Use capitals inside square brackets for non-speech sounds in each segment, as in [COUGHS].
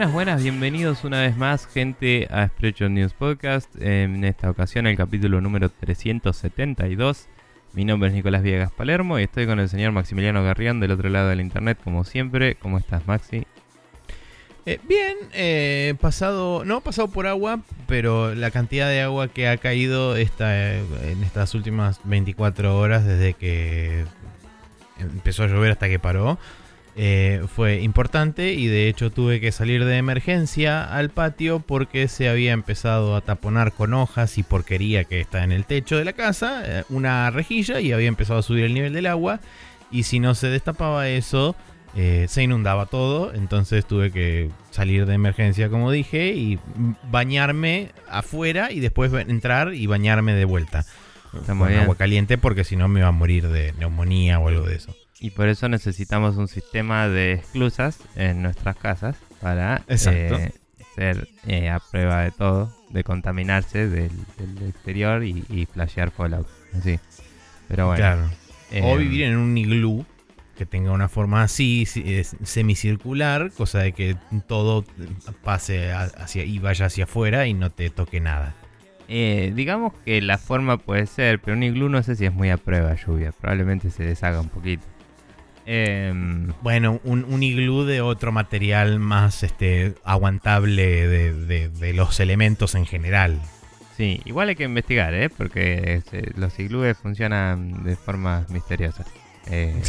Buenas, buenas, bienvenidos una vez más, gente, a Spreadshot News Podcast. En esta ocasión, el capítulo número 372. Mi nombre es Nicolás Viegas Palermo y estoy con el señor Maximiliano Garrián del otro lado del internet, como siempre. ¿Cómo estás, Maxi? Eh, bien, eh, pasado, no pasado por agua, pero la cantidad de agua que ha caído esta, en estas últimas 24 horas desde que empezó a llover hasta que paró, eh, fue importante y de hecho tuve que salir de emergencia al patio porque se había empezado a taponar con hojas y porquería que está en el techo de la casa, eh, una rejilla y había empezado a subir el nivel del agua y si no se destapaba eso eh, se inundaba todo, entonces tuve que salir de emergencia como dije y bañarme afuera y después entrar y bañarme de vuelta. con agua caliente porque si no me iba a morir de neumonía o algo de eso. Y por eso necesitamos un sistema de esclusas en nuestras casas para eh, ser eh, a prueba de todo, de contaminarse del, exterior y, y, flashear Fallout. Así. Pero bueno. Claro. o em, vivir en un iglú que tenga una forma así, semicircular, cosa de que todo pase hacia y vaya hacia afuera y no te toque nada. Eh, digamos que la forma puede ser, pero un iglú no sé si es muy a prueba lluvia. Probablemente se deshaga un poquito. Em, bueno, un, un, iglú de otro material más este, aguantable de, los elementos en general. Sí, igual hay que investigar, ¿eh? Porque este, los iglúes funcionan de formas misteriosas. Eh,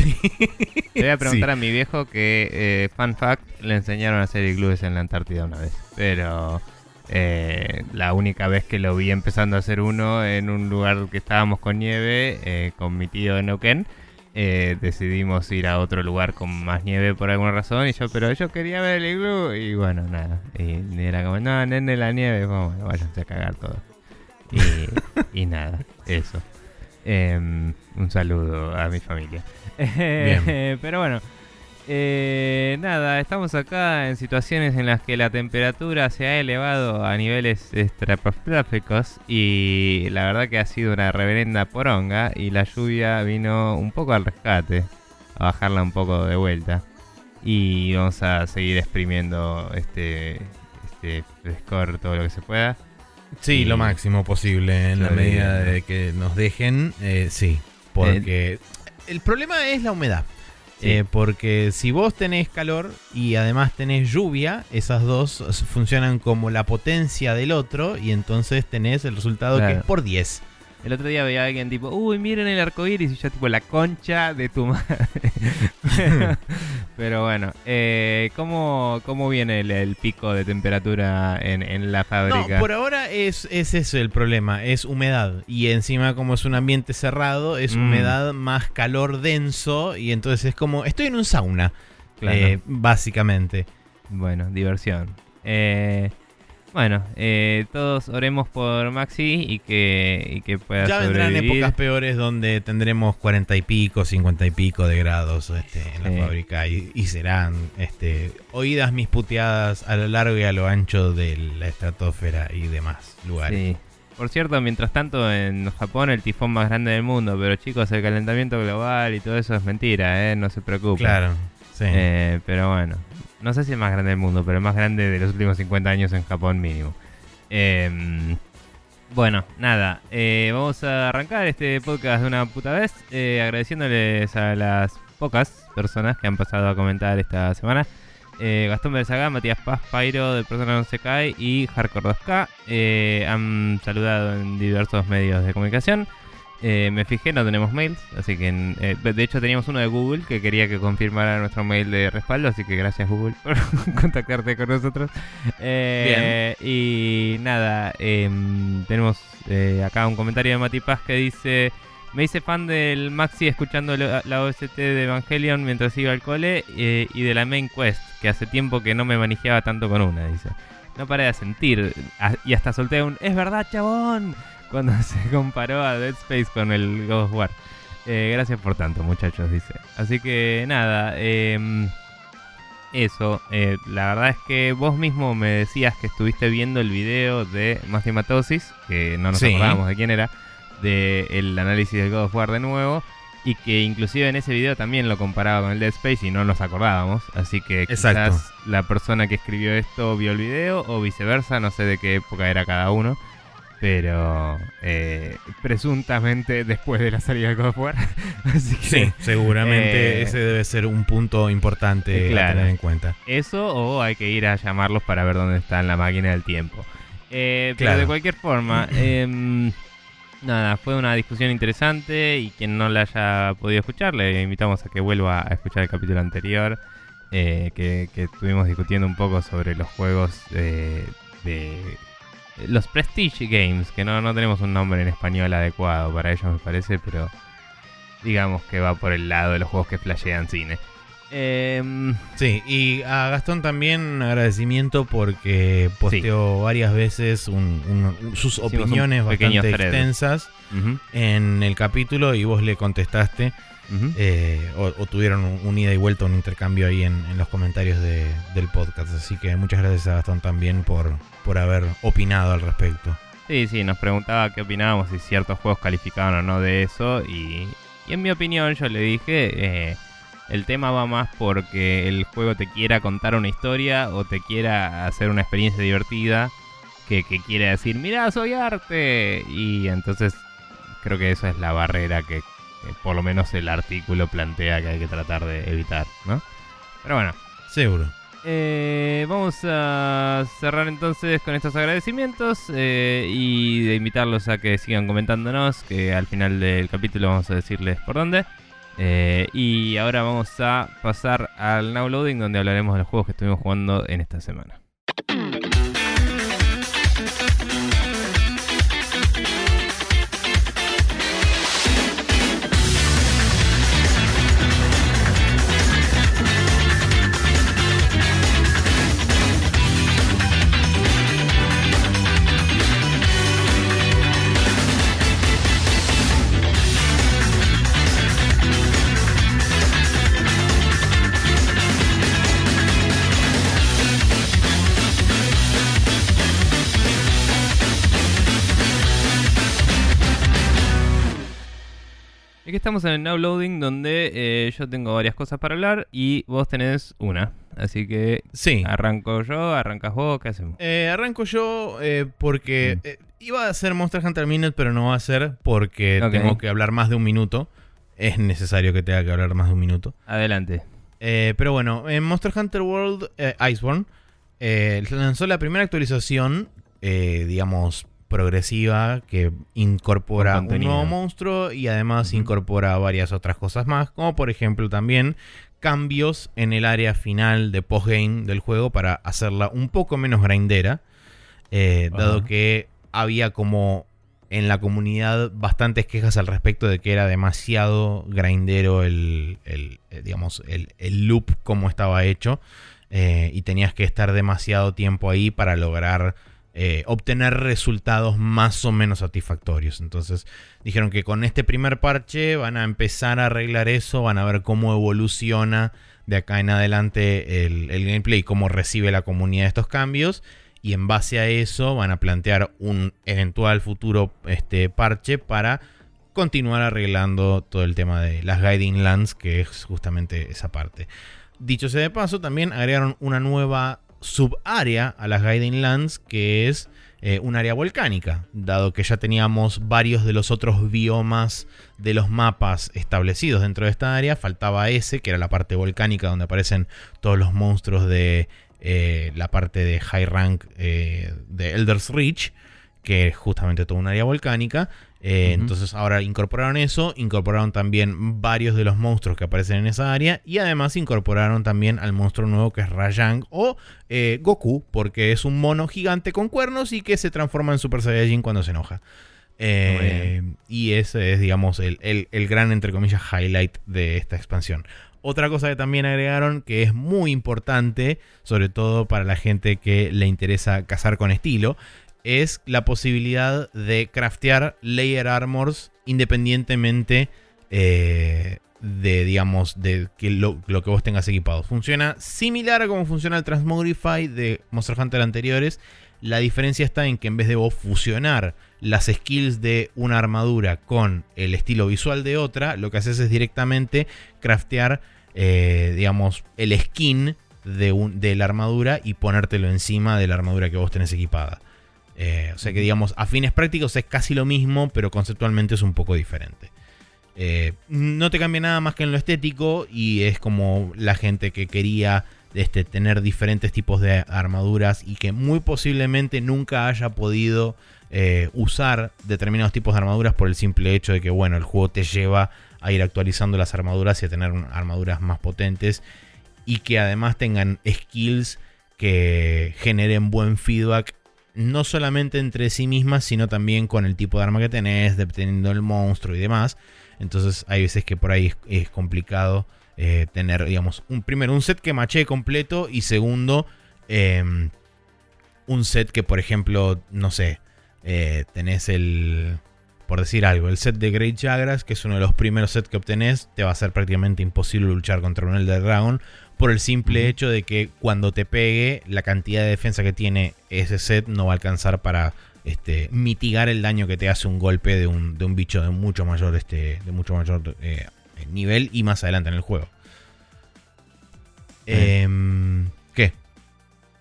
Le voy a preguntar a mi viejo que, eh, fun fact, le enseñaron a hacer iglúes en la Antártida una vez. Pero eh, la única vez que lo vi empezando a hacer uno en un lugar que estábamos con nieve, con mi tío en Neuquén. Eh, decidimos ir a otro lugar con más nieve por alguna razón y yo, pero yo quería ver el iglú y bueno, nada. Y era como, no, nene, la nieve, vamos, váyanse a cagar todo. [LAUGHS] Y, nada, eso. Em, un saludo a mi familia. [LAUGHS] pero bueno, eh, nada, estamos acá en situaciones en las que la temperatura se ha elevado a niveles estratosféricos y la verdad que ha sido una reverenda poronga y la lluvia vino un poco al rescate, a bajarla un poco de vuelta. Y vamos a seguir exprimiendo este, este frescor todo lo que se pueda. Sí, lo máximo posible en la medida de que nos dejen, eh, sí, porque el problema es la humedad. Eh, porque si vos tenés calor y además tenés lluvia, esas dos funcionan como la potencia del otro y entonces tenés el resultado que es por 10. El otro día veía a alguien tipo, uy, miren el arco iris y ya tipo la concha de tu madre. [LAUGHS] Pero bueno, eh, ¿cómo, viene el, pico de temperatura en, la fábrica? No, por ahora es, es eso el problema, es humedad. Y encima como es un ambiente cerrado, es mm. humedad más calor denso y entonces es como, estoy en un sauna, eh, básicamente. Bueno, diversión. Eh, bueno, eh, todos oremos por Maxi y que, y que pueda Ya vendrán épocas peores donde tendremos cuarenta y pico, cincuenta y pico de grados este, en la fábrica y, serán este, oídas mis puteadas a lo largo y a lo ancho de la estratosfera y demás lugares. Por cierto, mientras tanto en Japón el tifón más grande del mundo, pero chicos, el calentamiento global y todo eso es mentira, ¿eh? no se preocupen. Claro, sí. Eh, pero bueno, no sé si es más grande del mundo, pero es más grande de los últimos 50 años en Japón mínimo. Em, bueno, nada, eh, vamos a arrancar este podcast de una puta vez, eh, agradeciéndoles a las pocas personas que han pasado a comentar esta semana. Eh, Gastón Berzaga, Matías Paz, Pairo de Persona No Se Cae y Hardcore 2K han saludado en diversos medios de comunicación. Eh, me fijé, no tenemos mails, así que eh, de hecho teníamos uno de Google que quería que confirmara nuestro mail de respaldo, así que gracias Google por [LAUGHS] contactarte con nosotros. Eh, y nada, em, tenemos acá un comentario de Mati Paz que dice... Me hice fan del Maxi escuchando la, OST de Evangelion mientras iba al cole y de la Main Quest, que hace tiempo que no me manejaba tanto con una, dice. No paré de sentir y hasta solté un... ¡Es verdad, chabón! Cuando [LAUGHS] se comparó a Dead Space con el God of War. Eh, gracias por tanto, muchachos, dice. Así que nada, em, eso. Eh, la verdad es que vos mismo me decías que estuviste viendo el video de Matosis, que no nos acordábamos de quién era, del análisis del God of War de nuevo. y que inclusive en ese video también lo comparaba con el Dead Space y no nos acordábamos. Así que Exacto. quizás la persona que escribió esto vio el video o viceversa, no sé de qué época era cada uno. Pero eh, presuntamente después de la salida de God of War. [LAUGHS] Así que Sí, seguramente Eh, ese debe ser un punto importante claro. a tener en cuenta. Eso o hay que ir a llamarlos para ver dónde está en la máquina del tiempo. Eh, Pero Claro. de cualquier forma, [CLEARS THROAT] em, nada, fue una discusión interesante y quien no la haya podido escuchar, le invitamos a que vuelva a escuchar el capítulo anterior, eh, que, que estuvimos discutiendo un poco sobre los juegos eh, de... Los Prestige Games, que no, no tenemos un nombre en español adecuado para ellos me parece, pero digamos que va por el lado de los juegos que flashean cine. Em, Sí, y a Gastón también un agradecimiento porque posteó varias veces un- un- sus opiniones bastante extensas en el capítulo y vos le contestaste eh, o, o tuvieron un, un ida y vuelta, un intercambio ahí en, en los comentarios de- del podcast. Así que muchas gracias a Gastón también por, por haber opinado al respecto. Sí, sí, nos preguntaba qué opinábamos si ciertos juegos calificaban o no de eso. Y, y en mi opinión, yo le dije: eh, el tema va más porque el juego te quiera contar una historia o te quiera hacer una experiencia divertida que, que quiere decir: Mirá, soy arte. Y entonces creo que esa es la barrera que, que por lo menos el artículo plantea que hay que tratar de evitar, ¿no? Pero bueno. Seguro. Eh, vamos a cerrar entonces con estos agradecimientos eh, y de invitarlos a que sigan comentándonos, que al final del capítulo vamos a decirles por dónde. Eh, y ahora vamos a pasar al Now Loading, donde hablaremos de los juegos que estuvimos jugando en esta semana. Estamos en el Now Loading, donde eh, yo tengo varias cosas para hablar y vos tenés una. Así que Sí. arranco yo, arrancas vos, ¿qué hacemos? Eh, arranco yo eh, porque Mm. iba a ser Monster Hunter Minute, pero no va a ser porque tengo que hablar más de un minuto. Es necesario que tenga que hablar más de un minuto. Adelante. Pero bueno, en Monster Hunter World Iceborne lanzó la primera actualización, digamos, progresiva, que incorpora un nuevo monstruo y además incorpora varias otras cosas más, como por ejemplo también cambios en el área final de postgame del juego para hacerla un poco menos grindera, eh, dado que había como en la comunidad bastantes quejas al respecto de que era demasiado grindero el, el, eh, digamos, el, el loop como estaba hecho eh, y tenías que estar demasiado tiempo ahí para lograr eh, obtener resultados más o menos satisfactorios. Entonces dijeron que con este primer parche van a empezar a arreglar eso, van a ver cómo evoluciona de acá en adelante el, el gameplay, cómo recibe la comunidad estos cambios. Y en base a eso van a plantear un eventual futuro este, parche para continuar arreglando todo el tema de las guiding lands, que es justamente esa parte. Dicho sea de paso, también agregaron una nueva subárea a las guiding lands, que es eh, un área volcánica, dado que ya teníamos varios de los otros biomas de los mapas establecidos dentro de esta área, faltaba ese, que era la parte volcánica donde aparecen todos los monstruos de eh, la parte de high rank eh, de Elder's Reach, que es justamente toda un área volcánica. Eh. Entonces ahora incorporaron eso, incorporaron también varios de los monstruos que aparecen en esa área y además incorporaron también al monstruo nuevo que es Rajang o eh, Goku, porque es un mono gigante con cuernos y que se transforma en Super Saiyajin cuando se enoja. Eh, y ese es, digamos, el, el- el gran, entre comillas, highlight de esta expansión. Otra cosa que también agregaron que es muy importante, sobre todo para la gente que le interesa cazar con estilo, es la posibilidad de craftear layer armors independientemente eh, de, digamos, de que lo, lo que vos tengas equipado. Funciona similar a como funciona el Transmogrify de Monster Hunter anteriores, La diferencia está en que en vez de vos fusionar las skills de una armadura con el estilo visual de otra, lo que haces es directamente craftear, eh, digamos, el skin de, de, la armadura y ponértelo encima de la armadura que vos tenés equipada. Eh, o sea que, digamos, a fines prácticos es casi lo mismo, pero conceptualmente es un poco diferente. Eh, no te cambia nada más que en lo estético y es como la gente que quería este, tener diferentes tipos de armaduras y que muy posiblemente nunca haya podido eh, usar determinados tipos de armaduras por el simple hecho de que bueno, el juego te lleva a ir actualizando las armaduras y a tener armaduras más potentes y que además tengan skills que generen buen feedback no solamente entre sí mismas, sino también con el tipo de arma que tenés, dependiendo del monstruo y demás. Entonces hay veces que por ahí es, complicado eh, tener, digamos, un primero un set que maché completo y segundo em, un set que, por ejemplo, no sé, eh, tenés el, por decir algo, el set de Great Jagras, que es uno de los primeros sets que obtenés, te va a ser prácticamente imposible luchar contra un Elder Dragon por el simple hecho de que cuando te pegue, la cantidad de defensa que tiene ese set no va a alcanzar para este, mitigar el daño que te hace un golpe de un, bicho de mucho mayor, este, de mucho mayor eh, nivel y más adelante en el juego. Em, ¿Qué?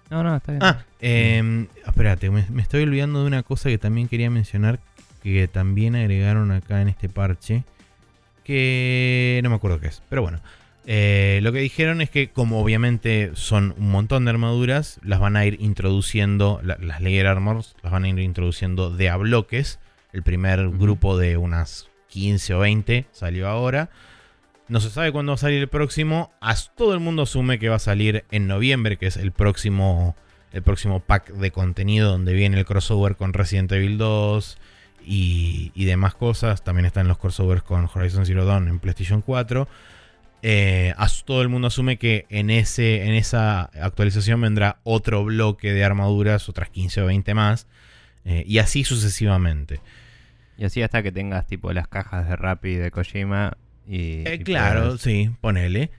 No, no, está bien. Ah, eh, espérate, me, me, estoy olvidando de una cosa que también quería mencionar, que también agregaron acá en este parche, que no me acuerdo qué es, pero bueno. Eh, lo que dijeron es que como obviamente son un montón de armaduras, las van a ir introduciendo, las Layer Armors las van a ir introduciendo de a bloques. El primer grupo de unas 15 o 20 salió ahora. No se sabe cuándo va a salir el próximo. todo el mundo asume que va a salir en noviembre, que es el próximo, el próximo pack de contenido donde viene el crossover con Resident Evil 2 y, y demás cosas. También están los crossovers con Horizon Zero Dawn en PlayStation 4. Eh, todo el mundo asume que en, ese, en esa actualización vendrá otro bloque de armaduras, otras 15 o 20 más, eh, y así sucesivamente. Y así hasta que tengas tipo las cajas de Rappi de Kojima y... Eh, claro, sí, ponele.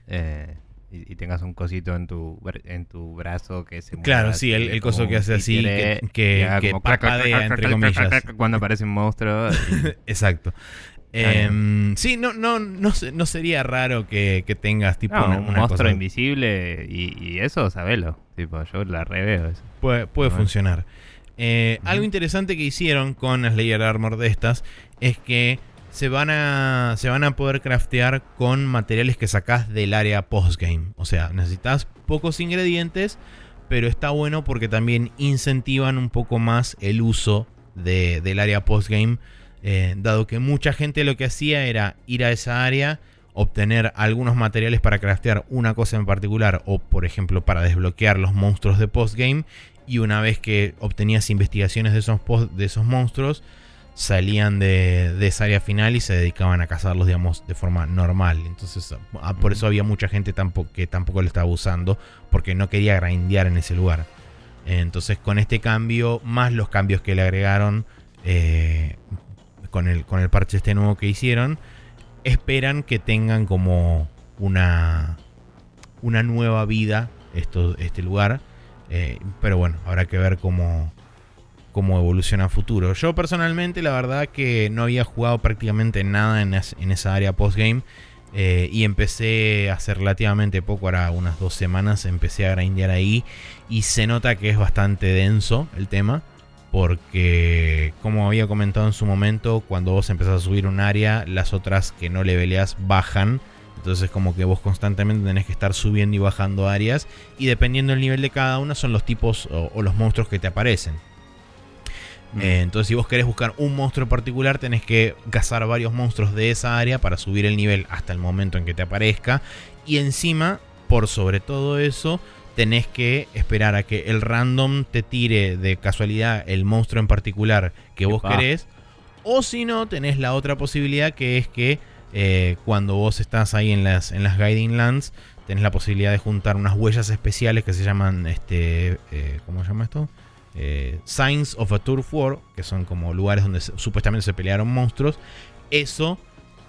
Y, tengas un cosito en tu, en tu brazo que se mueve Claro, sí, el, coso que hace así, que, que, entre comillas. Cuando aparece un monstruo. [LAUGHS] Exacto. Em, sí, no, no, no, no, sería raro que, tengas tipo un monstruo invisible y, eso, sabelo. Tipo, yo la reveo eso. Puede, puede funcionar. Eh, algo interesante que hicieron con Slayer Armor de estas es que se van a, se van a poder craftear con materiales que sacás del área postgame. O sea, necesitas pocos ingredientes, pero está bueno porque también incentivan un poco más el uso de, del área postgame eh, dado que mucha gente lo que hacía era ir a esa área, obtener algunos materiales para craftear una cosa en particular o por ejemplo para desbloquear los monstruos de postgame y una vez que obtenías investigaciones de esos, de esos monstruos salían de, esa área final y se dedicaban a cazarlos digamos de forma normal. Entonces ah, por eso había mucha gente que tampoco lo estaba usando porque no quería grindear en ese lugar. Entonces con este cambio más los cambios que le agregaron eh, con el, con el parche este nuevo que hicieron, esperan que tengan como una, una nueva vida esto, este lugar. Eh, pero bueno, habrá que ver cómo, cómo evoluciona a futuro. Yo personalmente, la verdad que no había jugado prácticamente nada en, esa área postgame. Eh, y empecé hace relativamente poco, ahora unas dos semanas, empecé a grindear ahí. Y se nota que es bastante denso el tema porque como había comentado en su momento, cuando vos empezás a subir un área, las otras que no le leveleas bajan. Entonces como que vos constantemente tenés que estar subiendo y bajando áreas. Y dependiendo del nivel de cada una son los tipos o, los monstruos que te aparecen. Mm. Eh, entonces si vos querés buscar un monstruo particular, tenés que cazar varios monstruos de esa área para subir el nivel hasta el momento en que te aparezca. Y encima, por sobre todo eso, tenés que esperar a que el random te tire de casualidad el monstruo en particular que vos querés. O si no, tenés la otra posibilidad que es que eh, cuando vos estás ahí en las, en las Guiding Lands, tenés la posibilidad de juntar unas huellas especiales que se llaman, este, eh, ¿cómo se llama esto? Eh, Signs of a Turf War, que son como lugares donde supuestamente se pelearon monstruos. Eso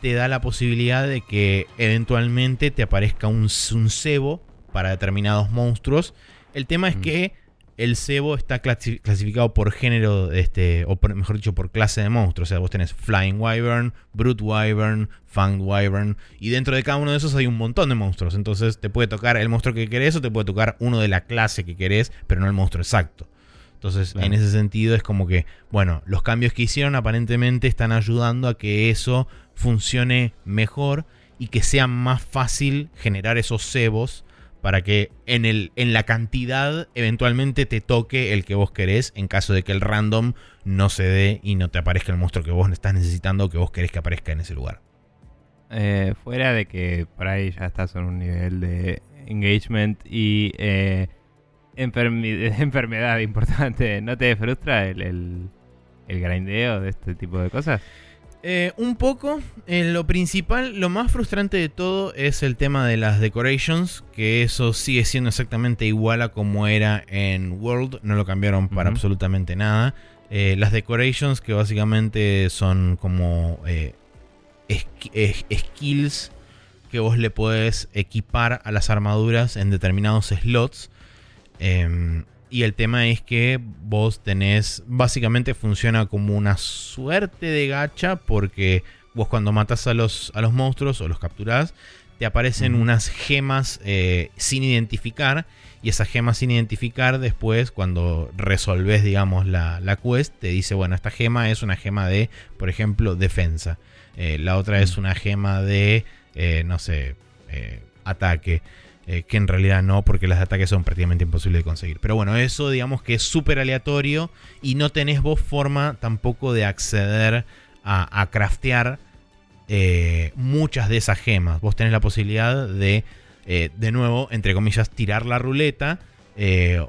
te da la posibilidad de que eventualmente te aparezca un, un cebo para determinados monstruos. El tema es mm. que el cebo está clasificado por género, este, o mejor dicho, por clase de monstruo. O sea, vos tenés Flying Wyvern, Brute Wyvern, Fanged Wyvern. Y dentro de cada uno de esos hay un montón de monstruos. Entonces te puede tocar el monstruo que querés o te puede tocar uno de la clase que querés, pero no el monstruo exacto. Entonces, en ese sentido es como que, bueno, los cambios que hicieron aparentemente están ayudando a que eso funcione mejor y que sea más fácil generar esos cebos para que en, el, en la cantidad eventualmente te toque el que vos querés en caso de que el random no se dé y no te aparezca el monstruo que vos estás necesitando o que vos querés que aparezca en ese lugar. Eh, fuera de que por ahí ya estás en un nivel de engagement y eh, [LAUGHS] enfermedad importante, ¿no te frustra el, el, el grindeo de este tipo de cosas? Eh, un poco. Lo principal, lo más frustrante de todo es el tema de las decorations. Que eso sigue siendo exactamente igual a como era en World. No lo cambiaron para absolutamente nada. Eh, las decorations que básicamente son como eh, skills que vos le podés equipar a las armaduras en determinados slots. Y el tema es que vos tenés, básicamente funciona como una suerte de gacha porque vos cuando matas a los, a los monstruos o los capturás, te aparecen unas gemas eh, sin identificar y esas gemas sin identificar después cuando resolves digamos la, la, quest te dice bueno esta gema es una gema de por ejemplo defensa eh, la otra es una gema de eh, no sé ataque eh, que en realidad no, porque las ataques son prácticamente imposibles de conseguir. Pero bueno, eso digamos que es súper aleatorio y no tenés vos forma tampoco de acceder a, craftear eh, muchas de esas gemas. Vos tenés la posibilidad de, eh, de nuevo, entre comillas, tirar la ruleta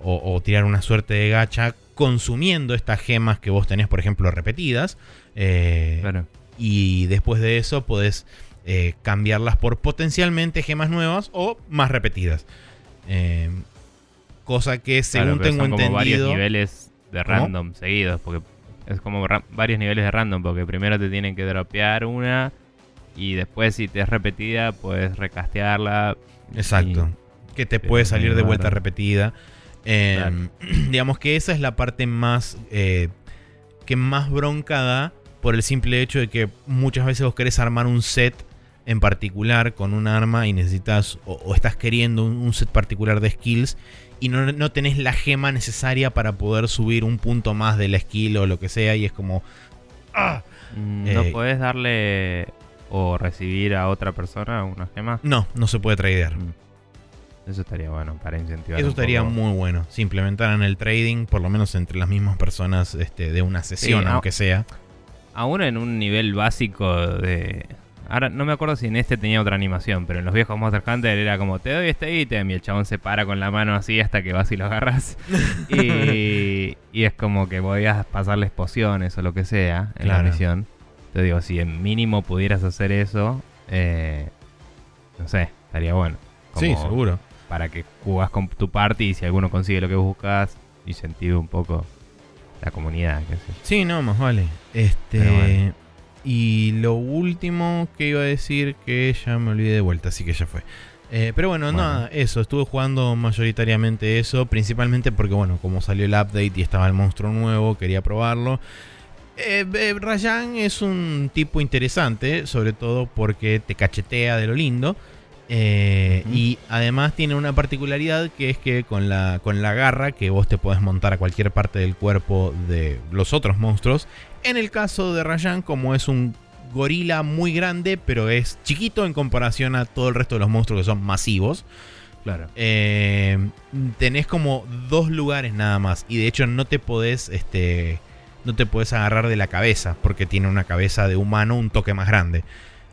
o, tirar una suerte de gacha consumiendo estas gemas que vos tenés, por ejemplo, repetidas. Y después de eso podés eh, cambiarlas por potencialmente gemas nuevas o más repetidas. Eh, cosa que según tengo entendido... Como varios niveles de random seguidos, porque es como varios niveles de random, porque primero te tienen que dropear una y después si te es repetida puedes recastearla. Exacto. Que te puede salir de vuelta repetida. Em, [CLEARS THROAT] digamos que esa es la parte más... Eh, que más bronca da por el simple hecho de que muchas veces vos querés armar un set en particular con un arma y necesitas o, estás queriendo un, set particular de skills y no, no, tenés la gema necesaria para poder subir un punto más de la skill o lo que sea y es como... ¡ah! Mm, ¿No eh, puedes darle o recibir a otra persona una gema? No, no se puede tradear. Mm. Eso estaría bueno para incentivar. Eso estaría muy bueno. Si implementaran el trading, por lo menos entre las mismas personas este, de una sesión, aunque sea. Aún en un nivel básico de, Ahora no me acuerdo si en este tenía otra animación, pero en los viejos Monster Hunter era como te doy este ítem y el chabón se para con la mano así hasta que vas y lo agarras. [LAUGHS] y, es como que podías pasarles pociones o lo que sea en la misión. Te digo, si en mínimo pudieras hacer eso, eh, no sé, estaría bueno. sí, seguro. Para que jugás con tu party y si alguno consigue lo que buscas, y sentir un poco la comunidad. Sí, no, más vale. Este. Y lo último que iba a decir, que ya me olvidé de vuelta, así que ya fue. Eh, pero bueno, nada, eso, estuve jugando mayoritariamente eso, principalmente porque, bueno, como salió el update y estaba el monstruo nuevo, quería probarlo. Eh, eh Rayan es un tipo interesante, sobre todo porque te cachetea de lo lindo. Eh, y además tiene una particularidad que es que con la, con la garra que vos te podés montar a cualquier parte del cuerpo de los otros monstruos, en el caso de Rayan, como es un gorila muy grande, pero es chiquito en comparación a todo el resto de los monstruos que son masivos. Claro. Eh, tenés como dos lugares nada más. Y de hecho no te podés. Este. No te podés agarrar de la cabeza. Porque tiene una cabeza de humano un toque más grande.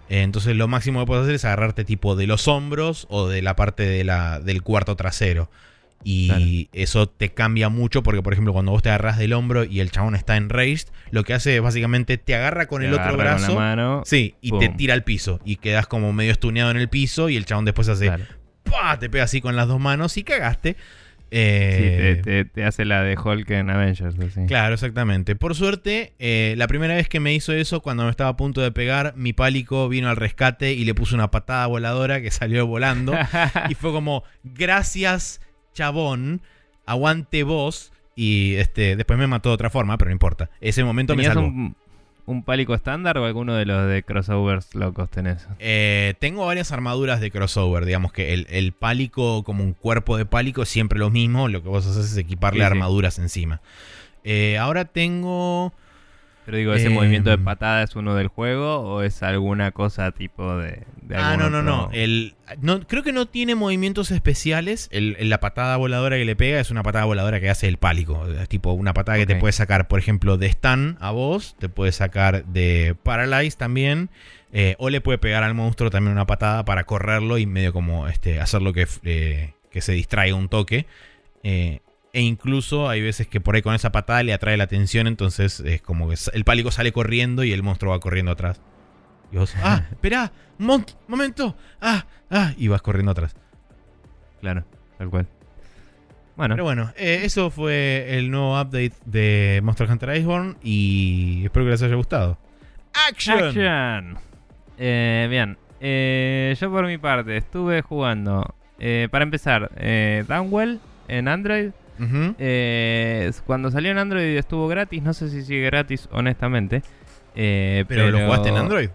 Eh, entonces lo máximo que puedes hacer es agarrarte tipo de los hombros o de la parte de la, del cuarto trasero. Y eso te cambia mucho porque, por ejemplo, cuando vos te agarras del hombro y el chabón está en raised, lo que hace es básicamente te agarra con el otro brazo. mano, sí, y te tira al piso. Y quedas como medio estuneado en el piso y el chabón después hace... Te pega así con las dos manos y cagaste. Eh, sí, te, hace la de Hulk en Avengers. Claro, exactamente. Por suerte, eh, la primera vez que me hizo eso, cuando me estaba a punto de pegar, mi pálico vino al rescate y le puso una patada voladora que salió volando. [LAUGHS] y fue como, gracias chabón aguante vos. Y este, después me mató de otra forma, pero no importa. Ese momento me ¿Tenías salvó. un, un pálico estándar o alguno de los de crossovers locos tenés? Eh, tengo varias armaduras de crossover. Digamos que el, el pálico, como un cuerpo de pálico, es siempre lo mismo. Lo que vos haces es equiparle Sí, sí. armaduras encima. Eh, ahora tengo. Pero digo, ¿ese Em. movimiento de patada es uno del juego o es alguna cosa tipo de... de Ah, no, no, no. El, no. Creo que no tiene movimientos especiales. El- el- la patada voladora que le pega es una patada voladora que hace el pálico. Es tipo una patada que te puede sacar, por ejemplo, de stun a vos. Te puede sacar de paralyze también. eh, o le puede pegar al monstruo también una patada para correrlo y medio como este, hacerlo que, eh, que se distraiga un toque. Eh, e incluso hay veces que por ahí con esa patada le atrae la atención. Entonces es como que el pálico sale corriendo y el monstruo va corriendo atrás. Y vos, ah, [LAUGHS] espera, un mon- momento, ah, ah, y vas corriendo atrás. Claro, tal cual. Bueno, Pero bueno, eh, eso fue el nuevo update de Monster Hunter Iceborne y espero que les haya gustado. ¡Action! Action. Eh, bien, Eh, yo por mi parte estuve jugando, para empezar, Downwell en Android. Cuando salió en Android estuvo gratis, no sé si sigue gratis honestamente. ¿Pero, lo jugaste en Android?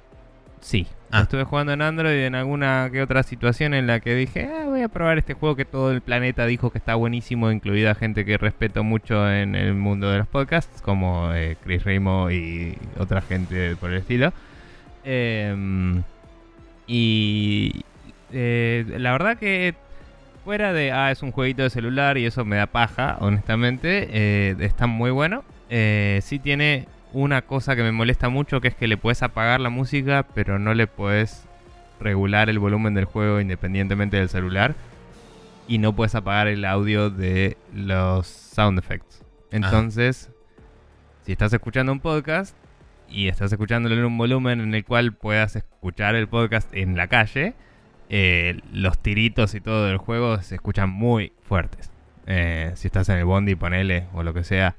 Sí. Ah. Estuve jugando en Android en alguna que otra situación en la que dije, "Ah, voy a probar este juego que todo el planeta dijo que está buenísimo, incluida gente que respeto mucho en el mundo de los podcasts, como eh, Chris Remo y otra gente por el estilo. Em, y eh, la verdad que fuera de, ah, es un jueguito de celular y eso me da paja, honestamente, eh, está muy bueno. Eh, sí tiene una cosa que me molesta mucho, que es que le puedes apagar la música, pero no le puedes regular el volumen del juego independientemente del celular. Y no puedes apagar el audio de los sound effects. Entonces, si estás escuchando un podcast y estás escuchándolo en un volumen en el cual puedas escuchar el podcast en la calle, eh, los tiritos y todo del juego se escuchan muy fuertes. Eh, si estás en el bondi, ponele o lo que sea,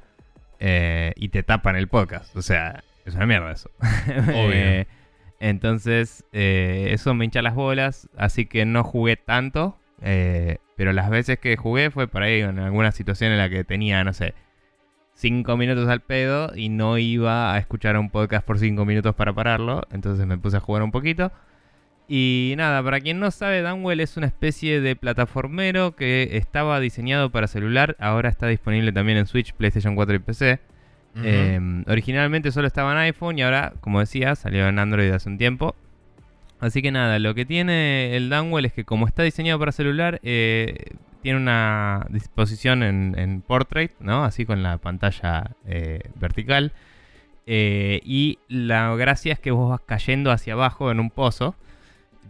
eh, y te tapan el podcast. O sea, es una mierda eso. [LAUGHS] Eh, entonces, eh, eso me hincha las bolas, así que no jugué tanto. pero las veces que jugué fue por ahí en alguna situación en la que tenía, no sé, 5 minutos al pedo y no iba a escuchar un podcast por 5 minutos para pararlo. Entonces me puse a jugar un poquito. Y nada, para quien no sabe, Downwell es una especie de plataformero que estaba diseñado para celular. Ahora está disponible también en Switch, PlayStation 4 y PC. Eh, originalmente solo estaba en iPhone y ahora, como decía, salió en Android hace un tiempo. Así que nada, lo que tiene el Downwell es que como está diseñado para celular, eh, tiene una disposición en, en portrait, ¿no? Así con la pantalla eh, vertical. Eh, y la gracia es que vos vas cayendo hacia abajo en un pozo,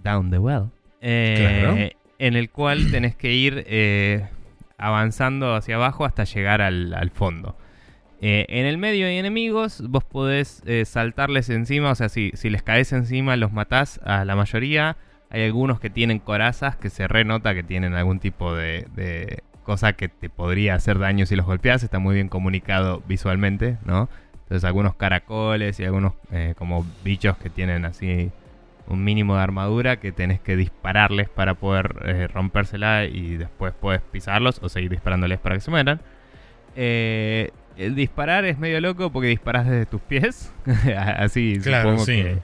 down the well, eh, Claro. en el cual tenés que ir eh, avanzando hacia abajo hasta llegar al, al fondo. Eh, en el medio hay enemigos, vos podés eh, saltarles encima, o sea, si, si les caes encima los matás a la mayoría. Hay algunos que tienen corazas que se renota que tienen algún tipo de, de cosa que te podría hacer daño si los golpeas. Está muy bien comunicado visualmente, ¿no? Entonces algunos caracoles y algunos eh, como bichos que tienen así un mínimo de armadura que tenés que dispararles para poder eh, rompérsela y después puedes pisarlos o seguir disparándoles para que se mueran. Eh, el disparar es medio loco porque disparas desde tus pies. [LAUGHS] Así, Claro, supongo sí. que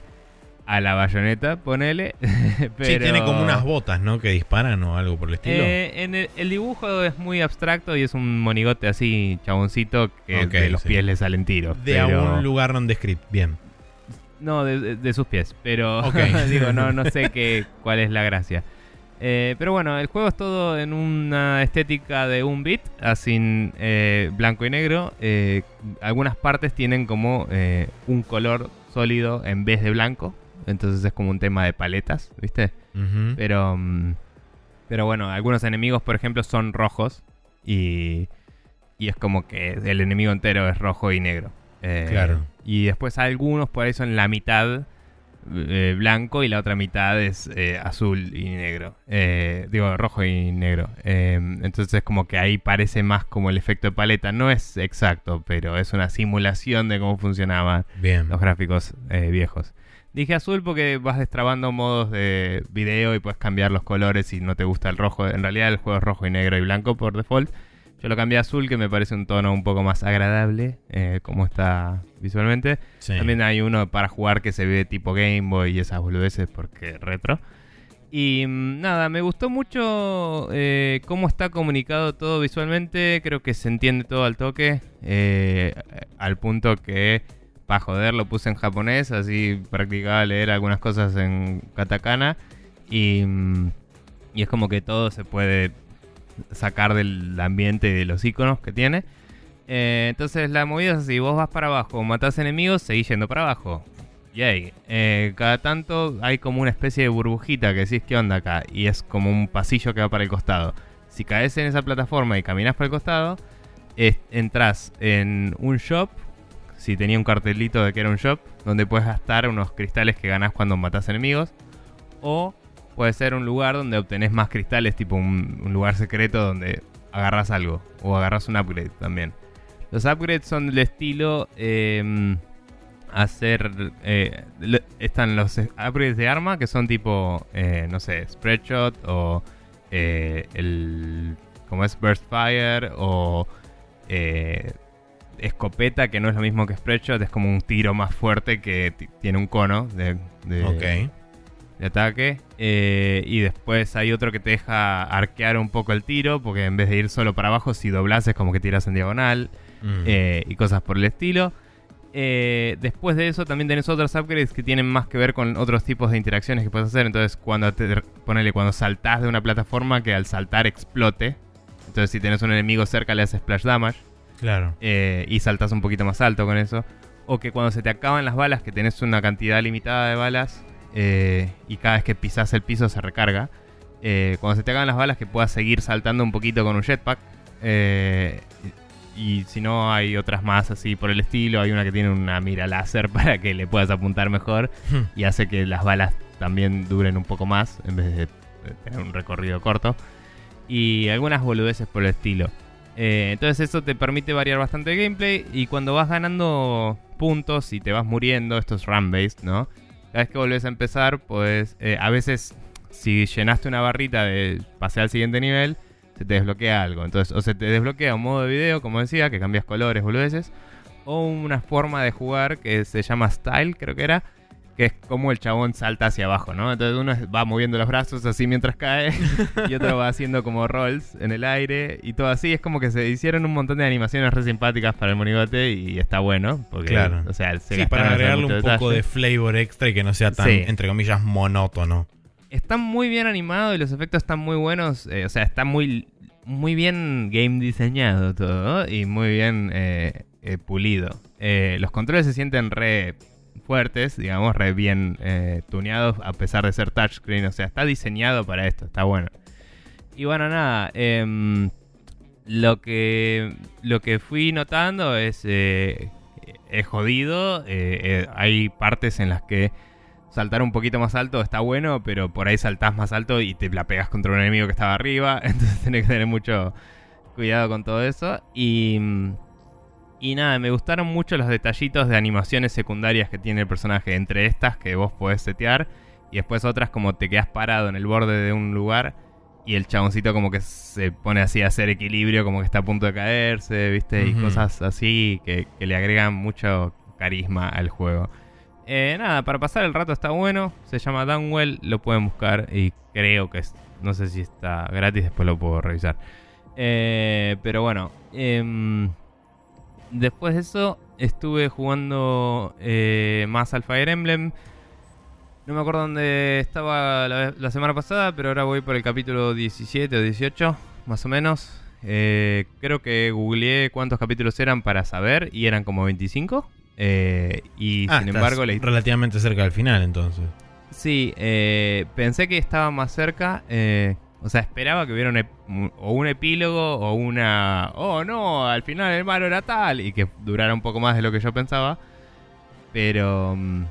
a la bayoneta, ponele. [LAUGHS] Sí, Pero- tiene como unas botas, ¿no? Que disparan o algo por el estilo. Eh, en el, el dibujo es muy abstracto y es un monigote así, chaboncito, que de los sí. pies le salen tiros. de pero- algún lugar nondescript. Bien. No, de, sus pies, pero [LAUGHS] digo, no, no sé qué, cuál es la gracia. Eh, pero bueno, el juego es todo en una estética de un bit, así eh, blanco y negro. Eh, algunas partes tienen como eh, un color sólido en vez de blanco, entonces es como un tema de paletas, ¿viste? Pero, mm, pero bueno, algunos enemigos, por ejemplo, son rojos y, y es como que el enemigo entero es rojo y negro. Eh, Claro. Y después algunos por ahí son la mitad eh, blanco y la otra mitad es eh, azul y negro. Eh, digo, rojo y negro. Entonces es como que ahí parece más como el efecto de paleta. No es exacto, pero es una simulación de cómo funcionaban Bien. los gráficos viejos. Dije azul porque vas destrabando modos de video y puedes cambiar los colores si no te gusta el rojo. En realidad el juego es rojo y negro y blanco por default. Yo lo cambié a azul, que me parece un tono un poco más agradable, eh, como está visualmente. Sí. También hay uno para jugar que se ve tipo Game Boy y esas boludeces porque retro. Y mm, nada, me gustó mucho eh, cómo está comunicado todo visualmente. Creo que se entiende todo al toque. eh, al punto que, para joder, lo puse en japonés. Así practicaba leer algunas cosas en katakana. Y, mm, y es como que todo se puede sacar del ambiente de los iconos que tiene. Eh, entonces la movida es así, vos vas para abajo, matás enemigos, seguís yendo para abajo. Yay. Eh, cada tanto hay como una especie de burbujita que decís qué onda acá. Y es como un pasillo que va para el costado. Si caes en esa plataforma y caminas para el costado, es- entras en un shop. Si tenía un cartelito de que era un shop, donde puedes gastar unos cristales que ganás cuando matas enemigos. O puede ser un lugar donde obtenés más cristales, tipo un, lugar secreto donde agarras algo. O agarras un upgrade también. Los upgrades son del estilo. em, hacer. eh, le- están los upgrades de arma que son tipo. eh, no sé, Spreadshot o. eh, el. Como es Burst Fire o. eh, escopeta, que no es lo mismo que Spreadshot, es como un tiro más fuerte que ti- tiene un cono de, de- Ok. De ataque. Eh, y después hay otro que te deja arquear un poco el tiro, porque en vez de ir solo para abajo, si doblas es como que tiras en diagonal Mm. eh, y cosas por el estilo. Eh, después de eso también tenés otros upgrades que tienen más que ver con otros tipos de interacciones que puedes hacer. Entonces cuando te ponele cuando saltás de una plataforma que al saltar explote. Entonces si tenés un enemigo cerca le haces splash damage Claro. y saltas un poquito más alto con eso. O que cuando se te acaban las balas, que tenés una cantidad limitada de balas eh, y cada vez que pisas el piso se recarga. eh, cuando se te acaban las balas, que puedas seguir saltando un poquito con un jetpack. eh, y si no, hay otras más así por el estilo. Hay una que tiene una mira láser [LAUGHS] para que le puedas apuntar mejor y hace que las balas también duren un poco más en vez de tener un recorrido corto. Y algunas boludeces por el estilo. Eh, entonces eso te permite variar bastante el gameplay y cuando vas ganando puntos y te vas muriendo, esto es run-based, ¿no? Cada vez que volvés a empezar, pues a veces si llenaste una barrita de pasé al siguiente nivel, se te desbloquea algo. Entonces, o se te desbloquea un modo de video, como decía, que cambias colores, boludeces, o una forma de jugar que se llama Style, creo que era, que es como el chabón salta hacia abajo, ¿no? Entonces uno va moviendo los brazos así mientras cae [LAUGHS] y otro va haciendo como rolls en el aire y todo así. Es como que se hicieron un montón de animaciones re simpáticas para el monigote y está bueno. Porque, Claro. O sea, se Sí, para agregarle un poco de flavor extra y que no sea tan, Sí. entre comillas, monótono. Está muy bien animado y los efectos están muy buenos. eh, o sea, está muy, muy bien game diseñado todo y muy bien eh, eh, pulido. Los controles se sienten re fuertes, digamos, re bien eh, tuneados a pesar de ser touchscreen. O sea, está diseñado para esto, está bueno. Y bueno, nada. em, lo que lo que fui notando es eh, es jodido. eh, eh, hay partes en las que saltar un poquito más alto está bueno, pero por ahí saltás más alto y te la pegas contra un enemigo que estaba arriba. [LAUGHS] Entonces tenés que tener mucho cuidado con todo eso. Y, y nada, me gustaron mucho los detallitos de animaciones secundarias que tiene el personaje. Entre estas que vos podés setear. Y después otras como te quedas parado en el borde de un lugar. Y el chaboncito como que se pone así a hacer equilibrio, como que está a punto de caerse, ¿viste? Y cosas así que, que le agregan mucho carisma al juego. Eh, nada, para pasar el rato está bueno. Se llama Downwell, lo pueden buscar y creo que es. No sé si está gratis, después lo puedo revisar. Eh, pero bueno, em, después de eso estuve jugando eh, más al Fire Emblem. No me acuerdo dónde estaba la, semana pasada, pero ahora voy por el capítulo 17 o 18, más o menos. Eh, creo que googleé cuántos capítulos eran para saber y eran como 25. Eh, y Ah, sin estás embargo, la, relativamente cerca del final, entonces. Sí, eh, pensé que estaba más cerca. eh, o sea, esperaba que hubiera un, o un epílogo o una... Oh, no, al final el malo era tal. Y que durara un poco más de lo que yo pensaba. Pero... mm,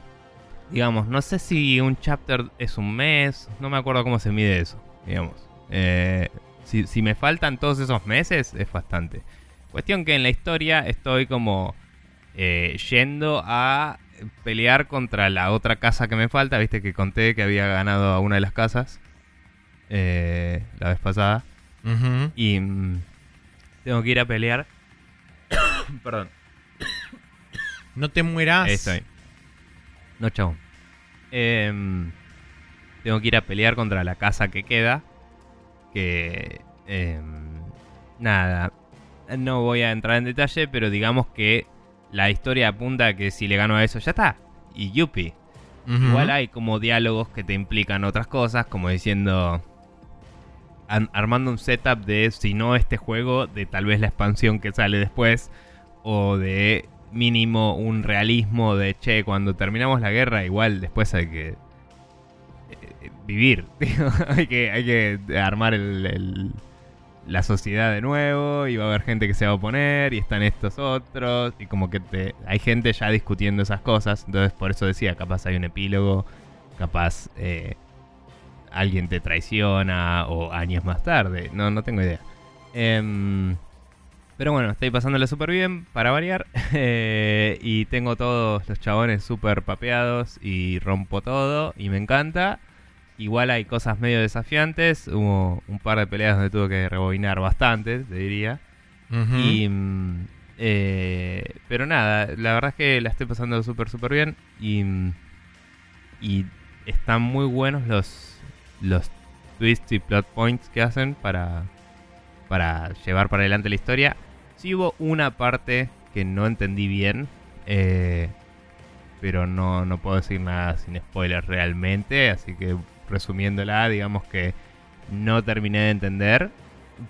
Digamos, no sé si un chapter es un mes. No me acuerdo cómo se mide eso. Digamos. Eh, si, si me faltan todos esos meses, es bastante. Cuestión que en la historia estoy como eh, yendo a pelear contra la otra casa que me falta. Viste que conté que había ganado a una de las casas eh, la vez pasada. Ujú. Y, mm, tengo que ir a pelear. [COUGHS] Perdón. No te mueras. Ahí estoy. No, chao. Em, tengo que ir a pelear contra la casa que queda. Que... em, nada. No voy a entrar en detalle, pero digamos que la historia apunta a que si le gano a eso ya está. Y yupi. Igual hay como diálogos que te implican otras cosas, como diciendo... an- armando un setup de, si no este juego, de tal vez la expansión que sale después, o de mínimo un realismo de, che, cuando terminamos la guerra, igual después hay que eh, vivir, [LAUGHS] hay, que, hay que armar el- la sociedad de nuevo, y va a haber gente que se va a oponer, y están estos otros, y como que te, hay gente ya discutiendo esas cosas, entonces por eso decía, capaz hay un epílogo, capaz eh, alguien te traiciona, o años más tarde, no, no tengo idea. Em, pero bueno, estoy pasándole súper bien para variar. [LAUGHS] eh, y tengo todos los chabones súper papeados y rompo todo y me encanta. Igual hay cosas medio desafiantes. Hubo un par de peleas donde tuve que rebobinar bastante, te diría. Y, mm, eh, pero nada, la verdad es que la estoy pasando súper, súper bien. Y, mm, y están muy buenos los, los twists y plot points que hacen para, para llevar para adelante la historia. Sí hubo una parte que no entendí bien. eh, pero no, no puedo decir nada sin spoilers realmente. Así que resumiéndola, digamos que no terminé de entender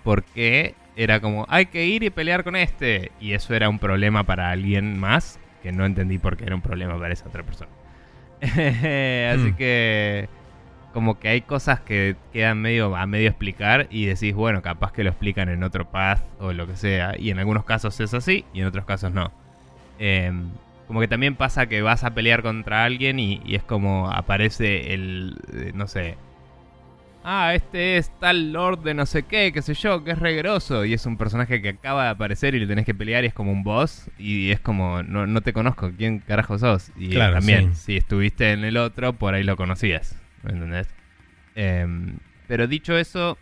por qué era como hay que ir y pelear con este. Y eso era un problema para alguien más. Que no entendí por qué era un problema para esa otra persona. [LAUGHS] Así Hmm. que como que hay cosas que quedan medio a medio explicar y decís, bueno, capaz que lo explican en otro path o lo que sea. Y en algunos casos es así y en otros casos no. Em, como que también pasa que vas a pelear contra alguien y, y es como aparece el, eh, no sé, ah, este es tal lord de no sé qué, qué sé yo, que es regroso. Y es un personaje que acaba de aparecer y le tenés que pelear y es como un boss. Y es como, no, no te conozco, ¿quién carajo sos? Y Claro, también, sí. si estuviste en el otro, por ahí lo conocías. ¿Me entendés? Em, pero dicho eso,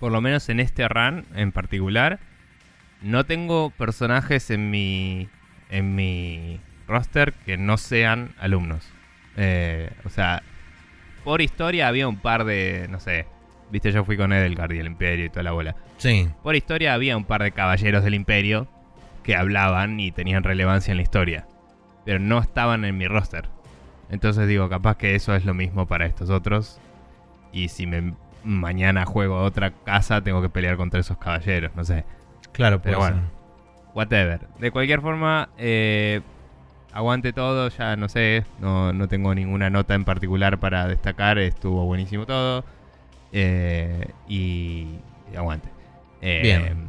por lo menos en este run en particular, no tengo personajes en mi, en mi roster que no sean alumnos. Eh, o sea, por historia había un par de, no sé, viste, yo fui con Edelgard y el Imperio y toda la bola. Sí. Por historia había un par de caballeros del Imperio que hablaban y tenían relevancia en la historia, pero no estaban en mi roster. Entonces digo, capaz que eso es lo mismo para estos otros. Y si me mañana juego a otra casa, tengo que pelear contra esos caballeros, no sé. Claro, Pero bueno. Whatever. De cualquier forma, eh, aguante todo, ya no sé, no, no tengo ninguna nota en particular para destacar, estuvo buenísimo todo. Eh, y, y aguante. Eh, Bien.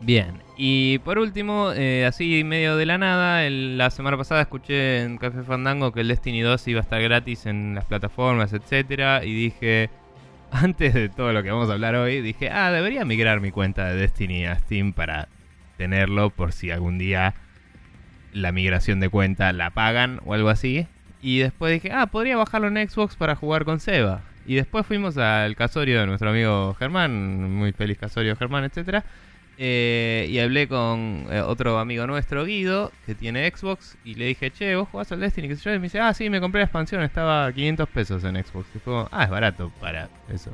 Bien. Y por último, eh, así medio de la nada, la semana pasada escuché en Café Fandango que el Destiny 2 iba a estar gratis en las plataformas, etcétera, y dije, [LAUGHS] antes de todo lo que vamos a hablar hoy, dije, ah, debería migrar mi cuenta de Destiny a Steam para tenerlo por si algún día la migración de cuenta la pagan o algo así. Y después dije, ah, podría bajarlo en Xbox para jugar con Seba. Y después fuimos al casorio de nuestro amigo Germán, muy feliz casorio Germán, etcétera. Eh, y hablé con eh, otro amigo nuestro, Guido, que tiene Xbox, y le dije, che, vos jugás al Destiny, qué sé yo, y me dice, ah, sí, me compré la expansión, estaba a 500 pesos en Xbox. Y fue, ah, es barato para eso.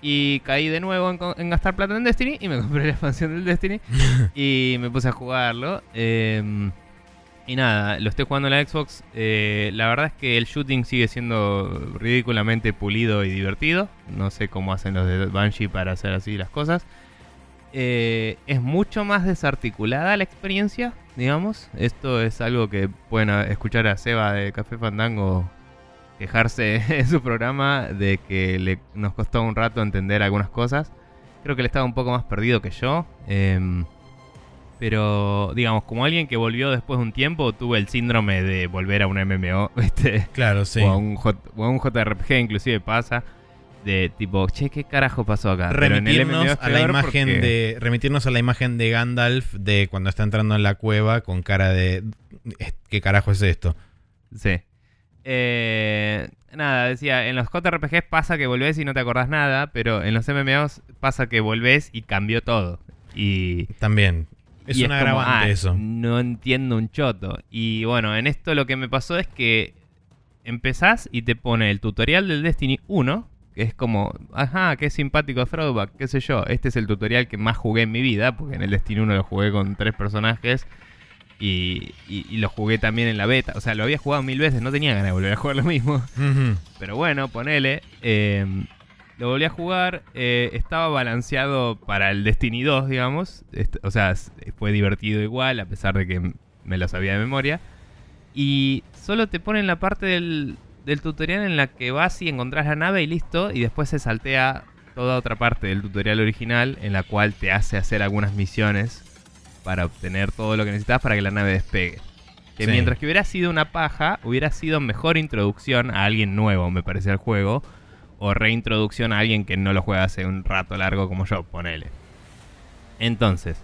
Y caí de nuevo en, gastar plata en Destiny, y me [LAUGHS] compré la expansión del Destiny, y me puse a jugarlo. eh, y nada, lo estoy jugando en la Xbox. eh, la verdad es que el shooting sigue siendo ridículamente pulido y divertido. No sé cómo hacen los de Banshee para hacer así las cosas. Eh, es mucho más desarticulada la experiencia, digamos. Esto es algo que pueden escuchar a Seba de Café Fandango quejarse [LAUGHS] en su programa de que le, nos costó un rato entender algunas cosas. Creo que él estaba un poco más perdido que yo. em, pero, digamos, como alguien que volvió después de un tiempo, tuve el síndrome de volver a un MMO, [LAUGHS] ¿viste? Claro, sí. O, a un J- o a un JRPG inclusive pasa. De tipo, che, ¿qué carajo pasó acá? Pero en Remitirnos a la imagen porque- de remitirnos a la imagen de Gandalf de cuando está entrando en la cueva con cara de ¿qué carajo es esto? Sí. Eh, nada, decía, en los JRPGs pasa que volvés y no te acordás nada, pero en los MMOs pasa que volvés y cambió todo. Y También. Es un como, agravante ah, eso. No entiendo un choto. Y bueno, en esto lo que me pasó es que empezás y te pone el tutorial del Destiny 1, que es como, ajá, qué simpático throwback, qué sé yo. Este es el tutorial que más jugué en mi vida, porque en el Destiny 1 lo jugué con tres personajes. Y, y- y lo jugué también en la beta. O sea, lo había jugado mil veces, no tenía ganas de volver a jugar lo mismo. Pero bueno, ponele. eh, lo volví a jugar. eh, estaba balanceado para el Destiny 2, digamos. O sea, fue divertido igual, a pesar de que me lo sabía de memoria. Y solo te ponen la parte del, del tutorial en la que vas y encontrás la nave y listo. Y después se saltea toda otra parte del tutorial original en la cual te hace hacer algunas misiones para obtener todo lo que necesitas para que la nave despegue. Que Sí. mientras que hubiera sido una paja, hubiera sido mejor introducción a alguien nuevo, me parece, al juego. O reintroducción a alguien que no lo juega hace un rato largo como yo, ponele. Entonces,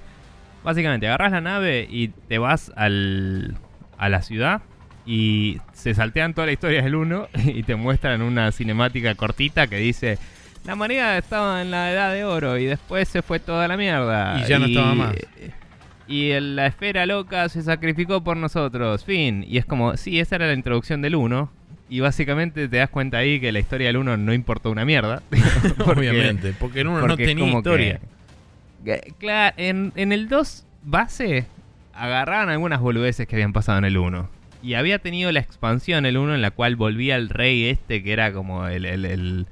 básicamente agarras la nave y te vas al, a la ciudad. Y se saltean toda la historia del 1 [LAUGHS] y te muestran una cinemática cortita que dice... La humanidad estaba en la edad de oro y después se fue toda la mierda. Y ya no estaba más. Y el- la esfera loca se sacrificó por nosotros. Fin. Y es como, sí, esa era la introducción del 1. Y básicamente te das cuenta ahí que la historia del 1 no importó una mierda. [LAUGHS] [LAUGHS] Porque- Obviamente, porque en uno no porque es tenía historia. Claro, en, en el 2 base agarraban algunas boludeces que habían pasado en el 1. Y había tenido la expansión el 1 en la cual volvía el rey este que era como el... el, el,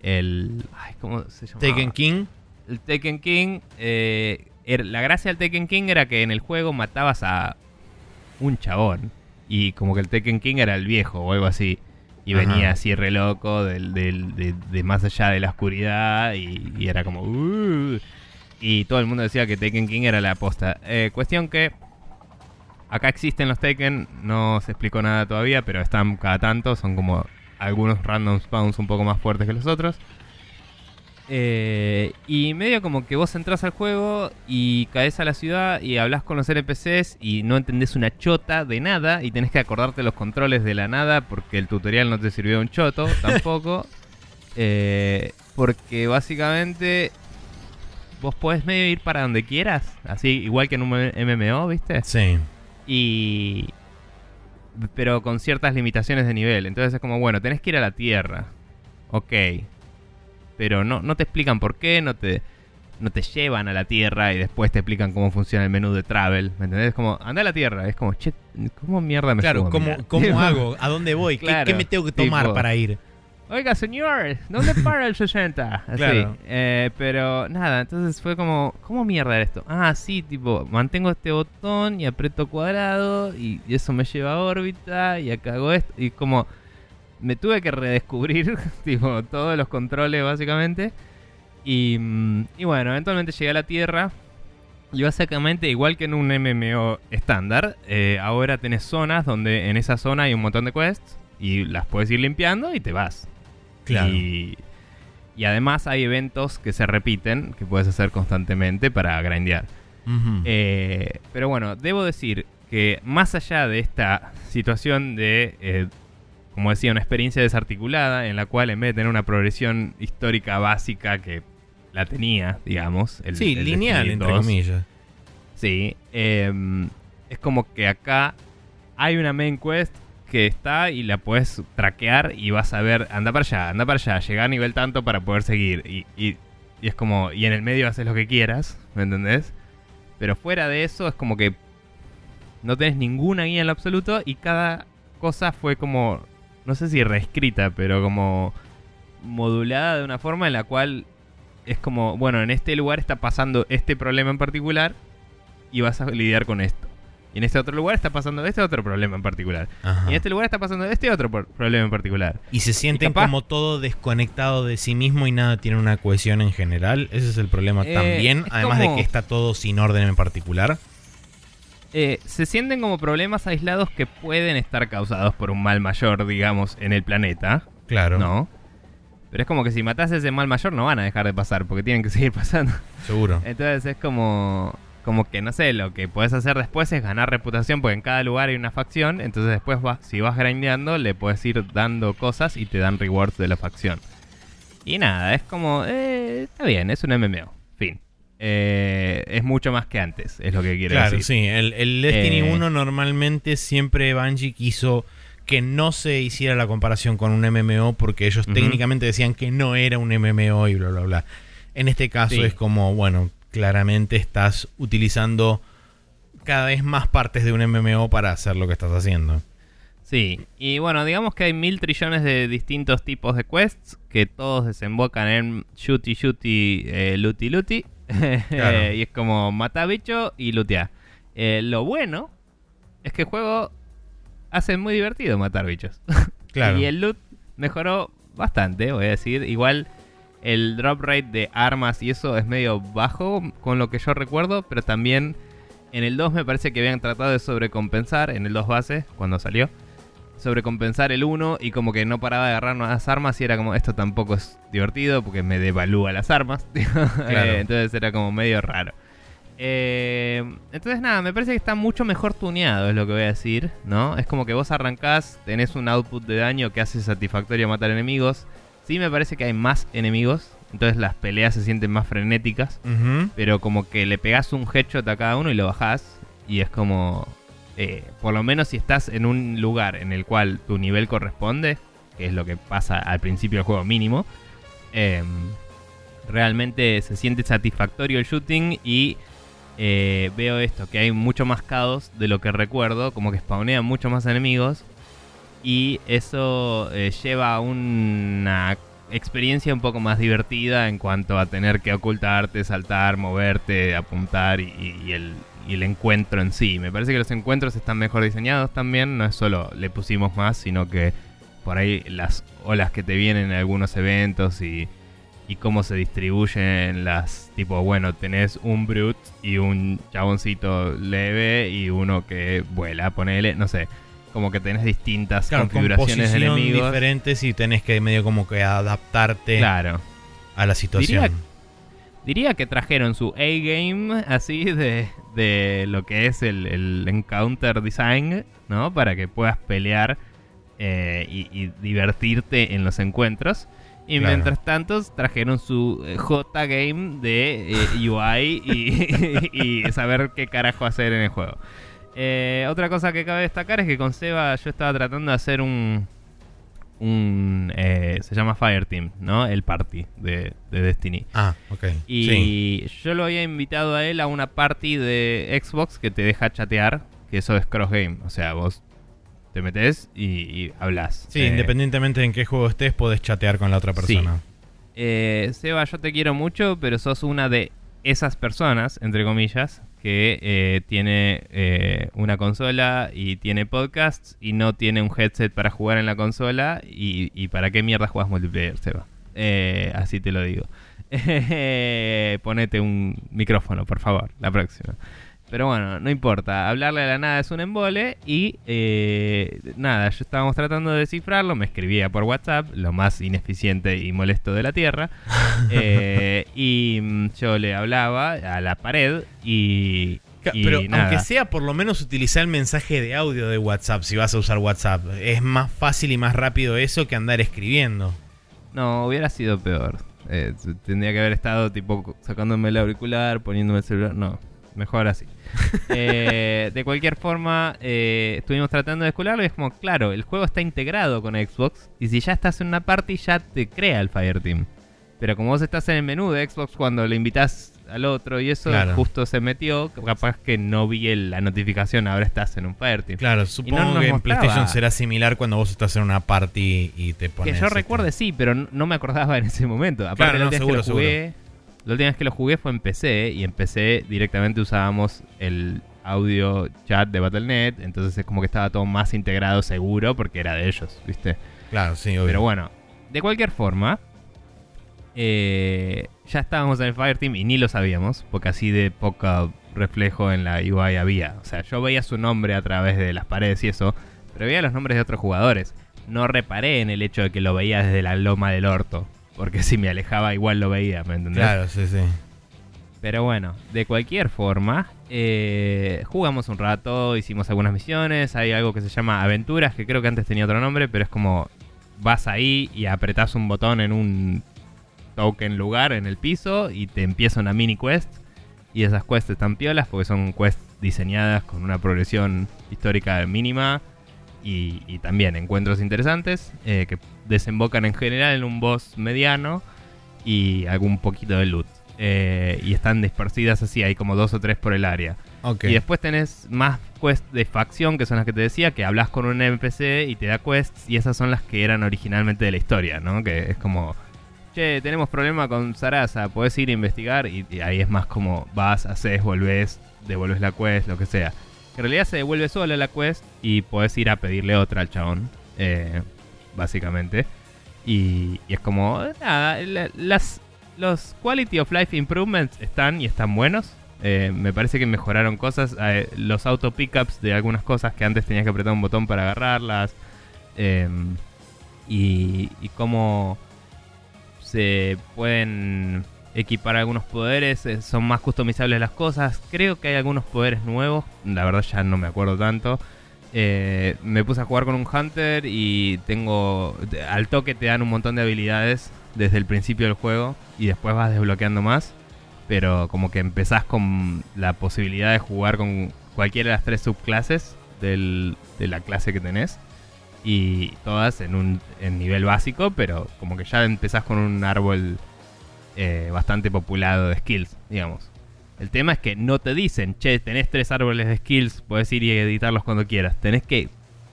el- ay, ¿Cómo se llama? Taken King. el Tekken King, eh, er- la gracia del Tekken King era que en el juego matabas a un chabón. Y como que el Tekken King era el viejo o algo así. Y Ajá. venía así re loco del, del- de, de más allá de la oscuridad. Y, y era como... "Uh". y todo el mundo decía que Tekken King era la aposta. Eh, cuestión que... Acá existen los Tekken, no se explicó nada todavía, pero están cada tanto, son como algunos random spawns un poco más fuertes que los otros. Eh, y medio como que vos entras al juego y caes a la ciudad y hablas con los NPCs y no entendés una chota de nada y tenés que acordarte los controles de la nada porque el tutorial no te sirvió un choto [LAUGHS] tampoco. Eh, porque básicamente vos podés medio ir para donde quieras, así igual que en un MMO, ¿viste? Sí. Y. Pero con ciertas limitaciones de nivel. Entonces es como, bueno, tenés que ir a la Tierra. Ok. Pero no, no te explican por qué, no te, no te llevan a la Tierra y después te explican cómo funciona el menú de travel. ¿Me entendés? Es como, anda a la Tierra. Es como, che, ¿cómo mierda me Claro, subo ¿cómo, cómo [LAUGHS] hago? ¿A dónde voy? ¿Qué, qué me tengo que tomar tipo- para ir? Oiga, señor, ¿dónde para el 60? [LAUGHS] Así. Claro. Eh, pero nada, entonces fue como, ¿cómo mierda era esto? Ah, sí, tipo, mantengo este botón y aprieto cuadrado y, y eso me lleva a órbita y acá hago esto. Y como, me tuve que redescubrir, [LAUGHS] tipo, todos los controles básicamente. Y, mm, y bueno, eventualmente llegué a la Tierra. Y básicamente, igual que en un MMO estándar, eh, ahora tenés zonas donde en esa zona hay un montón de quests y las puedes ir limpiando y te vas. Claro. Y, y además hay eventos que se repiten que puedes hacer constantemente para grindear. Eh, pero bueno, debo decir que más allá de esta situación de, eh, como decía, una experiencia desarticulada en la cual en vez de tener una progresión histórica básica que la tenía, digamos, el, sí, el lineal, entre 2, comillas. Sí, em, es como que acá hay una main quest que está y la puedes traquear y vas a ver, anda para allá, anda para allá, llega a nivel tanto para poder seguir. Y, y- y es como, y en el medio haces lo que quieras, ¿me entendés? Pero fuera de eso es como que no tenés ninguna guía en lo absoluto y cada cosa fue como, no sé si reescrita, pero como modulada de una forma en la cual es como, bueno, en este lugar está pasando este problema en particular y vas a lidiar con esto. Y en este otro lugar está pasando este otro problema en particular. Ajá. Y en este lugar está pasando este otro problema en particular. Y se sienten capaz- como todo desconectado de sí mismo y nada tiene una cohesión en general. Ese es el problema Eh, también. Además de que está todo sin orden en particular. Eh, se sienten como problemas aislados que pueden estar causados por un mal mayor, digamos, en el planeta. Claro. ¿No? Pero es como que si matas ese mal mayor no van a dejar de pasar porque tienen que seguir pasando. Seguro. Entonces es como como que no sé, lo que puedes hacer después es ganar reputación porque en cada lugar hay una facción, entonces después vas, si vas grindeando le puedes ir dando cosas y te dan rewards de la facción. Y nada, es como, eh, está bien, es un MMO, fin. eh, es mucho más que antes, es lo que quiero Claro, decir. sí. El, el Destiny Eh. 1 normalmente siempre Bungie quiso que no se hiciera la comparación con un MMO porque ellos técnicamente decían que no era un MMO y bla, bla, bla. En este caso Sí. es como, bueno, claramente estás utilizando cada vez más partes de un MMO para hacer lo que estás haciendo. Sí, y bueno, digamos que hay mil trillones de distintos tipos de quests que todos desembocan en shooty shooty eh, looty looty. [LAUGHS] Claro. y es como mata bicho y lootear. Eh, lo bueno es que el juego hace muy divertido matar bichos. [LAUGHS] Claro. y el loot mejoró bastante, voy a decir. Igual el drop rate de armas y eso es medio bajo con lo que yo recuerdo, pero también en el 2 me parece que habían tratado de sobrecompensar, en el 2 base, cuando salió, sobrecompensar el 1 y como que no paraba de agarrar nuevas armas y era como, esto tampoco es divertido porque me devalúa las armas. [LAUGHS] Eh, entonces era como medio raro. Eh, entonces nada, me parece que está mucho mejor tuneado, es lo que voy a decir, ¿no? Es como que vos arrancás, tenés un output de daño que hace satisfactorio matar enemigos. Sí me parece que hay más enemigos, entonces las peleas se sienten más frenéticas, pero como que le pegás un headshot a cada uno y lo bajás y es como... eh, por lo menos si estás en un lugar en el cual tu nivel corresponde, que es lo que pasa al principio del juego mínimo, em, realmente se siente satisfactorio el shooting y eh, veo esto, que hay mucho más caos de lo que recuerdo, como que spawnean mucho más enemigos y eso eh, lleva a una experiencia un poco más divertida en cuanto a tener que ocultarte, saltar, moverte, apuntar y, el encuentro en sí. Me parece que los encuentros están mejor diseñados también, no es solo le pusimos más, sino que por ahí las olas que te vienen en algunos eventos y, y cómo se distribuyen las tipo bueno tenés un brute y un chaboncito leve y uno que vuela ponele no sé como que tenés distintas Claro, configuraciones de enemigos diferentes y tenés que medio como que adaptarte claro a la situación. Diría- diría que trajeron su A game así de, de lo que es el, el encounter design no para que puedas pelear eh, y, y divertirte en los encuentros y Claro. mientras tanto trajeron su eh, J game de eh, [LAUGHS] UI y, [LAUGHS] y saber qué carajo hacer en el juego. Eh, otra cosa que cabe destacar es que con Seba yo estaba tratando de hacer un. un eh, se llama Fireteam, ¿no? El party de, de Destiny. Ah, ok. Y Sí. yo lo había invitado a él a una party de Xbox que te deja chatear, que eso es cross game. O sea, vos te metes y, y hablas. Sí, Eh, independientemente en qué juego estés, podés chatear con la otra Sí. persona. Eh, Seba, yo te quiero mucho, pero sos una de esas personas, entre comillas, que eh, tiene eh, una consola y tiene podcasts y no tiene un headset para jugar en la consola. ¿Y, para qué mierda juegas multiplayer, Seba? Eh, así te lo digo. [LAUGHS] Ponete un micrófono, por favor, la próxima. Pero bueno, no importa. Hablarle a la nada es un embole. Y eh, nada, yo estábamos tratando de descifrarlo. Me escribía por WhatsApp, lo más ineficiente y molesto de la tierra. [LAUGHS] Eh, y mm, yo le hablaba a la pared y. Pero nada. aunque sea, por lo menos utilizar el mensaje de audio de WhatsApp si vas a usar WhatsApp. Es más fácil y más rápido eso que andar escribiendo. No, hubiera sido peor. Eh, tendría que haber estado tipo sacándome el auricular, poniéndome el celular. No, mejor así. [LAUGHS] Eh, de cualquier forma, eh, estuvimos tratando de escularlo y es como, claro, el juego está integrado con Xbox y si ya estás en una party ya te crea el Fireteam. Pero como vos estás en el menú de Xbox cuando le invitas al otro y eso Claro. justo se metió, capaz que no vi la notificación, ahora estás en un Fireteam. Claro, supongo que en. PlayStation será similar cuando vos estás en una party y te pones. Que yo este, recuerde sí, pero no me acordaba en ese momento. Aparte, Claro, la, no, seguro, que lo jugué, la última vez que lo jugué fue en PC y en PC directamente usábamos el audio chat de Battle.net, entonces es como que estaba todo más integrado seguro porque era de ellos, ¿viste? Claro, sí, obvio. Pero bueno, de cualquier forma, eh, ya estábamos en el Fireteam y ni lo sabíamos, porque así de poca reflejo en la UI había. O sea, yo veía su nombre a través de las paredes y eso, pero veía los nombres de otros jugadores. No reparé en el hecho de que lo veía desde la loma del orto, porque [LAUGHS] si me alejaba igual lo veía, ¿me entendés? Claro, sí, sí. Pero bueno, de cualquier forma, eh, jugamos un rato, hicimos algunas misiones, hay algo que se llama aventuras, que creo que antes tenía otro nombre, pero es como vas ahí y apretás un botón en un token lugar en el piso y te empieza una mini quest. Y esas quests están piolas porque son quests diseñadas con una progresión histórica mínima y, y también encuentros interesantes eh, que desembocan en general en un boss mediano y algún poquito de loot. Eh, y están dispersidas así, hay como dos o tres por el área. Y después tenés más quests de facción, que son las que te decía, que hablas con un NPC y te da quests, y esas son las que eran originalmente de la historia, ¿no? Que es como, che, tenemos problema con Sarasa, podés ir a investigar, y, y ahí es más como vas, haces, volvés, devuelves la quest, lo que sea. En realidad se devuelve sola la quest y podés ir a pedirle otra al chabón, eh, básicamente. Y, es como, nada, los quality of life improvements están y están buenos. Eh, me parece que mejoraron cosas. eh, los auto pickups de algunas cosas que antes tenías que apretar un botón para agarrarlas. eh, y, y cómo se pueden equipar algunos poderes. eh, son más customizables las cosas. Creo que hay algunos poderes nuevos. La verdad ya no me acuerdo tanto. Eh, me puse a jugar con un Hunter y tengo. Al toque te dan un montón de habilidades desde el principio del juego y después vas desbloqueando más. Pero como que empezás con la posibilidad de jugar con cualquiera de las tres subclases de la clase que tenés. Y todas en un en nivel básico, pero como que ya empezás con un árbol eh, bastante populado de skills, digamos. El tema es que no te dicen, che, tenés tres árboles de skills, puedes ir y editarlos cuando quieras. Tenés que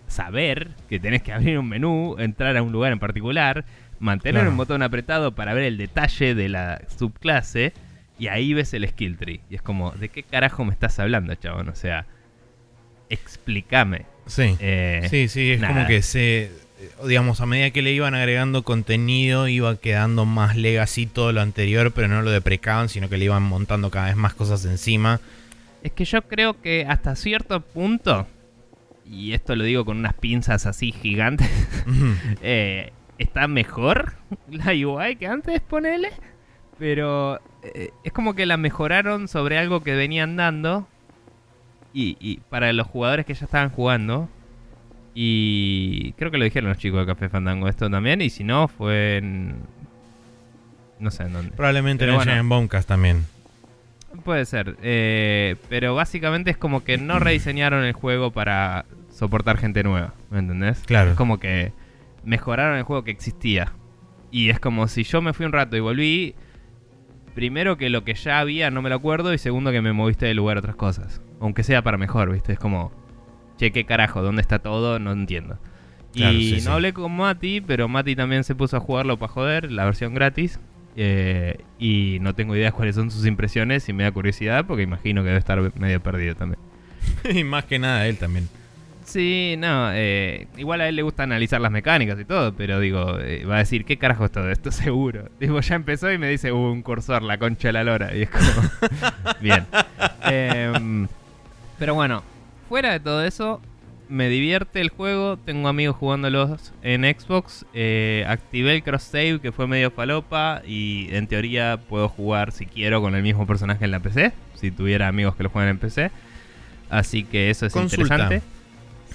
saber que tenés que abrir un menú, entrar a un lugar en particular, mantener Claro. un botón apretado para ver el detalle de la subclase y ahí ves el skill tree. Y es como, ¿de qué carajo me estás hablando, chabón? O sea, explícame. Sí. Eh, Sí, sí, es nada. como que se. Digamos, a medida que le iban agregando contenido, iba quedando más legacy todo lo anterior, pero no lo deprecaban, sino que le iban montando cada vez más cosas encima. Es que yo creo que hasta cierto punto, y esto lo digo con unas pinzas así gigantes, [LAUGHS] eh, está mejor la UI que antes, ponele. Pero eh, es como que la mejoraron sobre algo que venían dando. Y, y para los jugadores que ya estaban jugando. Y creo que lo dijeron los chicos de Café Fandango esto también. Y si no, fue en... No sé en dónde. Probablemente en bueno. en Bombcast también. Puede ser, eh, pero básicamente es como que no [CLEARS THROAT] rediseñaron el juego para soportar gente nueva, ¿me entendés? Claro. Es como que mejoraron el juego que existía. Y es como si yo me fui un rato y volví, primero que lo que ya había no me lo acuerdo y segundo que me moviste de lugar a otras cosas. Aunque sea para mejor, ¿viste? Es como, che, qué carajo, ¿dónde está todo? No entiendo. Claro, y sí, no sí. hablé con Mati, pero Mati también se puso a jugarlo para joder, la versión gratis. eh, y no tengo idea cuáles son sus impresiones y me da curiosidad porque imagino que debe estar medio perdido también. [LAUGHS] y más que nada él también. Sí, no, eh, igual a él le gusta analizar las mecánicas y todo, pero digo, eh, va a decir, ¿qué carajo es todo esto? [LAUGHS] Seguro. Digo, ya empezó y me dice, uh, un cursor, la concha de la lora. Y es como, [LAUGHS] bien. Em, pero bueno, fuera de todo eso, me divierte el juego. Tengo amigos jugándolos en Xbox. eh, activé el cross save que fue medio falopa. Y en teoría puedo jugar si quiero con el mismo personaje en la PC. Si tuviera amigos que lo juegan en PC. Así que eso es Consulta. interesante.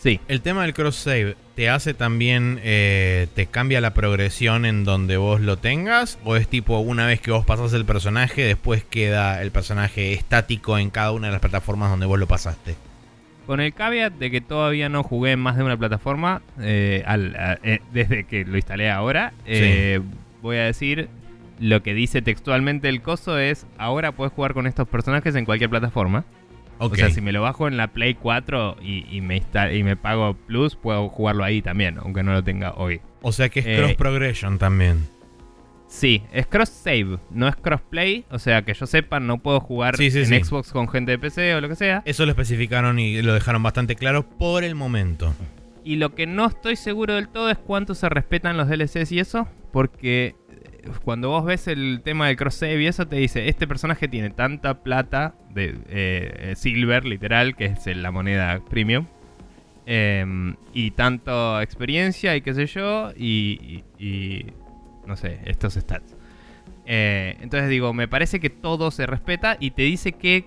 Sí. El tema del cross save, ¿te hace también, eh, te cambia la progresión en donde vos lo tengas? ¿O es tipo una vez que vos pasás el personaje, después queda el personaje estático en cada una de las plataformas donde vos lo pasaste? Con el caveat de que todavía no jugué en más de una plataforma eh, al- a- eh, desde que lo instalé ahora, eh, voy a decir lo que dice textualmente el coso es ahora puedes jugar con estos personajes en cualquier plataforma. O sea, si me lo bajo en la Play 4 y, y me y me pago Plus, puedo jugarlo ahí también, aunque no lo tenga hoy. O sea que es eh, cross progression también. Sí, es cross save, no es cross play, o sea que yo sepa no puedo jugar Sí, sí, en sí. Xbox con gente de PC o lo que sea. Eso lo especificaron y lo dejaron bastante claro por el momento. Y lo que no estoy seguro del todo es cuánto se respetan los DLCs y eso, porque eh, cuando vos ves el tema del cross save y eso te dice, este personaje tiene tanta plata de eh, silver, literal, que es la moneda premium, em, y tanto experiencia y qué sé yo, y, y- y, no sé, estos stats. Eh, entonces digo, me parece que todo se respeta y te dice qué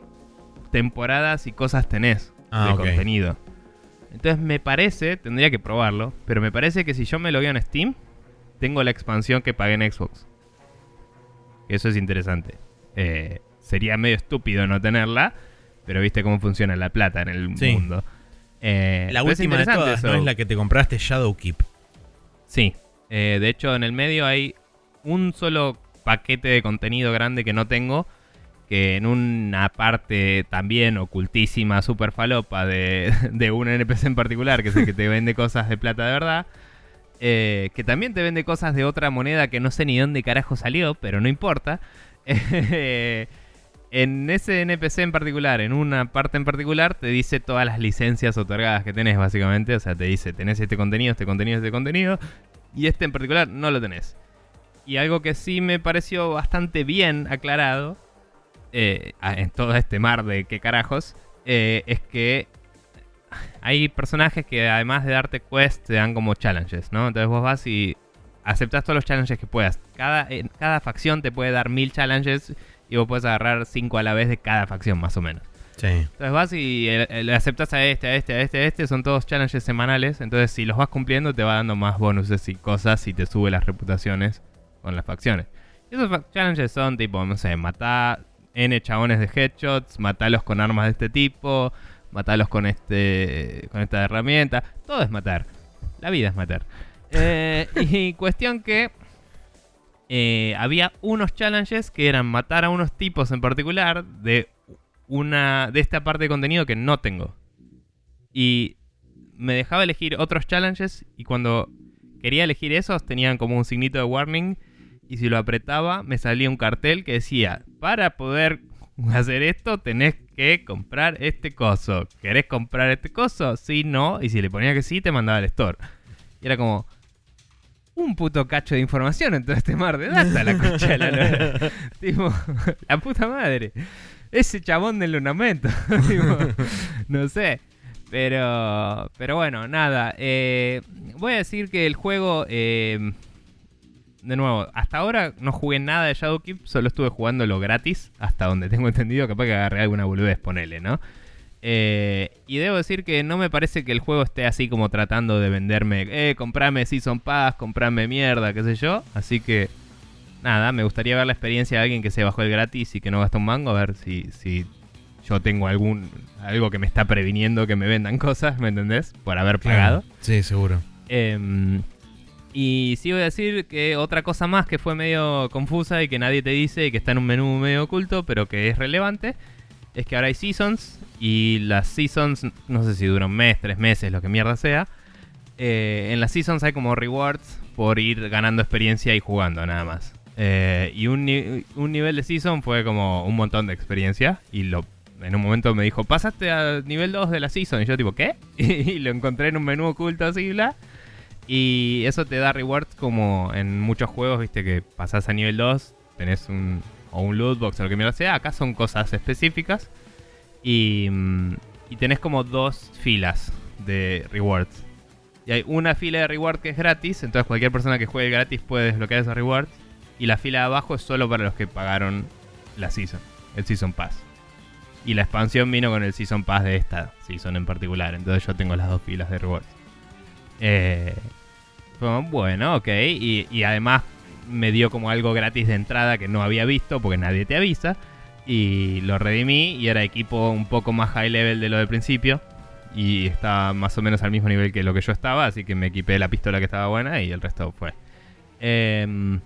temporadas y cosas tenés Ah, de ok. contenido. Entonces me parece, tendría que probarlo, pero me parece que si yo me logueo en Steam, tengo la expansión que pagué en Xbox. Eso es interesante. Eh, sería medio estúpido no tenerla, pero viste cómo funciona la plata en el Sí. mundo. Eh, La última de todas, eso. ¿no? Es la que te compraste Shadowkeep. Sí, eh, de hecho en el medio hay un solo paquete de contenido grande que no tengo, que en una parte también ocultísima, super falopa de, [LAUGHS] de un NPC en particular, que es el que te vende cosas de plata de verdad, eh, que también te vende cosas de otra moneda que no sé ni dónde carajo salió, pero no importa. [LAUGHS] Eh, en ese NPC en particular, en una parte en particular, te dice todas las licencias otorgadas que tenés, básicamente. O sea, te dice, tenés este contenido, este contenido, este contenido. Y este en particular no lo tenés. Y algo que sí me pareció bastante bien aclarado, eh, en todo este mar de qué carajos, eh, es que hay personajes que además de darte quests, te dan como challenges, ¿no? Entonces vos vas y aceptás todos los challenges que puedas. Cada, cada facción te puede dar mil challenges y vos puedes agarrar cinco a la vez de cada facción, más o menos. Sí. Entonces vas y eh, eh, le aceptas a este, a este, a este, a este. Son todos challenges semanales. Entonces, si los vas cumpliendo, te va dando más bonuses y cosas y te sube las reputaciones con las facciones. Y esos challenges son tipo, no sé, matar N chabones de headshots, matarlos con armas de este tipo, matarlos con este con esta herramienta. Todo es matar. La vida es matar. [LAUGHS] Eh, y cuestión que eh, había unos challenges que eran matar a unos tipos en particular de una de esta parte de contenido que no tengo. Y me dejaba elegir otros challenges y cuando quería elegir esos tenían como un signito de warning y si lo apretaba me salía un cartel que decía, para poder hacer esto tenés que comprar este coso. ¿Querés comprar este coso? Sí, no. Y si le ponía que sí, te mandaba al store. Y era como un puto cacho de información en todo este mar de data, la concha de la lora. [LAUGHS] tipo, [LAUGHS] la puta madre. Ese chabón del lunamento. [LAUGHS] no sé. Pero, pero bueno, nada. eh, voy a decir que el juego, eh, de nuevo, hasta ahora no jugué nada de Shadowkeep, solo estuve jugándolo gratis, hasta donde tengo entendido, capaz que agarré alguna boludez, ponele, ¿no? Eh, y debo decir que no me parece que el juego esté así como tratando de venderme, eh, comprame Season Pass, comprame mierda, qué sé yo. Así que, nada, me gustaría ver la experiencia de alguien que se bajó el gratis y que no gasta un mango, a ver si, si yo tengo algún algo que me está previniendo que me vendan cosas, ¿me entendés? Por haber pagado. Sí, seguro. Em, y sí voy a decir que otra cosa más que fue medio confusa y que nadie te dice y que está en un menú medio oculto, pero que es relevante, es que ahora hay seasons y las seasons, no sé si duran un mes, tres meses, lo que mierda sea. eh, en las seasons hay como rewards por ir ganando experiencia y jugando nada más. Eh, y un, un nivel de season fue como un montón de experiencia y lo en un momento me dijo, pasaste al nivel 2 de la season. Y yo tipo, ¿qué? [LAUGHS] Y lo encontré en un menú oculto así, bla. Y eso te da rewards como en muchos juegos, viste, que pasás a nivel 2, tenés un, o un loot box o lo que mierda sea. Acá son cosas específicas. Y, mm, y tenés como dos filas de rewards. Y hay una fila de reward que es gratis, entonces cualquier persona que juegue gratis puede desbloquear esos rewards. Y la fila de abajo es solo para los que pagaron la season, el season pass. Y la expansión vino con el season pass de esta season en particular, entonces yo tengo las dos filas de rewards. Eh, bueno, ok. Y, y además me dio como algo gratis de entrada que no había visto porque nadie te avisa. Y lo redimí y era equipo un poco más high level de lo del principio. Y estaba más o menos al mismo nivel que lo que yo estaba, así que me equipé la pistola que estaba buena y el resto fue. Em,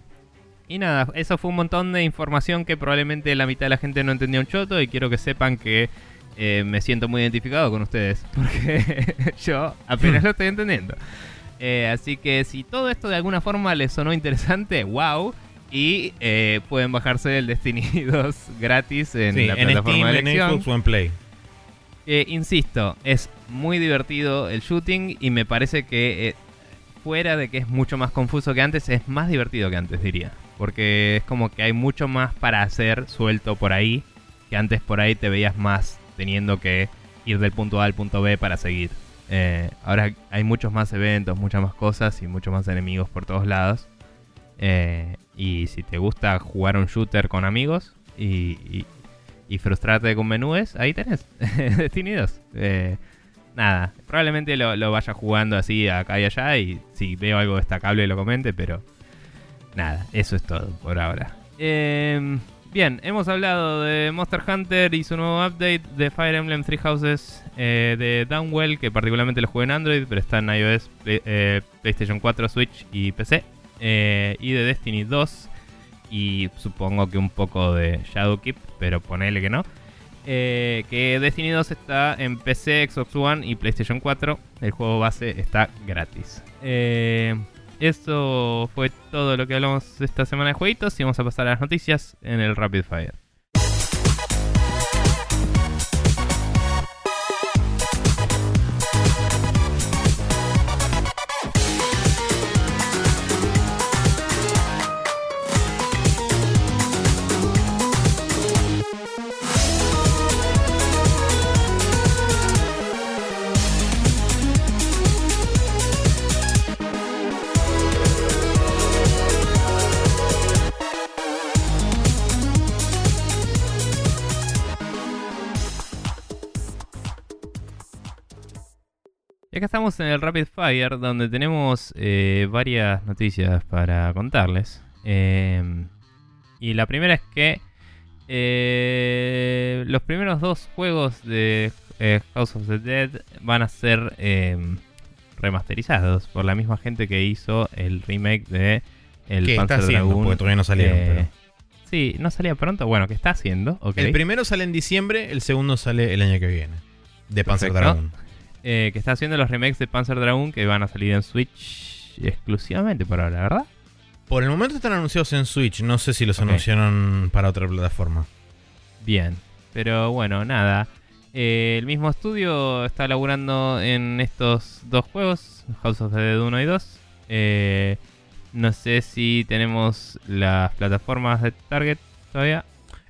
y nada, eso fue un montón de información que probablemente la mitad de la gente no entendía un choto y quiero que sepan que eh, me siento muy identificado con ustedes [LAUGHS] porque yo apenas lo estoy entendiendo. Eh, así que si todo esto de alguna forma les sonó interesante, wow. Y eh, pueden bajarse el Destiny 2 [LAUGHS] gratis en Sí, la en plataforma Steam, de en. Xbox o en Play. Eh, insisto, es muy divertido el shooting y me parece que fuera de que es mucho más confuso que antes, es más divertido que antes, diría. Porque es como que hay mucho más para hacer suelto por ahí, que antes por ahí te veías más teniendo que ir del punto A al punto B para seguir. Eh, ahora hay muchos más eventos, muchas más cosas y muchos más enemigos por todos lados. Eh, y si te gusta jugar un shooter con amigos y, frustrarte con menúes, ahí tenés [LAUGHS] Destiny 2. Eh, nada, probablemente lo, lo vaya jugando así acá y allá y si veo algo destacable lo comente, pero nada, eso es todo por ahora. Eh, Bien, hemos hablado de Monster Hunter y su nuevo update, de Fire Emblem Three Houses, eh, de Downwell, que particularmente lo jugué en Android, pero está en iOS, eh, PlayStation 4, Switch y PC, eh, y de Destiny 2, y supongo que un poco de Shadowkeep, pero ponele que no. Que Destiny 2 está en PC, Xbox One y PlayStation 4. El juego base está gratis. Eh, eso fue todo lo que hablamos esta semana de jueguitos y vamos a pasar a las noticias en el Rapid Fire. Y acá estamos en el Rapid Fire, donde tenemos eh, varias noticias para contarles. Eh, y la primera es que eh, los primeros dos juegos de House of the Dead van a ser remasterizados por la misma gente que hizo el remake de el que está Panzer haciendo, Dragoon. porque todavía no salieron. Eh, pero- Sí, no salía pronto. Bueno, que está haciendo. El primero sale en diciembre, el segundo sale el año que viene. De Panzer. Dragoon. Eh, que está haciendo los remakes de Panzer Dragoon que van a salir en Switch exclusivamente por ahora, ¿verdad? Por el momento están anunciados en Switch, no sé si los anunciaron para otra plataforma. Bien, pero bueno, nada. Eh, el mismo estudio está laburando en estos dos juegos, House of the Dead 1 y 2. Eh, no sé si tenemos las plataformas de Target todavía.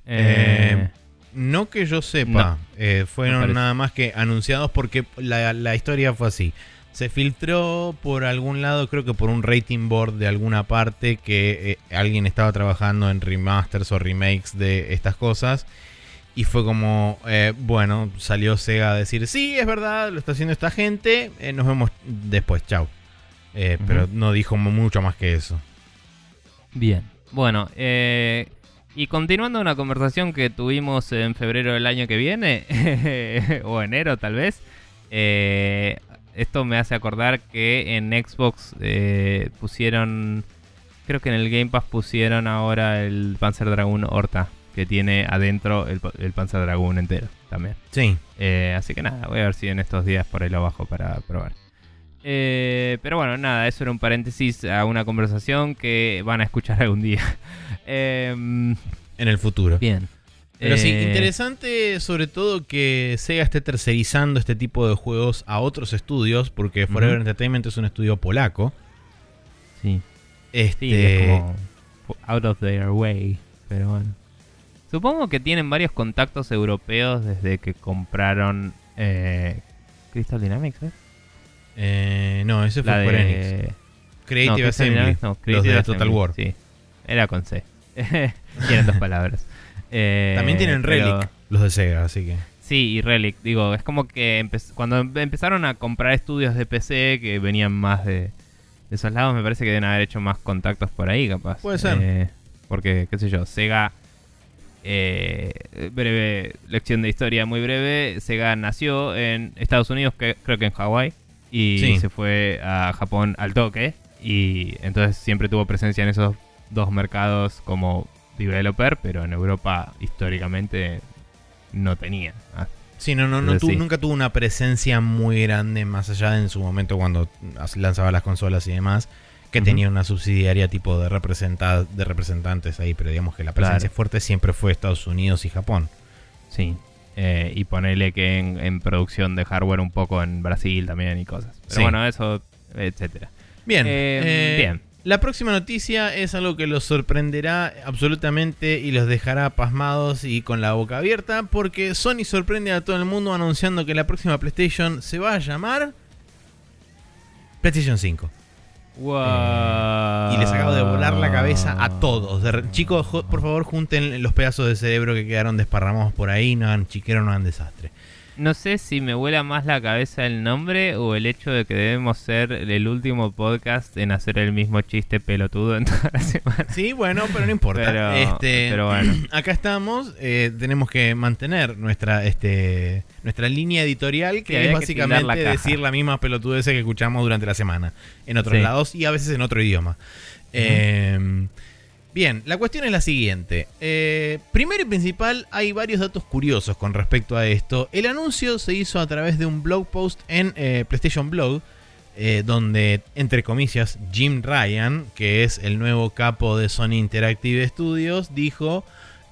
Eh, No que yo sepa, eh, fueron nada más que anunciados porque la, la historia fue así. Se filtró por algún lado, creo que por un rating board de alguna parte, que eh, alguien estaba trabajando en remasters o remakes de estas cosas. Y fue como, eh, bueno, salió Sega a decir, sí, es verdad, lo está haciendo esta gente, nos vemos después, chao. Eh, Ujú. Pero no dijo mucho más que eso. Bien. Bueno, eh, y continuando una conversación que tuvimos en febrero del año que viene, [LAUGHS] o enero tal vez, eh, esto me hace acordar que en Xbox eh, pusieron, creo que en el Game Pass pusieron ahora el Panzer Dragoon Horta, que tiene adentro el, pa- el Panzer Dragoon entero también. Sí, Eh, así que nada, voy a ver si en estos días por ahí lo bajo para probar. Eh, pero bueno, nada, eso era un paréntesis a una conversación que van a escuchar [LAUGHS] algún día. Em, en el futuro. bien. Pero sí, Eh, interesante sobre todo que Sega esté tercerizando este tipo de juegos a otros estudios, porque Forever. Entertainment es un estudio polaco. Sí, Este, sí, es como out of their way. Pero bueno. Supongo que tienen varios contactos europeos desde que compraron eh, Crystal Dynamics, ¿eh? Eh, no, ese fue La Square Enix. Creative no, Assembly. Los de Total War. Sí, era con C. [LAUGHS] Tienen dos palabras. Eh, También tienen pero- Relic, los de Sega, así que. Sí, y Relic. Digo, es como que empe- cuando empe- empezaron a comprar estudios de PC que venían más de, de esos lados, me parece que deben haber hecho más contactos por ahí, capaz. Puede ser. Eh, porque, qué sé yo, Sega. eh, breve lección de historia muy breve. Sega nació en Estados Unidos, que, creo que en Hawái, y Sí. se fue a Japón al toque. Y entonces siempre tuvo presencia en esos dos mercados como developer, pero en Europa históricamente no tenía. Ah, Sí, no, no, no Entonces, tu- sí. nunca tuvo una presencia muy grande más allá de en su momento cuando lanzaba las consolas y demás, que tenía una subsidiaria tipo de, representa- de representantes ahí, pero digamos que la presencia Claro. fuerte siempre fue Estados Unidos y Japón. Sí. Eh, y ponerle que en, en producción de hardware un poco en Brasil también y cosas. Pero Sí. bueno, eso, etcétera. Bien, Eh, eh, bien. La próxima noticia es algo que los sorprenderá absolutamente y los dejará pasmados y con la boca abierta porque Sony sorprende a todo el mundo anunciando que la próxima PlayStation se va a llamar PlayStation 5. Y les acabo de volar la cabeza a todos. Chicos, por favor, junten los pedazos de cerebro que quedaron desparramados por ahí. No hagan chiquero, no hagan desastre. No sé si me vuela más la cabeza el nombre o el hecho de que debemos ser el último podcast en hacer el mismo chiste pelotudo en toda la semana. Sí, bueno, pero no importa. Pero, este, pero bueno. [CLEARS THROAT] Acá estamos, eh, tenemos que mantener nuestra este nuestra línea editorial, que es que básicamente tildar la decir la misma pelotudez que escuchamos durante la semana, en otros Sí. lados y a veces en otro idioma. Eh, bien, la cuestión es la siguiente. Eh, primero y principal, hay varios datos curiosos con respecto a esto. El anuncio se hizo a través de un blog post en eh, PlayStation Blog, eh, donde, entre comillas, Jim Ryan, que es el nuevo capo de Sony Interactive Studios, dijo...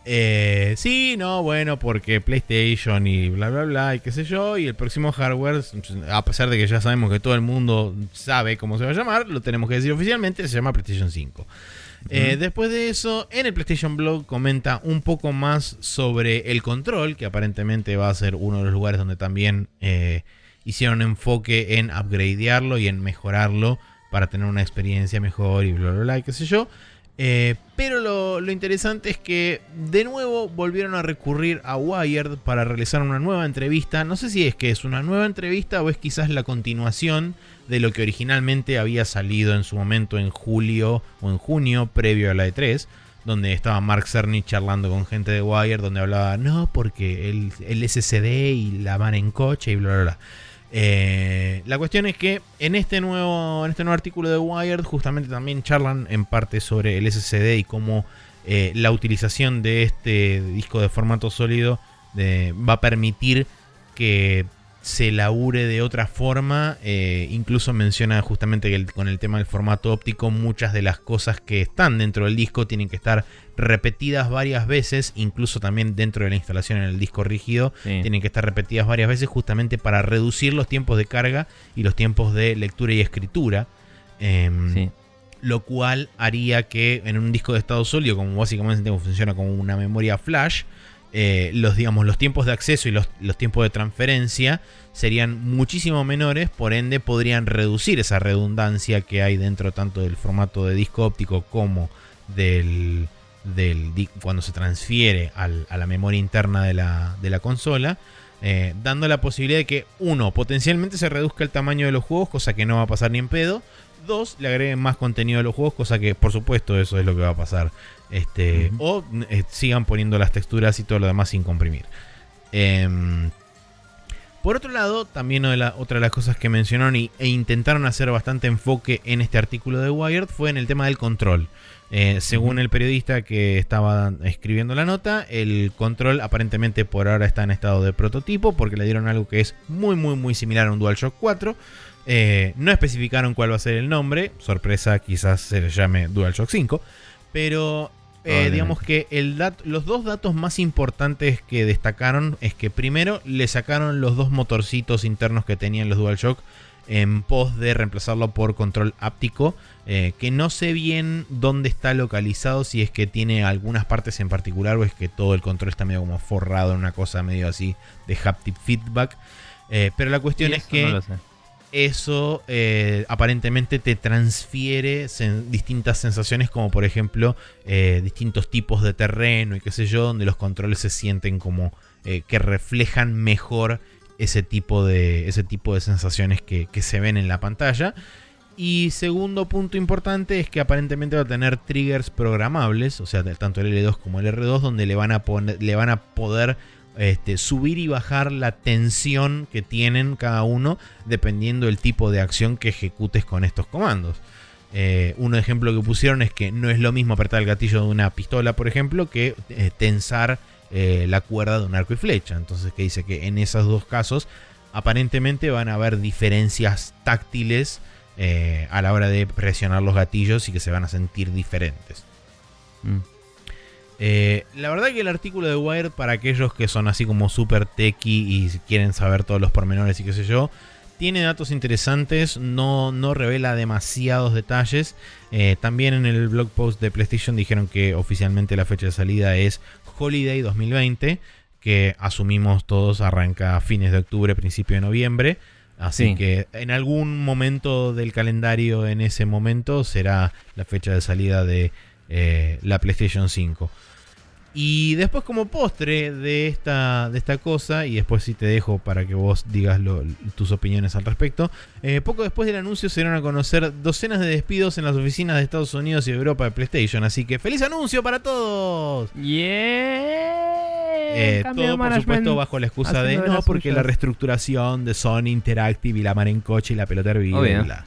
eh, sí, no, bueno, porque PlayStation y bla, bla, bla, y qué sé yo, y el próximo hardware, a pesar de que ya sabemos que todo el mundo sabe cómo se va a llamar, lo tenemos que decir oficialmente, se llama PlayStation 5. Eh, después de eso, en el PlayStation Blog comenta un poco más sobre el control, que aparentemente va a ser uno de los lugares donde también eh, hicieron enfoque en upgradearlo y en mejorarlo para tener una experiencia mejor y bla, bla, bla, y qué sé yo. Eh, pero lo, lo interesante es que de nuevo volvieron a recurrir a Wired para realizar una nueva entrevista. No sé si es que es una nueva entrevista o es quizás la continuación de lo que originalmente había salido en su momento en julio o en junio previo a la E3. Donde estaba Mark Cerny charlando con gente de Wired, donde hablaba, no, porque el, SSD y la van en coche y bla, bla, bla. Eh, la cuestión es que en este nuevo en este nuevo artículo de Wired justamente también charlan en parte sobre el SSD y cómo eh, la utilización de este disco de formato sólido de- va a permitir que se labure de otra forma. eh, incluso menciona justamente que el- con el tema del formato óptico muchas de las cosas que están dentro del disco tienen que estar repetidas varias veces, incluso también dentro de la instalación en el disco rígido Sí. tienen que estar repetidas varias veces justamente para reducir los tiempos de carga y los tiempos de lectura y escritura. Em, Sí. Lo cual haría que en un disco de estado sólido, como básicamente funciona como una memoria flash, eh, los, digamos, los tiempos de acceso y los, los tiempos de transferencia serían muchísimo menores, por ende podrían reducir esa redundancia que hay dentro tanto del formato de disco óptico como del, del cuando se transfiere al- a la memoria interna de la, de la consola, eh, dando la posibilidad de que uno, potencialmente se reduzca el tamaño de los juegos, cosa que no va a pasar ni en pedo. Dos, le agreguen más contenido a los juegos, cosa que por supuesto eso es lo que va a pasar. Este. O eh, sigan poniendo las texturas y todo lo demás sin comprimir. Em, por otro lado, también otra de las cosas que mencionaron y, e intentaron hacer bastante enfoque en este artículo de Wired fue en el tema del control. Eh, según el periodista que estaba escribiendo la nota, el control aparentemente por ahora está en estado de prototipo porque le dieron algo que es muy muy muy similar a un DualShock 4. Eh, no especificaron cuál va a ser el nombre, sorpresa quizás se le llame DualShock 5, pero eh, Probablemente. digamos que el dat- los dos datos más importantes que destacaron es que primero le sacaron los dos motorcitos internos que tenían los DualShock en pos de reemplazarlo por control áptico, eh, que no sé bien dónde está localizado, si es que tiene algunas partes en particular o es que todo el control está medio como forrado en una cosa medio así de haptic feedback. Eh, pero la cuestión es que no. Eso eh, aparentemente te transfiere distintas sensaciones como por ejemplo eh, distintos tipos de terreno y qué sé yo, donde los controles se sienten como eh, que reflejan mejor ese tipo de, ese tipo de sensaciones que, se ven en la pantalla. Y segundo punto importante es que aparentemente va a tener triggers programables, o sea, tanto el L2 como el R2, donde le van a, le van a poder este, subir y bajar la tensión que tienen cada uno dependiendo del tipo de acción que ejecutes con estos comandos. Eh, un ejemplo que pusieron es que no es lo mismo apretar el gatillo de una pistola, por ejemplo, que eh, tensar eh, la cuerda de un arco y flecha. Entonces, que dice que en esos dos casos aparentemente van a haber diferencias táctiles a la hora de presionar los gatillos y que se van a sentir diferentes. Mm. Eh, la verdad que el artículo de Wired para aquellos que son así como super techy y quieren saber todos los pormenores y qué sé yo, tiene datos interesantes, no, no revela demasiados detalles. Eh, también en el blog post de PlayStation dijeron que oficialmente la fecha de salida es Holiday 2020, que asumimos todos arranca a fines de octubre, principio de noviembre. Así Sí. que en algún momento del calendario en ese momento será la fecha de salida de eh, la PlayStation 5. Y después como postre de esta, de esta cosa, y después sí te dejo para que vos digas tus opiniones al respecto, eh, poco después del anuncio se dieron a conocer docenas de despidos en las oficinas de Estados Unidos y Europa de PlayStation. Así que feliz anuncio para todos. Yeah. Eh, todo por supuesto bajo la excusa de no, porque la reestructuración de Sony Interactive y la mar en coche y la pelota hervida.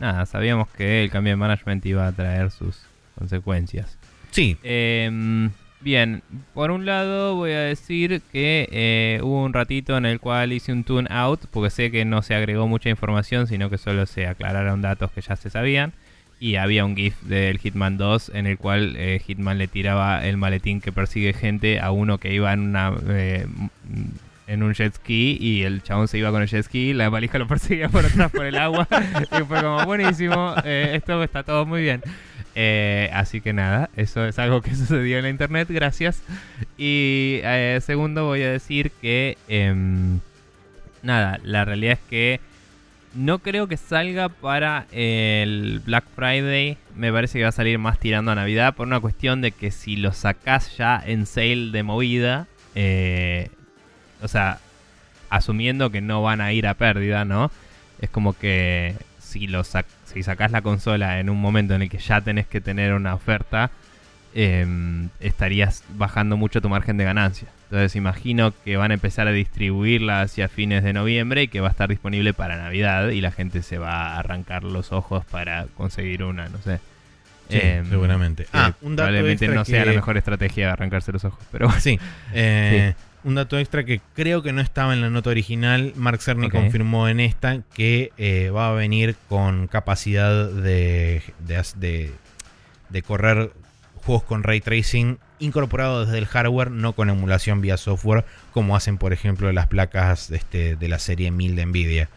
Nada, sabíamos que el cambio de management iba a traer sus consecuencias. Sí. Eh, Bien, por un lado voy a decir que eh, hubo un ratito en el cual hice un tune out, porque sé que no se agregó mucha información, sino que solo se aclararon datos que ya se sabían. Y había un GIF del Hitman 2 en el cual eh, Hitman le tiraba el maletín que persigue gente a uno que iba en una eh, en un jet ski y el chabón se iba con el jet ski, la valija lo [LAUGHS] perseguía por atrás por el agua y fue como buenísimo, esto está todo muy bien. Eh, así que nada, eso es algo que [LAUGHS] sucedió en la internet, gracias. Y eh, segundo voy a decir que... Em, nada, la realidad es que no creo que salga para el Black Friday. Me parece que va a salir más tirando a Navidad por una cuestión de que si lo sacás ya en sale de movida, eh, o sea, asumiendo que no van a ir a pérdida, ¿no? Es como que si lo sacas si sacás la consola en un momento en el que ya tenés que tener una oferta, em, estarías bajando mucho tu margen de ganancia. Entonces imagino que van a empezar a distribuirla hacia fines de noviembre y que va a estar disponible para Navidad y la gente se va a arrancar los ojos para conseguir una, no sé. Em, seguramente. Ah, un dato probablemente no sea la mejor estrategia arrancarse los ojos, pero sí. Eh, sí un dato extra que creo que no estaba en la nota original. Mark Cerny confirmó en esta que eh, va a venir con capacidad de, de, correr juegos con ray tracing incorporado desde el hardware, no con emulación vía software, como hacen, por ejemplo, las placas este, de la serie 1000 de Nvidia,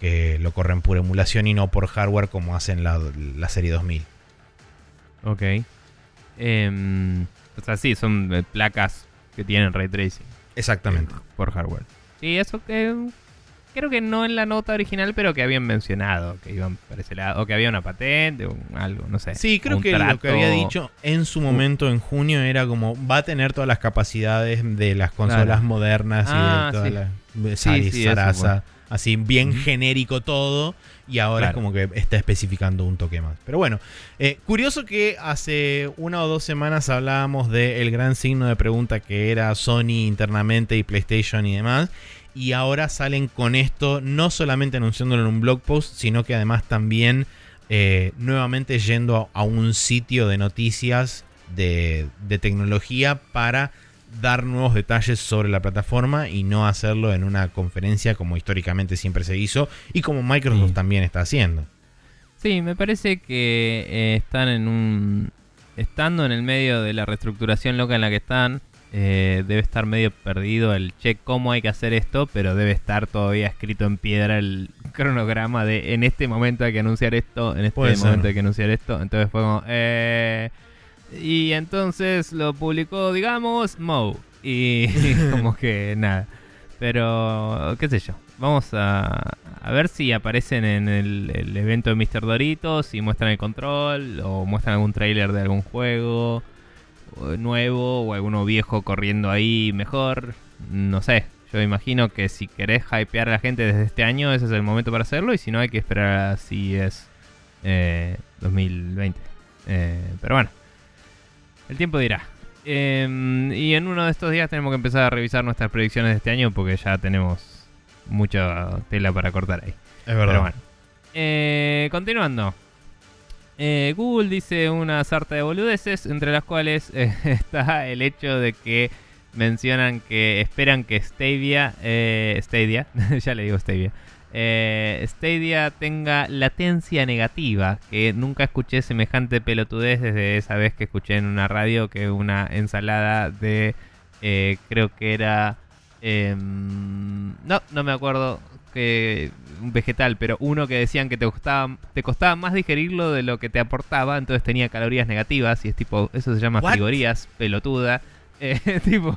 que lo corren por emulación y no por hardware, como hacen la, la serie 2000. Ok. Em, o sea, sí, son eh, placas que tienen ray tracing. Exactamente. Por hardware. Sí, eso que creo que no en la nota original, pero que habían mencionado que iban por ese lado, o que había una patente o algo, no sé. Sí, creo que lo que había dicho en su momento en junio era como va a tener todas las capacidades de las consolas modernas y de ah, todas las sí, sí, así bien genérico todo y ahora es como que está especificando un toque más. Pero bueno, eh, curioso que hace una o dos semanas hablábamos del gran signo de pregunta que era Sony internamente y PlayStation y demás. Y ahora salen con esto, no solamente anunciándolo en un blog post, sino que además también eh, nuevamente yendo a, un sitio de noticias de, de tecnología para dar nuevos detalles sobre la plataforma y no hacerlo en una conferencia como históricamente siempre se hizo y como Microsoft también está haciendo. Sí, me parece que eh, están en un... Estando en el medio de la reestructuración loca en la que están, eh, debe estar medio perdido el check cómo hay que hacer esto, pero debe estar todavía escrito en piedra el cronograma de en este momento hay que anunciar esto, en este momento hay que anunciar esto. Entonces fue como... Eh, y entonces lo publicó, digamos, Mo. Y [LAUGHS] como que nada. Pero, qué sé yo. Vamos a, a ver si aparecen en el, evento de Mr. Doritos, si muestran el control o muestran algún trailer de algún juego nuevo o alguno viejo corriendo ahí mejor. No sé. Yo imagino que si querés hypear a la gente desde este año, ese es el momento para hacerlo. Y si no, hay que esperar a es 2020. Eh, eh, pero bueno. El tiempo dirá. Em, y en uno de estos días tenemos que empezar a revisar nuestras predicciones de este año porque ya tenemos mucha tela para cortar ahí. Es verdad. Pero bueno. Eh, continuando. Eh, Google dice una sarta de boludeces, entre las cuales eh, [LAUGHS] está el hecho de que mencionan que esperan que Stadia, Stadia, [LAUGHS] ya le digo Stadia, eh, Stadia tenga latencia negativa, que nunca escuché semejante pelotudez desde esa vez que escuché en una radio que una ensalada de, eh, creo que era, em, no, no me acuerdo que un vegetal, pero uno que decían que te costaba, te costaba más digerirlo de lo que te aportaba, entonces tenía calorías negativas y es tipo, eso se llama frigorías, pelotuda. Eh, [LAUGHS] tipo,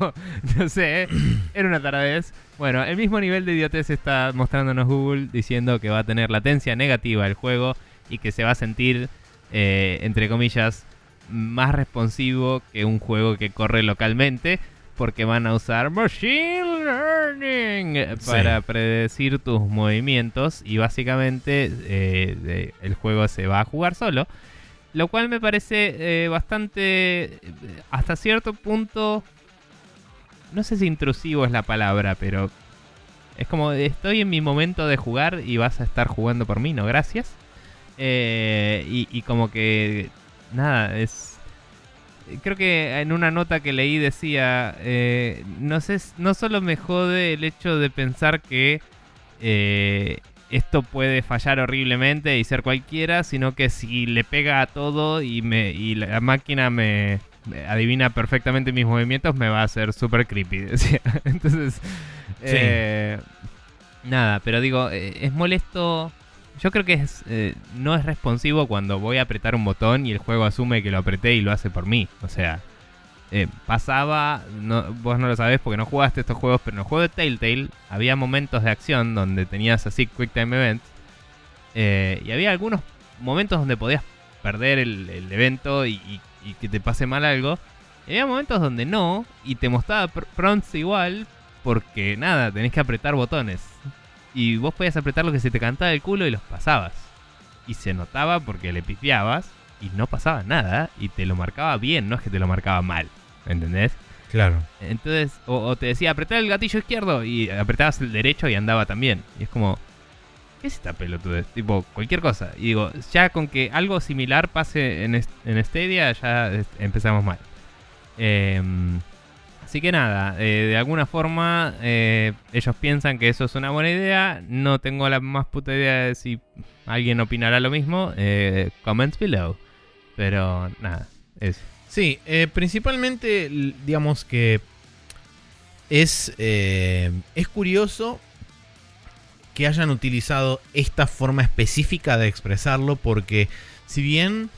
no sé, era una taradez. Bueno, el mismo nivel de idiotez está mostrándonos Google diciendo que va a tener latencia negativa el juego y que se va a sentir, eh, entre comillas, más responsivo que un juego que corre localmente porque van a usar Machine Learning para predecir tus movimientos y básicamente eh, el juego se va a jugar solo. Lo cual me parece eh, bastante, hasta cierto punto, no sé si intrusivo es la palabra, pero es como estoy en mi momento de jugar y vas a estar jugando por mí, no gracias. Eh, y, y como que, nada, es creo que en una nota que leí decía, eh, no sé, no solo me jode el hecho de pensar que eh, esto puede fallar horriblemente y ser cualquiera, sino que si le pega a todo y, me, y la máquina me, adivina perfectamente mis movimientos, me va a hacer súper creepy, [LAUGHS] decía. Entonces, eh, nada, pero digo, es molesto yo creo que es, eh, no es responsivo cuando voy a apretar un botón y el juego asume que lo apreté y lo hace por mí. O sea, eh, pasaba, vos no lo sabés porque no jugaste estos juegos, pero en el juego de Telltale había momentos de acción donde tenías así Quick Time Events. Eh, y había algunos momentos donde podías perder el, evento y, que te pase mal algo. Y había momentos donde no, y te mostraba prompts igual, porque nada, tenés que apretar botones. Y vos podías apretar lo que se te cantaba el culo y los pasabas. Y se notaba porque le pifiabas y no pasaba nada y te lo marcaba bien, no es que te lo marcaba mal. ¿Entendés? Claro. Entonces, o, te decía apretar el gatillo izquierdo y apretabas el derecho y andaba también. Y es como, ¿qué es esta pelotudez? Tipo, cualquier cosa. Y digo, ya con que algo similar pase en, en Stadia, ya empezamos mal. Eh, Así que nada, eh, de alguna forma eh, ellos piensan que eso es una buena idea. No tengo la más puta idea de si alguien opinará lo mismo. Eh, comments below. Pero nada, eso. Sí, principalmente digamos que es, es curioso que hayan utilizado esta forma específica de expresarlo porque si bien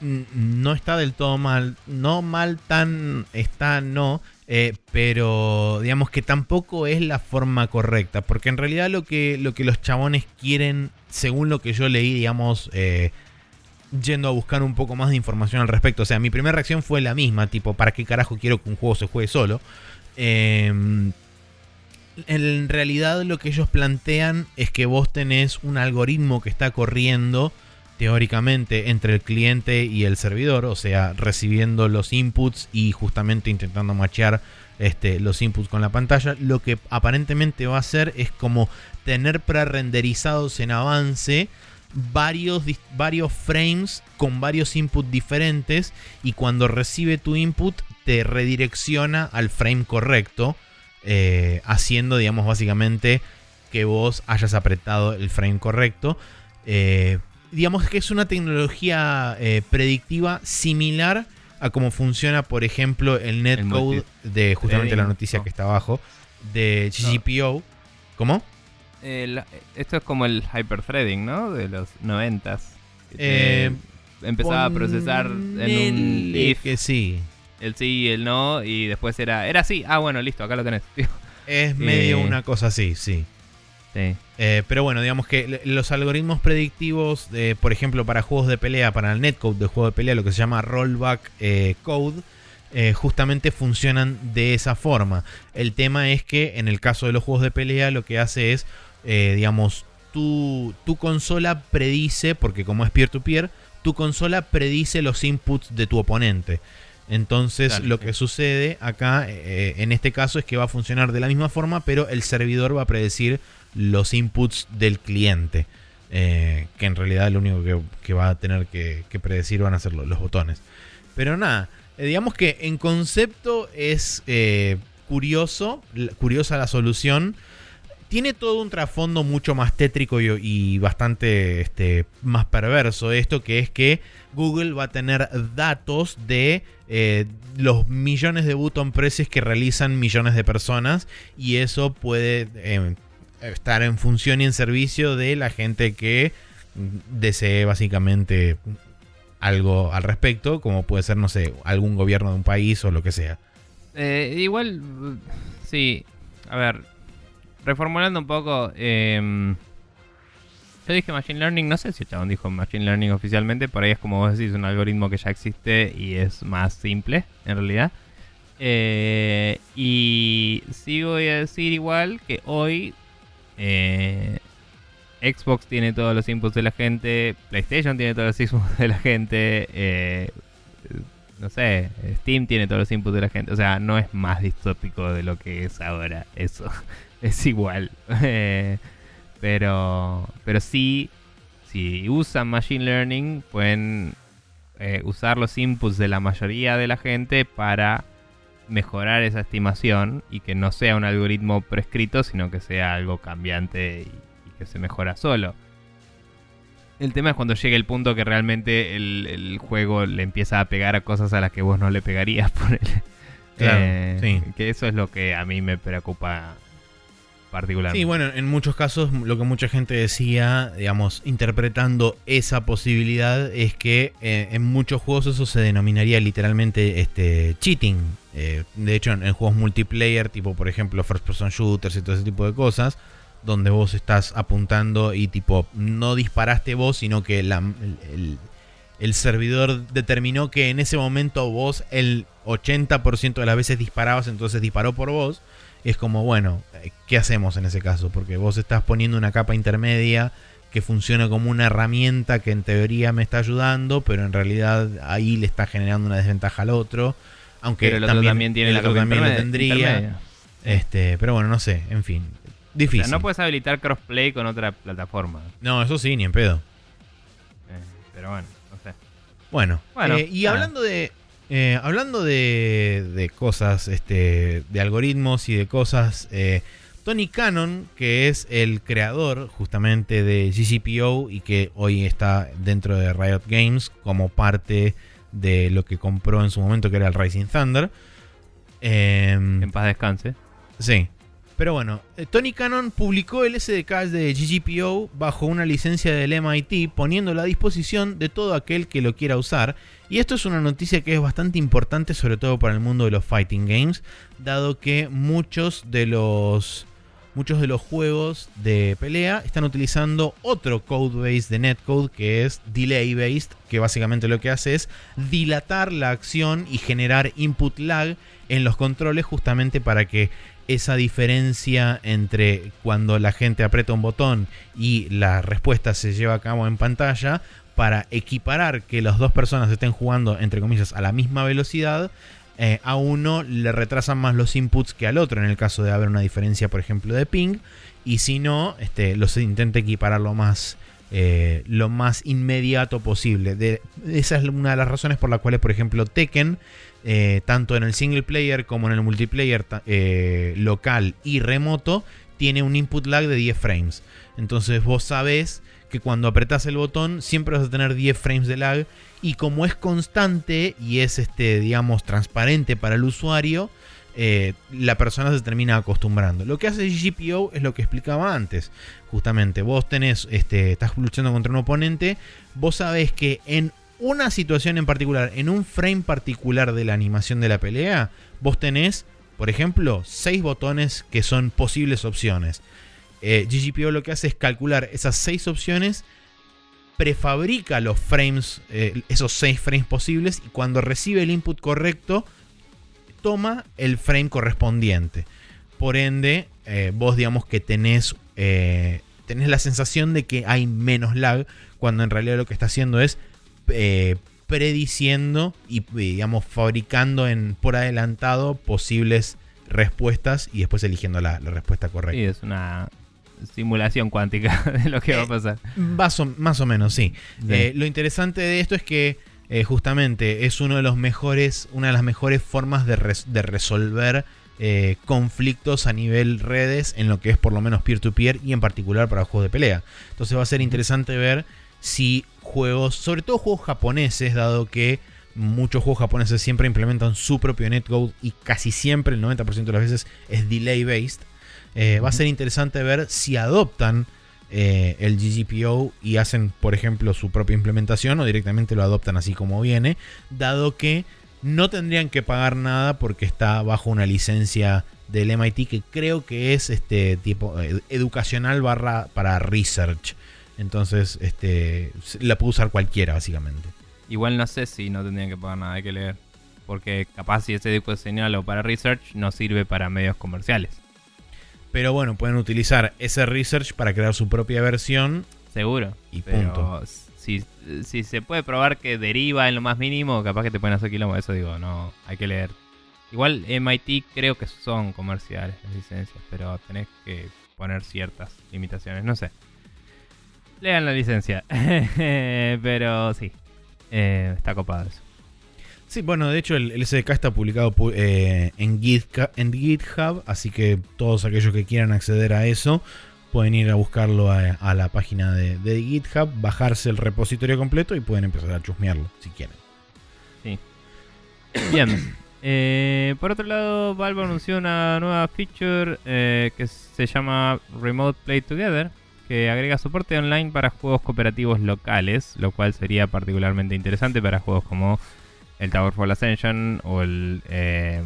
no está del todo mal, no mal tan está, no, eh, pero digamos que tampoco es la forma correcta, porque en realidad lo que, lo que los chabones quieren, según lo que yo leí, digamos, eh, yendo a buscar un poco más de información al respecto, o sea, mi primera reacción fue la misma, tipo, ¿para qué carajo quiero que un juego se juegue solo? Em, en realidad lo que ellos plantean es que vos tenés un algoritmo que está corriendo teóricamente entre el cliente y el servidor, o sea, recibiendo los inputs y justamente intentando machear este, los inputs con la pantalla, lo que aparentemente va a hacer es como tener pre-renderizados en avance varios, varios frames con varios inputs diferentes y cuando recibe tu input te redirecciona al frame correcto, eh, haciendo, digamos, básicamente que vos hayas apretado el frame correcto. Eh, digamos que es una tecnología eh, predictiva similar a cómo funciona, por ejemplo, el netcode de justamente la noticia que está abajo de GPO. ¿Cómo? Esto es como el hyperthreading, ¿no? De los noventas. Eh, empezaba a procesar en un if. Que sí. El sí y el no, y después era, era así. Ah, bueno, listo, acá lo tenés. [LAUGHS] es medio eh, una cosa así, sí. Eh, pero bueno, digamos que los algoritmos predictivos, por ejemplo, para juegos de pelea, para el netcode de juego de pelea, lo que se llama rollback eh, code, eh, justamente funcionan de esa forma. El tema es que en el caso de los juegos de pelea, lo que hace es, digamos, tu, tu consola predice, porque como es peer-to-peer, tu consola predice los inputs de tu oponente. Entonces lo que sucede acá, en este caso, es que va a funcionar de la misma forma, pero el servidor va a predecir los inputs del cliente. Eh, que en realidad lo único que, va a tener que, predecir van a ser los, botones. Pero nada, eh, digamos que en concepto es eh, curioso, curiosa la solución. Tiene todo un trasfondo mucho más tétrico y, bastante este, más perverso esto, que es que Google va a tener datos de los millones de button presses que realizan millones de personas y eso puede estar en función y en servicio de la gente que desee básicamente algo al respecto, como puede ser, no sé, algún gobierno de un país o lo que sea. Eh, igual, sí, a ver, reformulando un poco, em, Yo dije Machine Learning, no sé si el chabón dijo Machine Learning oficialmente, por ahí es como vos decís, un algoritmo que ya existe y es más simple, en realidad. Eh, y sí voy a decir igual que hoy eh, Xbox tiene todos los inputs de la gente, PlayStation tiene todos los inputs de la gente, eh, no sé, Steam tiene todos los inputs de la gente. O sea, no es más distópico de lo que es ahora eso. Es igual. [LAUGHS] pero, pero sí, si usan Machine Learning, pueden usar los inputs de la mayoría de la gente para mejorar esa estimación y que no sea un algoritmo prescrito, sino que sea algo cambiante y, que se mejora solo. El tema es cuando llega el punto que realmente el, juego le empieza a pegar a cosas a las que vos no le pegarías [LAUGHS] por él. Eh, que eso es lo que a mí me preocupa particularmente. Sí, bueno, en muchos casos lo que mucha gente decía, digamos, interpretando esa posibilidad es que eh, en muchos juegos eso se denominaría literalmente este cheating. Eh, de hecho, en, juegos multiplayer, tipo por ejemplo first person shooters y todo ese tipo de cosas, donde vos estás apuntando y tipo no disparaste vos, sino que el, el servidor determinó que en ese momento vos el 80% de las veces disparabas, entonces disparó por vos es como, bueno, ¿qué hacemos en ese caso? Porque vos estás poniendo una capa intermedia que funciona como una herramienta que en teoría me está ayudando, pero en realidad ahí le está generando una desventaja al otro. Aunque pero el otro también, tiene la capa también lo tendría. Este, pero bueno, no sé, en fin. Difícil. no puedes habilitar crossplay con otra plataforma. No, eso sí, ni en pedo. Eh, pero bueno, no sé. Bueno, eh, y hablando de eh, hablando de, cosas, este, de algoritmos y de cosas, eh, Tony Cannon, que es el creador justamente de GCPO y que hoy está dentro de Riot Games como parte de lo que compró en su momento, que era el Rising Thunder. Em, en paz descanse. Sí. Pero bueno, eh, Tony Cannon publicó el SDK de GGPO bajo una licencia del MIT, poniéndolo a disposición de todo aquel que lo quiera usar. Y esto es una noticia que es bastante importante, sobre todo para el mundo de los fighting games, dado que muchos de los muchos de los juegos de pelea están utilizando otro code base de netcode que es delay based, que básicamente lo que hace es dilatar la acción y generar input lag en los controles justamente para que esa diferencia entre cuando la gente aprieta un botón y la respuesta se lleva a cabo en pantalla para equiparar que las dos personas estén jugando entre comillas a la misma velocidad eh, a uno le retrasan más los inputs que al otro en el caso de haber una diferencia por ejemplo de ping y si no este, los intenta equiparar lo más eh, lo más inmediato posible. De, esa es una de las razones por las cuales, por ejemplo, Tekken eh, tanto en el single player como en el multiplayer eh, local y remoto, tiene un input lag de 10 frames. Entonces vos sabés que cuando apretas el botón siempre vas a tener 10 frames de lag y como es constante y es este digamos transparente para el usuario, eh, la persona se termina acostumbrando. Lo que hace GPO es lo que explicaba antes. Justamente, vos tenés, este, estás luchando contra un oponente, vos sabés que en una situación en particular, en un frame particular de la animación de la pelea, vos tenés, por ejemplo, seis botones que son posibles opciones. Eh, GGPO lo que hace es calcular esas seis opciones, prefabrica los frames, eh, esos seis frames posibles, y cuando recibe el input correcto, toma el frame correspondiente. Por ende, eh, vos digamos que tenés, tenés la sensación de que hay menos lag, cuando en realidad lo que está haciendo es eh, prediciendo y, digamos, fabricando en, por adelantado posibles respuestas y después eligiendo la, respuesta correcta. Sí, es una simulación cuántica [LAUGHS] de lo que va a eh, pasar. más, o, menos, sí. Eh, lo interesante de esto es que justamente es uno de los mejores, una de las mejores formas de, resolver conflictos a nivel redes en lo que es por lo menos peer-to-peer -peer y en particular para juegos de pelea. Entonces va a ser interesante ver si juegos, sobre todo juegos japoneses, dado que muchos juegos japoneses siempre implementan su propio netcode y casi siempre, el 90% de las veces, es delay based. Eh, va a ser interesante ver si adoptan eh, el GGPO y hacen, por ejemplo, su propia implementación o directamente lo adoptan así como viene, dado que no tendrían que pagar nada porque está bajo una licencia del MIT que creo que es este tipo eh, educacional barra para research. Entonces, este, la puede usar cualquiera, básicamente. Igual no sé si no tendrían que pagar nada, hay que leer. Porque capaz si ese disco de señal o para research no sirve para medios comerciales. Pero bueno, pueden utilizar ese research para crear su propia versión. Seguro. Y punto. Si, si se puede probar que deriva en lo más mínimo, capaz que te pueden hacer quilombo. Eso digo, no, hay que leer. Igual MIT creo que son comerciales las licencias, pero tenés que poner ciertas limitaciones, no sé. Lean la licencia. [LAUGHS] pero sí, eh, está copado eso. Sí, bueno, de hecho el, el SDK está publicado pu- eh, en, GitHub, en GitHub, así que todos aquellos que quieran acceder a eso pueden ir a buscarlo a, a la página de, de GitHub, bajarse el repositorio completo y pueden empezar a chusmearlo si quieren. [COUGHS] Bien. Eh, por otro lado, Valve anunció una nueva feature eh, que se llama Remote Play Together, que agrega soporte online para juegos cooperativos locales, lo cual sería particularmente interesante para juegos como el Towerfall Ascension o el eh,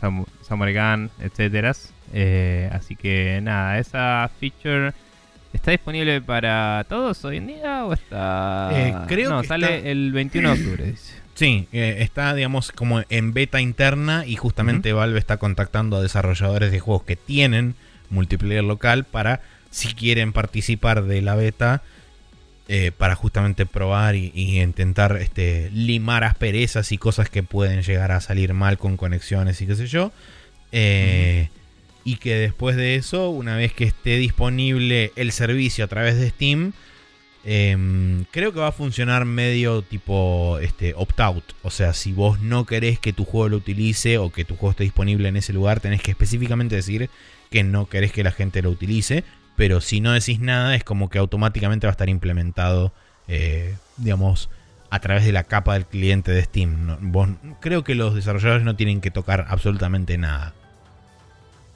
Sam- Samurai Gun, etcétera. Eh, así que nada, esa feature está disponible para todos hoy en día o está. Eh, creo no, que sale está- el 21 de [CLEARS THROAT] octubre, dice. Sí, eh, está, digamos, como en beta interna y justamente Valve está contactando a desarrolladores de juegos que tienen multiplayer local para, si quieren participar de la beta, eh, para justamente probar y, intentar este, limar asperezas y cosas que pueden llegar a salir mal con conexiones y qué sé yo. Eh, Y que después de eso, una vez que esté disponible el servicio a través de Steam, Em, creo que va a funcionar medio tipo este, opt-out. O sea, si vos no querés que tu juego lo utilice o que tu juego esté disponible en ese lugar, tenés que específicamente decir que no querés que la gente lo utilice. Pero si no decís nada, es como que automáticamente va a estar implementado, eh, digamos, a través de la capa del cliente de Steam. No- vos- creo que los desarrolladores no tienen que tocar absolutamente nada.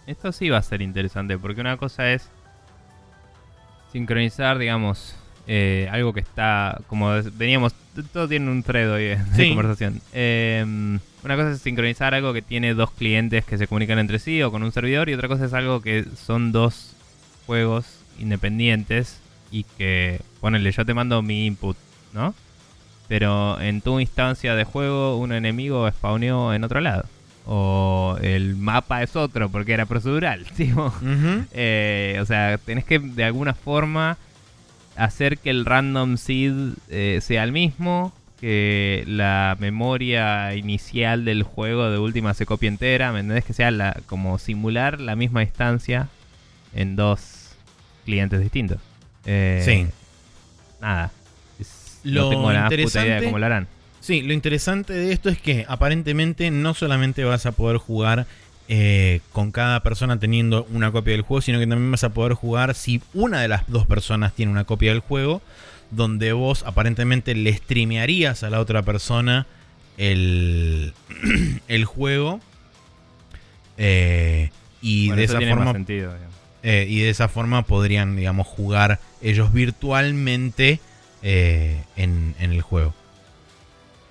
Esto sí va a ser interesante, porque una cosa es sincronizar, digamos, eh, algo que está, como veníamos, todo tiene un thread hoy de, de Sí. conversación. Eh, una cosa es sincronizar algo que tiene dos clientes que se comunican entre sí o con un servidor, y otra cosa es algo que son dos juegos independientes y que, ponele, yo te mando mi input, ¿no? Pero en tu instancia de juego, un enemigo spawneó en otro lado. O el mapa es otro porque era procedural, [LAUGHS] tipo. Eh, o sea, tenés que de alguna forma hacer que el random seed eh, sea el mismo, que la memoria inicial del juego de última se copie entera, ¿me entendés? Que sea la, como simular la misma instancia en dos clientes distintos. Eh, Sí. Nada. Es- Lo no tengo la puta idea de cómo lo harán. Sí, lo interesante de esto es que aparentemente no solamente vas a poder jugar eh, con cada persona teniendo una copia del juego, sino que también vas a poder jugar si una de las dos personas tiene una copia del juego, donde vos aparentemente le streamearías a la otra persona el, [CLEARS THROAT] el juego. eh, y Bueno, de eso esa tiene más forma sentido. Eh, y de esa forma podrían, digamos, jugar ellos virtualmente eh, en, en el juego.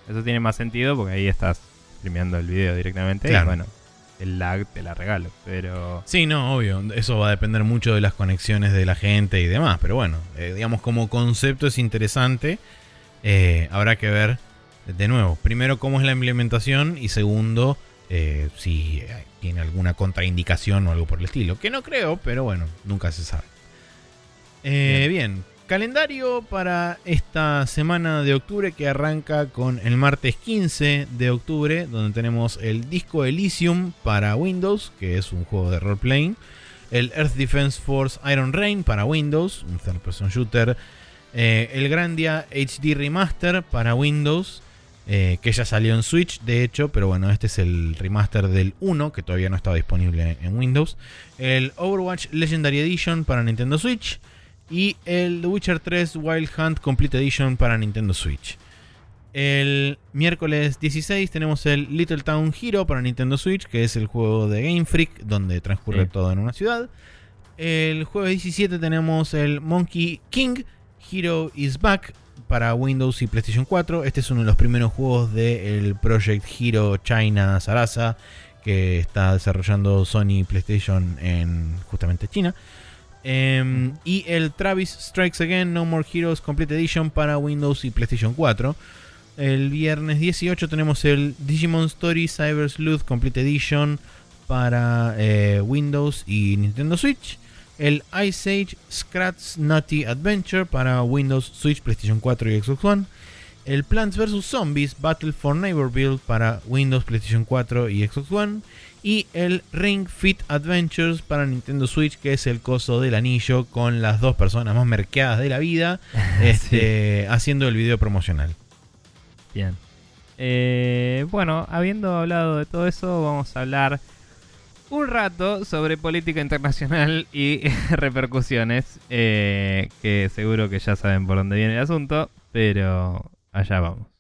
Eso tiene más sentido porque ahí estás streameando el video directamente. Claro. Y bueno, el lag te la regalo. Pero Sí, no, obvio. Eso va a depender mucho de las conexiones de la gente y demás. Pero bueno, eh, digamos, como concepto es interesante. Habrá que ver de nuevo. Primero, cómo es la implementación. Y segundo, si tiene alguna contraindicación o algo por el estilo. Que no creo, pero bueno, nunca se sabe. Eh, bien. Calendario para esta semana de octubre que arranca con el martes 15 de octubre, donde tenemos el disco Elysium para Windows, que es un juego de role-playing, el Earth Defense Force Iron Rain para Windows, un third-person shooter, eh, el Grandia HD Remaster para Windows, eh, que ya salió en Switch, de hecho, pero bueno, este es el remaster del 1, que todavía no estaba disponible en Windows, el Overwatch Legendary Edition para Nintendo Switch, y el The Witcher 3 Wild Hunt Complete Edition para Nintendo Switch. El miércoles 16 tenemos el Little Town Hero para Nintendo Switch, que es el juego de Game Freak, donde transcurre Sí. todo en una ciudad. El jueves 17 tenemos el Monkey King Hero is Back para Windows y PlayStation 4. Este es uno de los primeros juegos del Project Hero China Sarasa que está desarrollando Sony PlayStation en justamente China. Em, y el Travis Strikes Again No More Heroes Complete Edition para Windows y PlayStation 4. El viernes 18 tenemos el Digimon Story Cyber Sleuth Complete Edition para eh, Windows y Nintendo Switch. El Ice Age Scratch Nutty Adventure para Windows, Switch, PlayStation 4 y Xbox One. El Plants vs. Zombies Battle for Neighborville para Windows, PlayStation 4 y Xbox One y el Ring Fit Adventures para Nintendo Switch, que es el coso del anillo con las dos personas más merqueadas de la vida, [LAUGHS] este, haciendo el video promocional. Bien. Eh, bueno, habiendo hablado de todo eso, vamos a hablar un rato sobre política internacional y [LAUGHS] repercusiones, eh, que seguro que ya saben por dónde viene el asunto, pero allá vamos.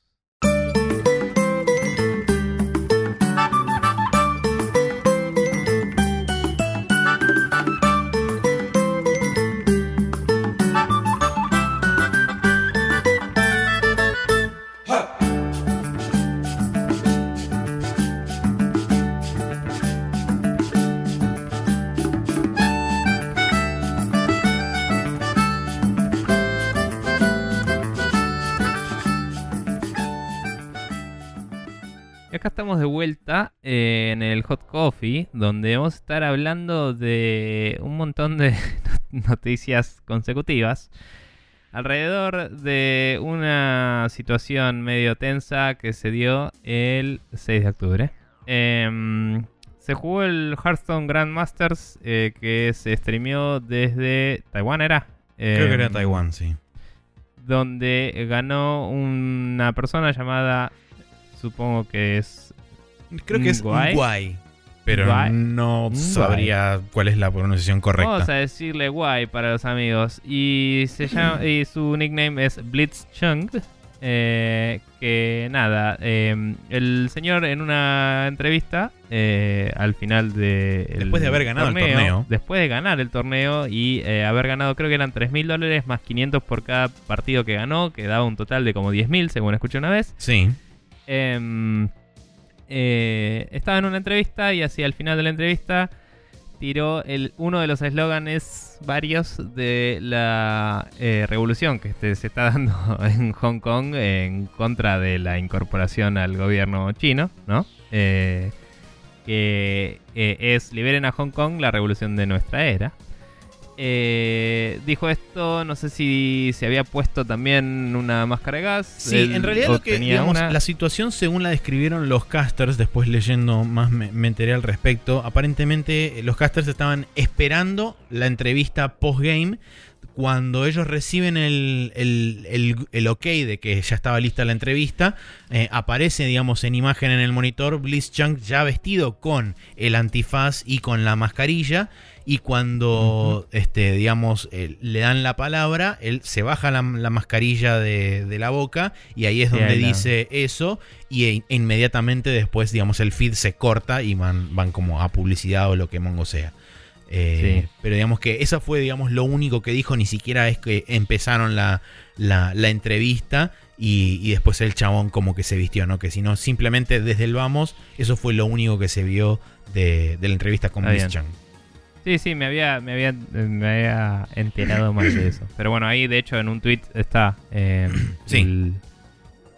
Acá estamos de vuelta eh, en el Hot Coffee, donde vamos a estar hablando de un montón de [LAUGHS] noticias consecutivas alrededor de una situación medio tensa que se dio el 6 de octubre. Em, se jugó el Hearthstone Grandmasters eh, que se streamió desde Taiwán, ¿era? Creo que era em, Taiwán, sí. Donde ganó una persona llamada supongo que es. Creo que es Guay. Pero no sabría cuál es la pronunciación correcta. Vamos a decirle Guay para los amigos. Y se [CLEARS THROAT] llama, y su nickname es Blitzchung. Eh, que nada, em, el señor en una entrevista eh, al final de. Después de haber ganado el torneo. Después de ganar el torneo y eh, haber ganado, creo que eran 3 mil dólares más 500 por cada partido que ganó, que daba un total de como 10 mil, según escuché una vez. Sí. Em, eh, estaba en una entrevista y así al final de la entrevista tiró el, uno de los eslóganes varios de la eh, revolución que este, se está dando [LAUGHS] en Hong Kong en contra de la incorporación al gobierno chino, ¿no? Eh, que es liberen a Hong Kong la revolución de nuestra era. Eh, dijo esto, no sé si se había puesto también una máscara de gas. Sí, en realidad lo que, digamos, la situación según la describieron los casters, después leyendo más me, enteré al respecto, aparentemente los casters estaban esperando la entrevista post-game. Cuando ellos reciben el, el, ok de que ya estaba lista la entrevista, eh, aparece, digamos, en imagen en el monitor Bliss Chunk ya vestido con el antifaz y con la mascarilla y cuando, este, digamos, le dan la palabra, él se baja la, mascarilla de, la boca y ahí es donde dice eso y e, inmediatamente después, digamos, el feed se corta y van, van como a publicidad o lo que mongo sea. Eh, pero digamos que eso fue, digamos, lo único que dijo, ni siquiera es que empezaron la, la, entrevista y, después el chabón como que se vistió, ¿no? Que sino simplemente desde el vamos, eso fue lo único que se vio de, la entrevista con Miss Chang. Sí, sí, me había, me había, me había enterado más de eso. Pero bueno, ahí de hecho en un tweet está [CLEARS THROAT] eh, el,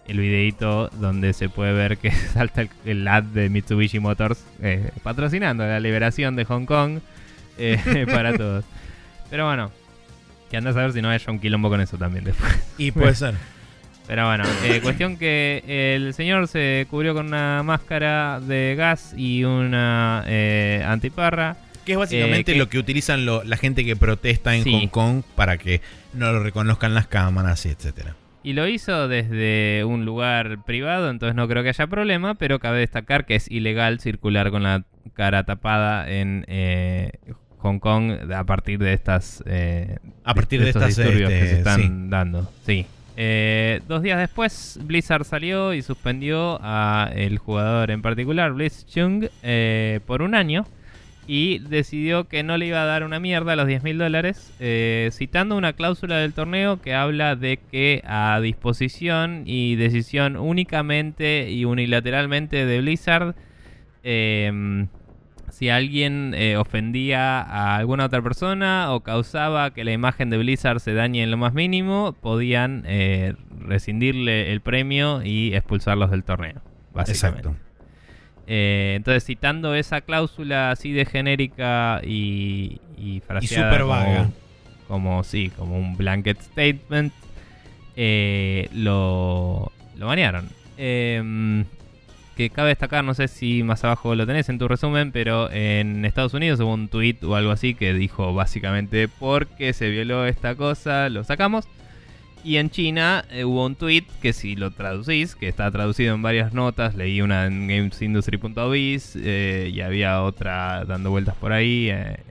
el videito donde se puede ver que [LAUGHS] salta el, ad de Mitsubishi Motors eh, patrocinando la liberación de Hong Kong eh, [LAUGHS] para todos. Pero bueno, que andas a ver si no haya un quilombo con eso también después. Y puede ser. Pero bueno, cuestión que el señor se cubrió con una máscara de gas y una antiparra. Que es básicamente eh, lo que utilizan la gente que protesta en Hong Kong para que no lo reconozcan las cámaras, y etcétera. Y lo hizo desde un lugar privado, entonces no creo que haya problema, pero cabe destacar que es ilegal circular con la cara tapada en eh, Hong Kong a partir de estas eh, a partir de, estas disturbios que se este, están dando. Sí. dos días después, Blizzard salió y suspendió a el jugador en particular, Blizz Chung, por un año y decidió que no le iba a dar una mierda a los 10 mil dólares, eh, citando una cláusula del torneo que habla de que a disposición y decisión únicamente y unilateralmente de Blizzard, em, si alguien eh, ofendía a alguna otra persona o causaba que la imagen de Blizzard se dañe en lo más mínimo, podían eh, rescindirle el premio y expulsarlos del torneo. Básicamente. Exacto. Eh, entonces, citando esa cláusula así de genérica y, y fraseada. Y vaga. Como, sí, como un blanket statement, lo, lo banearon. Eh, que cabe destacar, no sé si más abajo lo tenés en tu resumen, pero en Estados Unidos hubo un tweet o algo así que dijo básicamente porque se violó esta cosa, lo sacamos. Y en China eh, hubo un tweet que si lo traducís, que está traducido en varias notas, leí una en gamesindustry.biz eh, y había otra dando vueltas por ahí eh,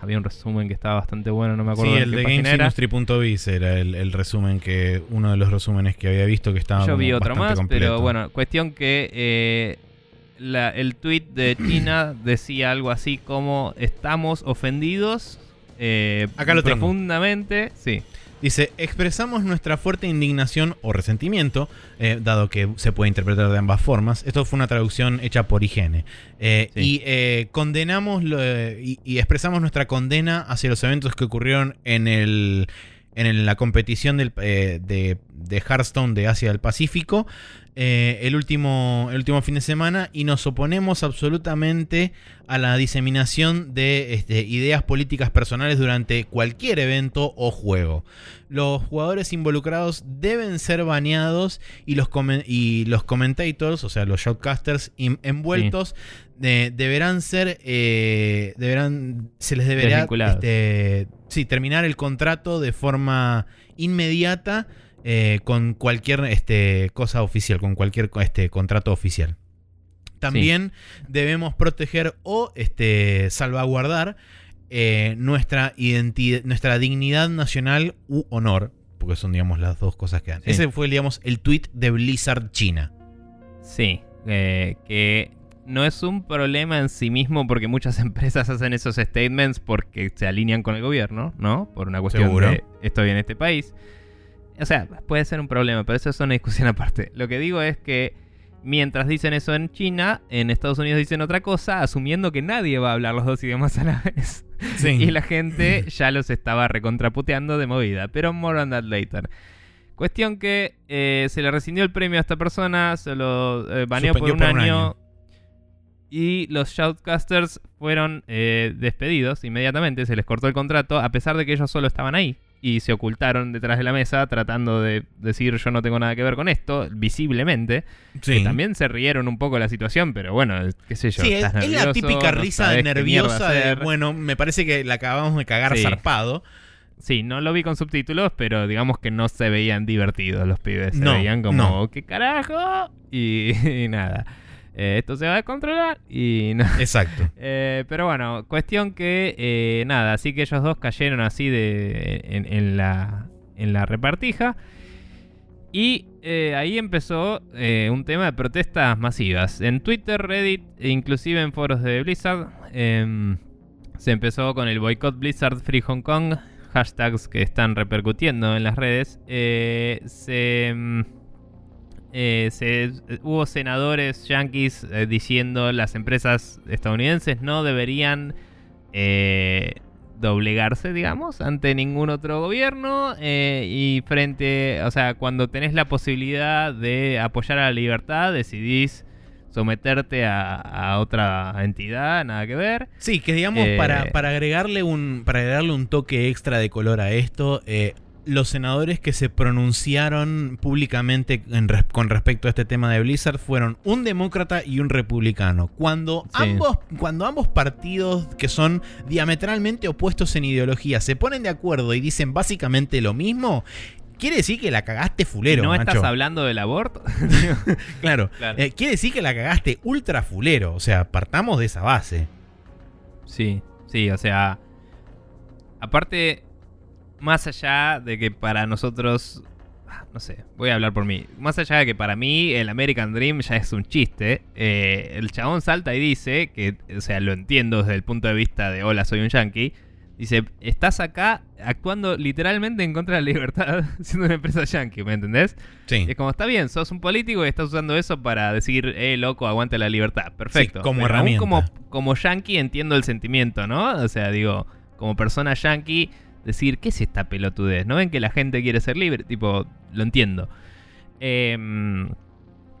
había un resumen que estaba bastante bueno, no me acuerdo. Sí, el de gamesindustry.biz era el, resumen que, uno de los resúmenes que había visto que estaba Yo vi otro más, pero bueno, cuestión que eh, el tweet de China decía algo así como estamos ofendidos eh, Acá lo profundamente. Sí. Dice, expresamos nuestra fuerte indignación o resentimiento, eh, dado que se puede interpretar de ambas formas. Esto fue una traducción hecha por higiene. Eh, y eh, condenamos y, expresamos nuestra condena hacia los eventos que ocurrieron en el en la competición del, de, de Hearthstone de Asia del Pacífico, eh, el, último, el último fin de semana y nos oponemos absolutamente a la diseminación de este, ideas políticas personales durante cualquier evento o juego. Los jugadores involucrados deben ser baneados y los, y los commentators, o sea, los shoutcasters envueltos, deberán ser, eh, deberán, se les deberá este, sí, terminar el contrato de forma inmediata eh, con cualquier este, cosa oficial, con cualquier este, contrato oficial. También debemos proteger o este, salvaguardar eh, nuestra, identidad, nuestra dignidad nacional u honor, porque son digamos las dos cosas que dan. Ese fue digamos el tweet de Blizzard China. Sí, eh, que no es un problema en sí mismo porque muchas [LAUGHS] empresas hacen esos statements porque se alinean con el gobierno, ¿no? Por una cuestión de estoy en este país. O sea, puede ser un problema, pero eso es una discusión [LAUGHS] aparte. Lo que digo es que mientras dicen eso en China, en Estados Unidos dicen otra cosa, asumiendo que nadie va a hablar los dos idiomas a la vez. [LAUGHS] y la gente ya los estaba recontraputeando de movida. Pero more on that later. Cuestión que eh, se le rescindió el premio a esta persona, se lo eh, baneó por, un, año, Y los shoutcasters fueron eh, despedidos inmediatamente, se les cortó el contrato, a pesar de que ellos solo estaban ahí y se ocultaron detrás de la mesa tratando de decir yo no tengo nada que ver con esto, visiblemente. Que también se rieron un poco de la situación, pero bueno, qué sé yo. Sí, es, la típica risa nerviosa de, bueno, me parece que la acabamos de cagar zarpado. Sí, no lo vi con subtítulos, pero digamos que no se veían divertidos los pibes. Se veían como, ¿qué carajo? y [LAUGHS] nada. Eh, esto se va a controlar y no. Exacto. [LAUGHS] Eh, pero bueno, cuestión que eh, nada, así que ellos dos cayeron así de en, la, en la repartija. Y ahí empezó un tema de protestas masivas. En Twitter, Reddit e inclusive en foros de Blizzard em, se empezó con el boycott Blizzard Free Hong Kong. Hashtags que están repercutiendo en las redes. se em, eh, se, hubo senadores yanquis eh, diciendo las empresas estadounidenses no deberían eh, doblegarse, digamos, ante ningún otro gobierno y frente, o sea, cuando tenés la posibilidad de apoyar a la libertad, decidís someterte a, otra entidad, nada que ver. Sí, que digamos, para, para, agregarle un, para agregarle un toque extra de color a esto, los senadores que se pronunciaron públicamente con respecto a este tema de Blizzard fueron un demócrata y un republicano. Cuando, ambos, cuando ambos partidos que son diametralmente opuestos en ideología se ponen de acuerdo y dicen básicamente lo mismo, Quiere decir que la cagaste fulero. ¿No estás hablando del aborto? [LAUGHS] claro. Eh, quiere decir que la cagaste ultra fulero. O sea, partamos de esa base. Sí, sí, o sea. Aparte, más allá de que para nosotros, no sé, voy a hablar por mí, más allá de que para mí el American Dream ya es un chiste, eh, el chabón salta y dice, que, o sea, lo entiendo desde el punto de vista de hola, soy un yankee, Dice, estás acá actuando literalmente en contra de la libertad [LAUGHS] siendo una empresa yankee, ¿me entendés? Sí. Es como, está bien, sos un político y estás usando eso para decir, eh, loco, aguante la libertad. Perfecto. Sí, como Pero aún herramienta. como, como yankee entiendo el sentimiento, ¿no? O sea, digo, como persona yankee, decir, ¿qué es esta pelotudez? ¿No ven que la gente quiere ser libre? Tipo, lo entiendo. Em,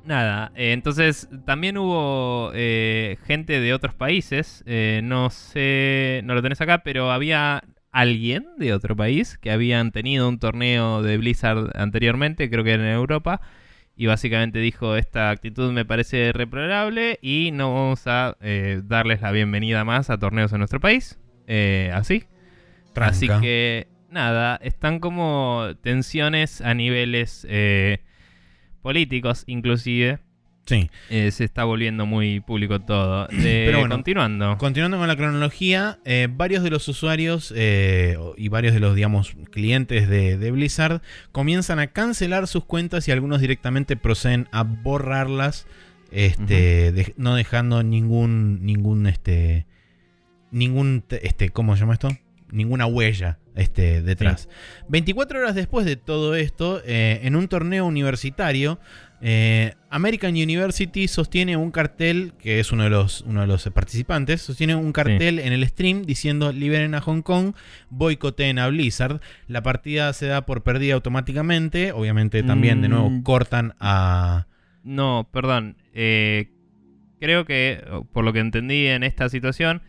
nada, eh, entonces también hubo eh, gente de otros países, eh, no sé, no lo tenés acá, pero había alguien de otro país que habían tenido un torneo de Blizzard anteriormente, creo que era en Europa, y básicamente dijo, esta actitud me parece reprobable y no vamos a darles la bienvenida más a torneos en nuestro país. Eh, así. Tranca. Así que nada, están como tensiones a niveles eh, políticos inclusive. Sí. Eh, se está volviendo muy público todo. [CLEARS THROAT] Eh, Pero bueno, continuando. Continuando con la cronología, eh, varios de los usuarios eh, y varios de los, digamos, clientes de, de Blizzard comienzan a cancelar sus cuentas y algunos directamente proceden a borrarlas, este, de- no dejando ningún, ningún, este, ningún, te- este, ¿cómo se llama esto? Ninguna huella, este, detrás. 24 horas después de todo esto, eh, en un torneo universitario, eh, American University sostiene un cartel, que es uno de los, uno de los participantes, sostiene un cartel en el stream diciendo liberen a Hong Kong, boicoteen a Blizzard. La partida se da por perdida automáticamente, obviamente también de nuevo Mm. cortan a... No, perdón. eh, creo que, por lo que entendí en esta situación,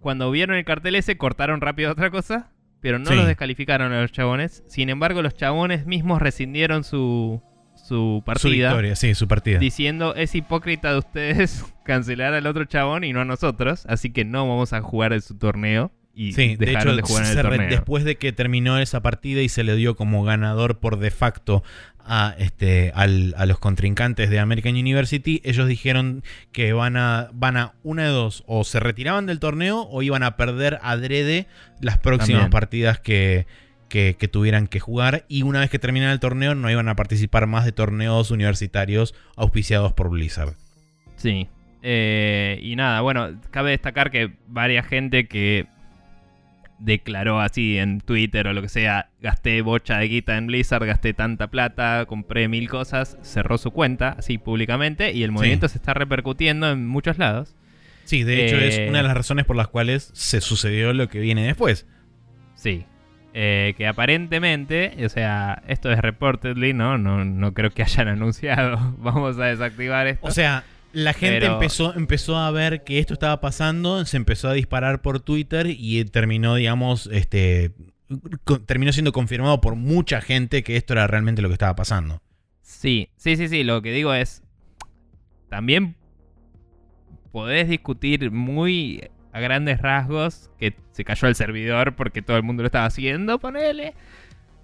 cuando vieron el cartel ese, cortaron rápido otra cosa, pero no Sí. los descalificaron a los chabones. Sin embargo, los chabones mismos rescindieron su, su Su partida. victoria, sí, su partida. diciendo es hipócrita de ustedes [LAUGHS] cancelar al otro chabón y no a nosotros, así que no vamos a jugar en su torneo y Sí, de hecho, de, jugar en el torneo. después de que terminó esa partida y se le dio como ganador por de facto a, este, al- a los contrincantes de American University, ellos dijeron que van a, van a una de dos, o se retiraban del torneo o iban a perder adrede las próximas También. partidas que, que, que tuvieran que jugar y una vez que terminara el torneo no iban a participar más de torneos universitarios auspiciados por Blizzard. Sí. Eh, y nada, bueno, cabe destacar que varias gente que declaró así en Twitter o lo que sea, gasté bocha de guita en Blizzard, gasté tanta plata, compré mil cosas, cerró su cuenta así públicamente y el movimiento se está repercutiendo en muchos lados. Sí, de hecho Eh, es una de las razones por las cuales se sucedió lo que viene después. Sí. Eh, que aparentemente, o sea, esto es reportedly, ¿no? No, no creo que hayan [LAUGHS] anunciado. Vamos a desactivar esto. O sea, la gente Pero- empezó, empezó a ver que esto estaba pasando, se empezó a disparar por Twitter y terminó, digamos, este. Terminó siendo confirmado por mucha gente que esto era realmente lo que estaba pasando. Sí, sí, sí, sí. Lo que digo es. También podés discutir muy a grandes rasgos que se cayó el servidor porque todo el mundo lo estaba haciendo, ponele.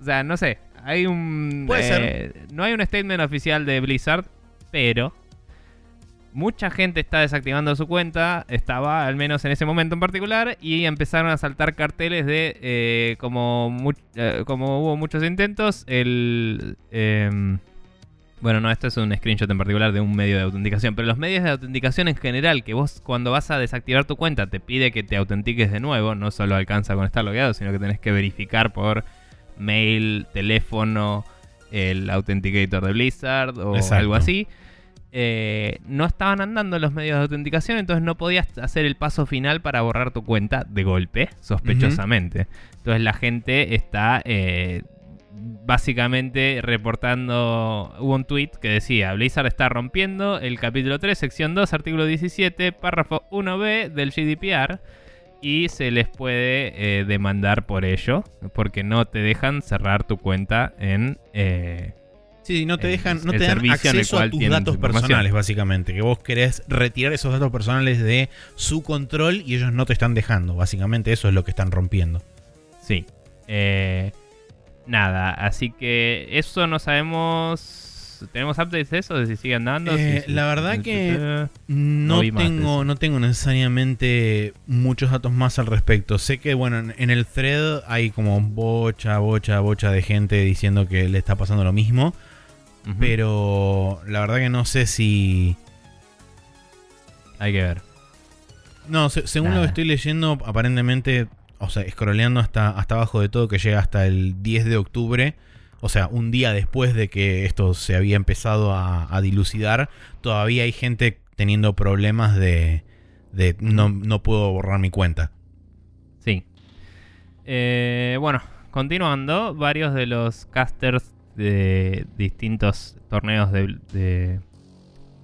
O sea, no sé. Hay un. Puede eh, No hay un statement oficial de Blizzard, pero. Mucha gente está desactivando su cuenta, estaba al menos en ese momento en particular, y empezaron a saltar carteles de, eh, como, eh, como hubo muchos intentos, el... em, bueno, no, esto es un screenshot en particular de un medio de autenticación, pero los medios de autenticación en general, que vos cuando vas a desactivar tu cuenta te pide que te autentiques de nuevo, no solo alcanza con estar logueado, sino que tenés que verificar por mail, teléfono, el Authenticator de Blizzard o Exacto. algo así. Eh, no estaban andando los medios de autenticación, entonces no podías hacer el paso final para borrar tu cuenta de golpe, sospechosamente. Entonces la gente está eh, básicamente reportando. Hubo un tweet que decía: Blizzard está rompiendo el capítulo 3, sección 2, artículo 17, párrafo 1b del GDPR. Y se les puede eh, demandar por ello, porque no te dejan cerrar tu cuenta en. Eh, Sí, no te El- dejan, no te dan acceso a tus datos personales, básicamente. Que vos querés retirar esos datos personales de su control y ellos no te están dejando. Básicamente eso es lo que están rompiendo. Sí. Eh, nada, así que eso no sabemos. ¿Tenemos updates de eso? De si siguen dando. Eh, la verdad que- eh, No, tengo, no tengo necesariamente muchos datos más al respecto. Sé que, bueno, en, en el thread hay como bocha, bocha, bocha de gente diciendo que le está pasando lo mismo. Pero la verdad que no sé si. Hay que ver. No, se- según lo que estoy leyendo, aparentemente. o sea, scrolleando hasta, hasta abajo de todo, que llega hasta el 10 de octubre, o sea, un día después de que esto se había empezado a, dilucidar, todavía hay gente teniendo problemas de, de no, no puedo borrar mi cuenta. Sí. Eh, bueno, continuando, varios de los casters de distintos torneos de, de,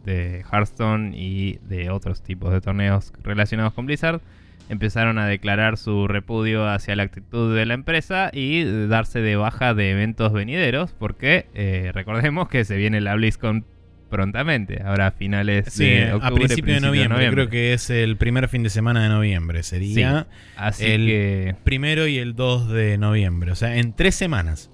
de Hearthstone y de otros tipos de torneos relacionados con Blizzard empezaron a declarar su repudio hacia la actitud de la empresa y darse de baja de eventos venideros, porque eh, recordemos que se viene la BlizzCon prontamente, ahora a finales de octubre, a principio, de, noviembre, Creo que es el primer fin de semana de noviembre. Sería así el que... primero y el 2 de noviembre. O sea, en tres semanas.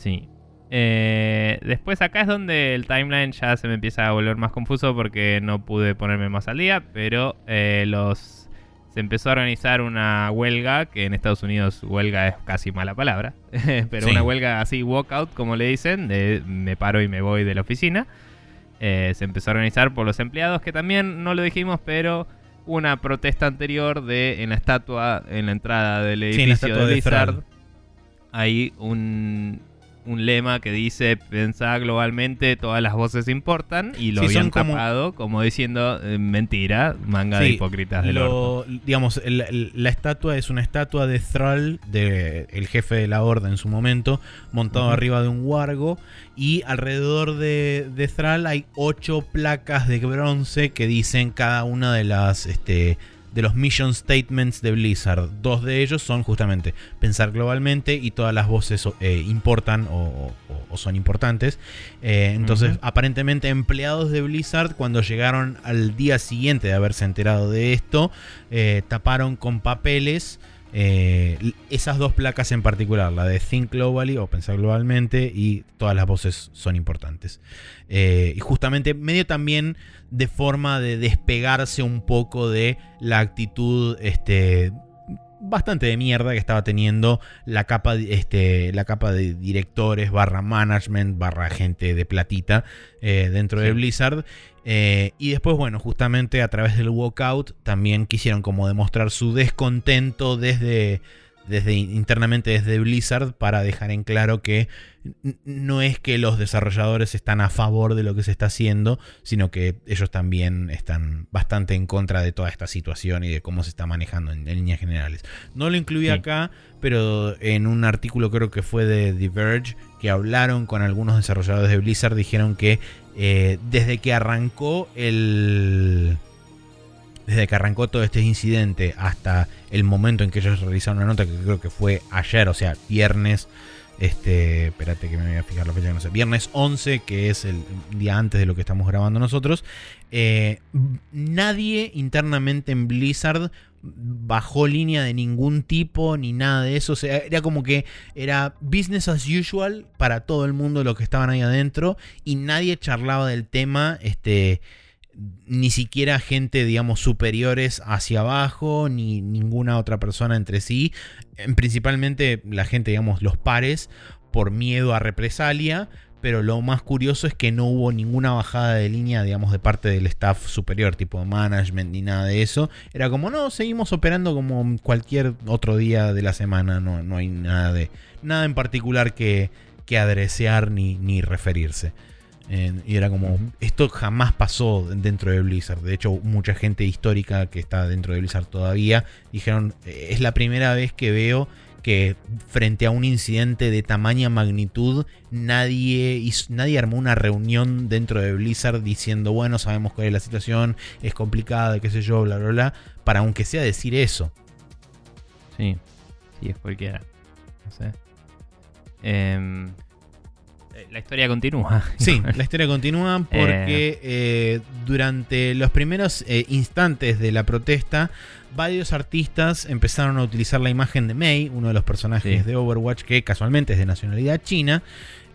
Sí. Eh, después acá es donde el timeline ya se me empieza a volver más confuso porque no pude ponerme más al día, pero eh, los se empezó a organizar una huelga, que en Estados Unidos huelga es casi mala palabra, [LAUGHS] pero una huelga así, walkout, como le dicen, de me paro y me voy de la oficina. Eh, se empezó a organizar por los empleados, que también no lo dijimos, pero una protesta anterior de en la estatua, en la entrada del edificio de Blizzard, hay un, un lema que dice pensar globalmente, todas las voces importan y lo habían tapado como, diciendo eh, mentira, manga de hipócritas del lo, Digamos, la estatua es una estatua de Thrall, de, el jefe de la horda en su momento, montado arriba de un wargo y alrededor de, de Thrall hay ocho placas de bronce que dicen cada una de las... Este, de los mission statements de Blizzard. Dos de ellos son justamente pensar globalmente y todas las voces eh, importan o, son importantes. Eh, entonces, aparentemente empleados de Blizzard, cuando llegaron al día siguiente de haberse enterado de esto, eh, taparon con papeles. Esas dos placas en particular, la de Think Globally o Pensar Globalmente y todas las voces son importantes. y justamente medio también de forma de despegarse un poco de la actitud este, bastante de mierda que estaba teniendo la capa, este, la capa de directores barra management barra gente de platita eh, dentro de Blizzard. Eh, y después, bueno, justamente a través del walkout también quisieron como demostrar su descontento desde desde internamente desde Blizzard para dejar en claro que no es que los desarrolladores están a favor de lo que se está haciendo, sino que ellos también están bastante en contra de toda esta situación y de cómo se está manejando en, líneas generales. No lo incluí acá, pero en un artículo creo que fue de The Verge que hablaron con algunos desarrolladores de Blizzard, dijeron que eh, desde que arrancó el desde que arrancó todo este incidente hasta el momento en que ellos realizaron una nota, que creo que fue ayer, o sea, viernes. Este, espérate que me voy a fijar la fecha no sé. Viernes 11, que es el día antes de lo que estamos grabando nosotros. Eh, nadie internamente en Blizzard bajó línea de ningún tipo ni nada de eso. O sea, era como que era business as usual para todo el mundo lo que estaban ahí adentro y nadie charlaba del tema. Este ni siquiera gente, digamos, superiores hacia abajo, ni ninguna otra persona entre sí. Principalmente la gente, digamos, los pares, por miedo a represalia. Pero lo más curioso es que no hubo ninguna bajada de línea, digamos, de parte del staff superior, tipo management ni nada de eso. Era como, no, seguimos operando como cualquier otro día de la semana. No, no hay nada de. nada en particular que, que adresear ni, ni referirse y era como, esto jamás pasó dentro de Blizzard. De hecho, mucha gente histórica que está dentro de Blizzard todavía dijeron, es la primera vez que veo que frente a un incidente de tamaña magnitud, nadie, nadie armó una reunión dentro de Blizzard diciendo, bueno, sabemos cuál es la situación, es complicada, qué sé yo, bla, bla, bla, para aunque sea decir eso. Sí, sí, es cualquiera. No sé. Eh, la historia continúa. [LAUGHS] Sí, la historia continúa porque eh. Eh, durante los primeros eh, instantes de la protesta, varios artistas empezaron a utilizar la imagen de Mei, uno de los personajes de Overwatch que casualmente es de nacionalidad china.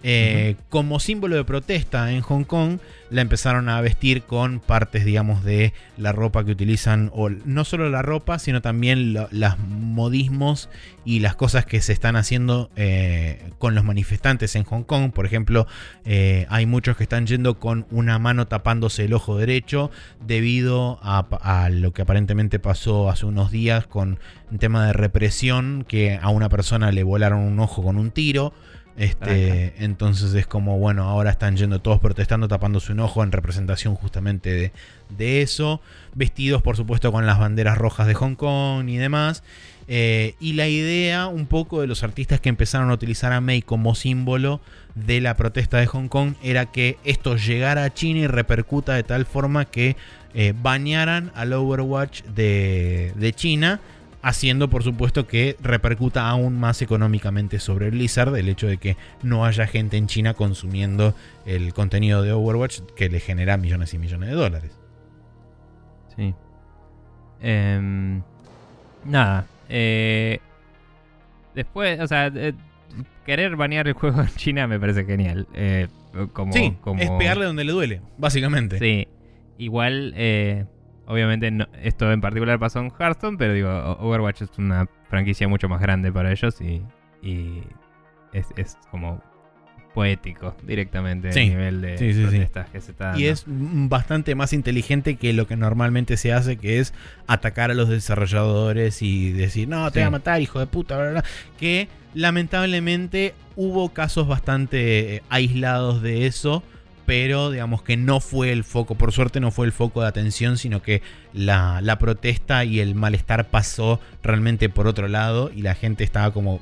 Eh, como símbolo de protesta en Hong Kong, la empezaron a vestir con partes, digamos, de la ropa que utilizan, o no solo la ropa, sino también los modismos y las cosas que se están haciendo eh, con los manifestantes en Hong Kong. Por ejemplo, eh, hay muchos que están yendo con una mano tapándose el ojo derecho debido a, a lo que aparentemente pasó hace unos días con un tema de represión, que a una persona le volaron un ojo con un tiro. Este, entonces es como, bueno, ahora están yendo todos protestando, tapándose un ojo en representación justamente de, eso. Vestidos, por supuesto, con las banderas rojas de Hong Kong y demás. Eh, y la idea un poco de los artistas que empezaron a utilizar a Mei como símbolo de la protesta de Hong Kong era que esto llegara a China y repercuta de tal forma que eh, bañaran al Overwatch de, de China haciendo por supuesto que repercuta aún más económicamente sobre Blizzard el hecho de que no haya gente en China consumiendo el contenido de Overwatch que le genera millones y millones de dólares. Sí. Em, nada. Eh, después, o sea, eh, querer banear el juego en China me parece genial. Eh, como, sí, es pegarle donde le duele, básicamente. Sí. Igual, Obviamente esto en particular pasó en Hearthstone, pero digo, Overwatch es una franquicia mucho más grande para ellos y, es, como poético directamente el nivel de protestas que se está Y es bastante más inteligente que lo que normalmente se hace, que es atacar a los desarrolladores y decir, no, te voy a matar, hijo de puta, bla, que lamentablemente hubo casos bastante aislados de eso pero digamos que no fue el foco, por suerte no fue el foco de atención, sino que la, protesta y el malestar pasó realmente por otro lado y la gente estaba como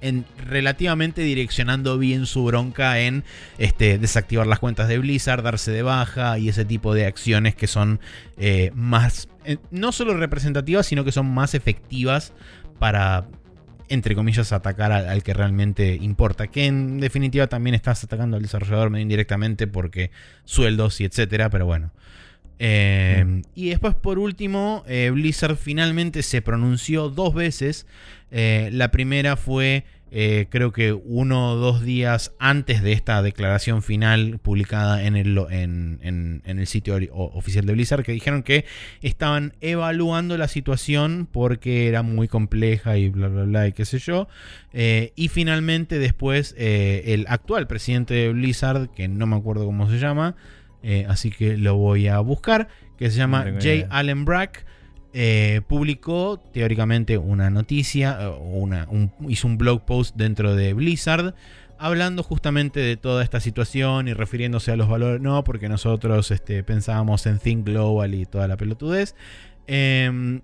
en, relativamente direccionando bien su bronca en este, desactivar las cuentas de Blizzard, darse de baja y ese tipo de acciones que son eh, más, eh, no solo representativas, sino que son más efectivas para entre comillas, atacar al, que realmente importa. Que en definitiva también estás atacando al desarrollador medio indirectamente porque sueldos y etcétera, pero bueno. Eh, y después, por último, eh, Blizzard finalmente se pronunció dos veces. Eh, la primera fue eh, creo que uno o dos días antes de esta declaración final publicada en el, en, el sitio oficial de Blizzard, que dijeron que estaban evaluando la situación porque era muy compleja y bla, bla, bla, y qué sé yo. Eh, y finalmente después eh, el actual presidente de Blizzard, que no me acuerdo cómo se llama, así que lo voy a buscar, que se llama Jay Allen Brack. Eh, publicó teóricamente una noticia, eh, una, hizo un blog post dentro de Blizzard, hablando justamente de toda esta situación y refiriéndose a los valores, no, porque nosotros este, pensábamos en Think Global y toda la pelotudez. Em,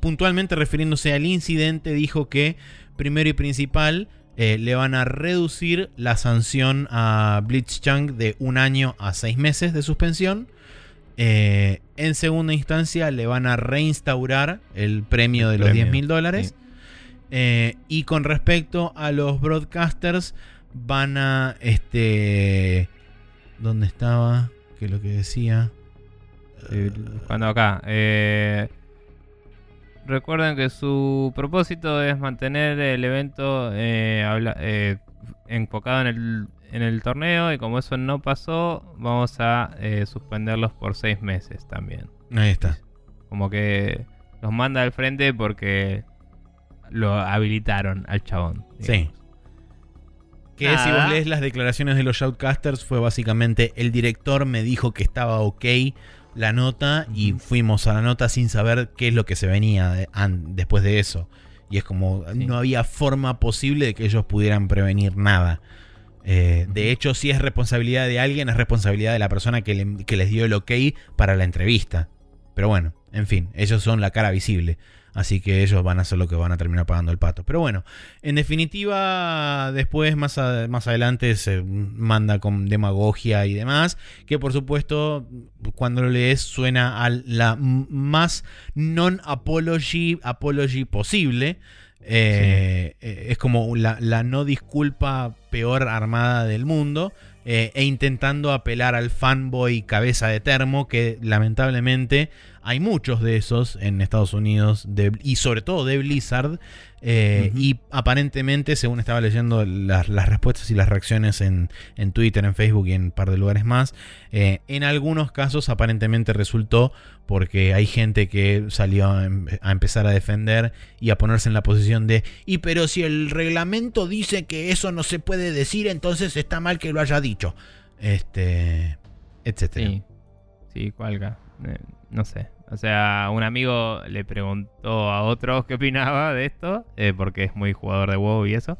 puntualmente refiriéndose al incidente, dijo que primero y principal eh, le van a reducir la sanción a Blitzchung de un año a seis meses de suspensión. Eh, en segunda instancia le van a reinstaurar el premio de los 10 mil dólares. Eh, y con respecto a los broadcasters, van a. Este. ¿Dónde estaba? ¿Qué es lo que decía? Cuando acá. Eh, recuerden que su propósito es mantener el evento enfocado en el en el torneo y como eso no pasó, vamos a eh, suspenderlos por seis meses también. Ahí está. Como que los manda al frente porque lo habilitaron al chabón. Sí. Que si vos lees las declaraciones de los shoutcasters fue básicamente el director me dijo que estaba ok la nota y fuimos a la nota sin saber qué es lo que se venía después de eso. Y es como no había forma posible de que ellos pudieran prevenir nada. Eh, de hecho, si es responsabilidad de alguien, es responsabilidad de la persona que, les dio el ok para la entrevista. Pero bueno, en fin, ellos son la cara visible. Así que ellos van a ser lo que van a terminar pagando el pato. Pero bueno, en definitiva, después, más, más adelante, se manda con demagogia y demás. Que por supuesto, cuando lo lees, suena a la más non-apology apology posible. Eh, eh, es como la, no disculpa peor armada del mundo. Eh, e intentando apelar al fanboy cabeza de termo que lamentablemente hay muchos de esos en Estados Unidos y sobre todo de Blizzard. Eh, y aparentemente, según estaba leyendo las, respuestas y las reacciones en, Twitter, en Facebook y en un par de lugares más, eh, en algunos casos aparentemente resultó porque hay gente que salió a, em, a, empezar a defender y a ponerse en la posición de, y pero si el reglamento dice que eso no se puede decir, entonces está mal que lo haya dicho. Este, etcétera. Sí, sí, cualga. Eh, no sé. O sea, un amigo le preguntó a otro qué opinaba de esto, eh, porque es muy jugador de WoW y eso.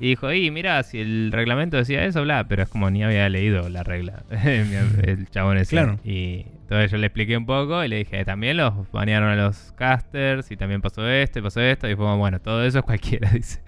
Y dijo, y mira, si el reglamento decía eso, bla, pero es como ni había leído la regla. [LAUGHS] el chabón ese. Claro. Y entonces yo le expliqué un poco y le dije, también los banearon a los casters y también pasó esto y pasó esto. Y fue bueno, todo eso es cualquiera, [LAUGHS] dice.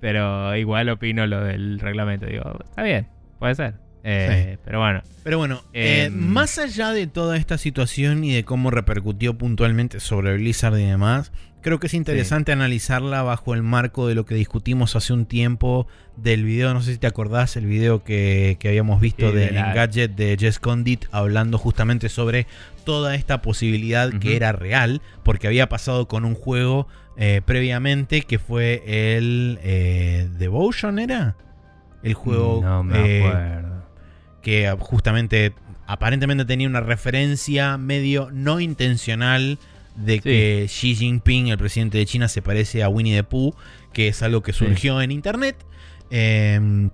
Pero igual opino lo del reglamento. Digo, está bien, puede ser. Eh, pero bueno. Pero bueno, eh, em, más allá de toda esta situación y de cómo repercutió puntualmente sobre Blizzard y demás, creo que es interesante analizarla bajo el marco de lo que discutimos hace un tiempo del video, no sé si te acordás, el video que, habíamos visto de, Gadget de Jess Condit hablando justamente sobre toda esta posibilidad que era real, porque había pasado con un juego eh, previamente que fue el Devotion, ¿era? El juego... No me acuerdo que justamente aparentemente tenía una referencia medio no intencional de que Xi Jinping, el presidente de China, se parece a Winnie the Pooh, que es algo que surgió en internet. Em,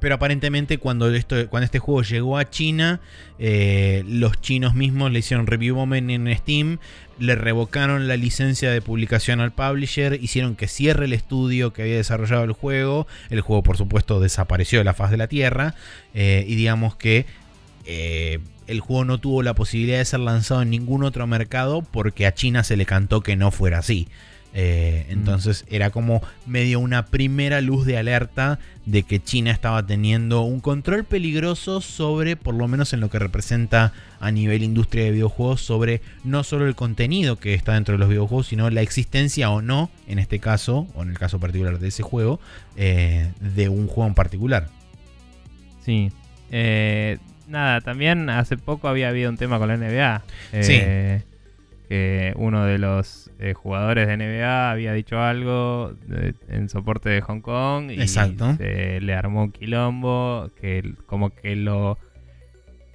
pero aparentemente cuando, esto, cuando este juego llegó a China, eh, los chinos mismos le hicieron review moment en Steam, le revocaron la licencia de publicación al publisher, hicieron que cierre el estudio que había desarrollado el juego, el juego por supuesto desapareció de la faz de la Tierra, eh, y digamos que eh, el juego no tuvo la posibilidad de ser lanzado en ningún otro mercado porque a China se le cantó que no fuera así. Eh, mm. entonces era como medio una primera luz de alerta de que China estaba teniendo un control peligroso sobre, por lo menos en lo que representa a nivel industria de videojuegos, sobre no solo el contenido que está dentro de los videojuegos, sino la existencia o no, en este caso, o en el caso particular de ese juego, eh, de un juego en particular. Sí. Eh, nada, también hace poco había habido un tema con la NBA. sí que uno de los eh, jugadores de NBA había dicho algo en soporte de Hong Kong y se le armó un quilombo que como que lo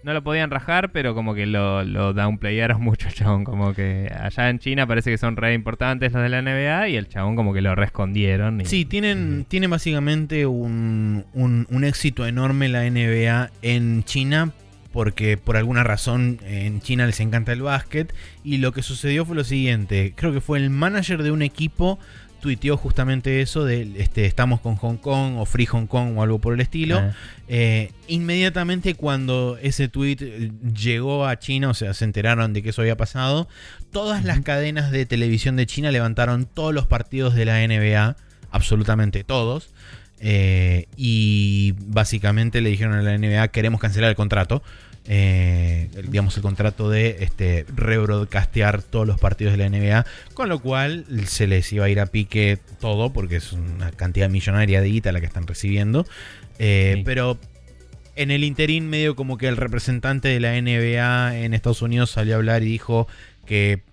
no lo podían rajar, pero como que lo, lo downplayaron [LAUGHS] mucho, chabón. Como que allá en China parece que son re importantes los de la NBA y el chabón como que lo rescondieron. sí, tienen, tiene básicamente un, un, un éxito enorme la NBA en China porque por alguna razón en China les encanta el básquet. Y lo que sucedió fue lo siguiente, creo que fue el manager de un equipo tuiteó justamente eso de este, estamos con Hong Kong o Free Hong Kong o algo por el estilo. Ah. Eh, inmediatamente cuando ese tweet llegó a China, o sea, se enteraron de que eso había pasado, todas las cadenas de televisión de China levantaron todos los partidos de la NBA, absolutamente todos. Eh, y básicamente le dijeron a la NBA queremos cancelar el contrato. Eh, digamos el contrato de este, rebroadcastear todos los partidos de la NBA, con lo cual se les iba a ir a pique todo, porque es una cantidad millonaria de guita la que están recibiendo. Eh, pero en el interín, medio como que el representante de la NBA en Estados Unidos salió a hablar y dijo que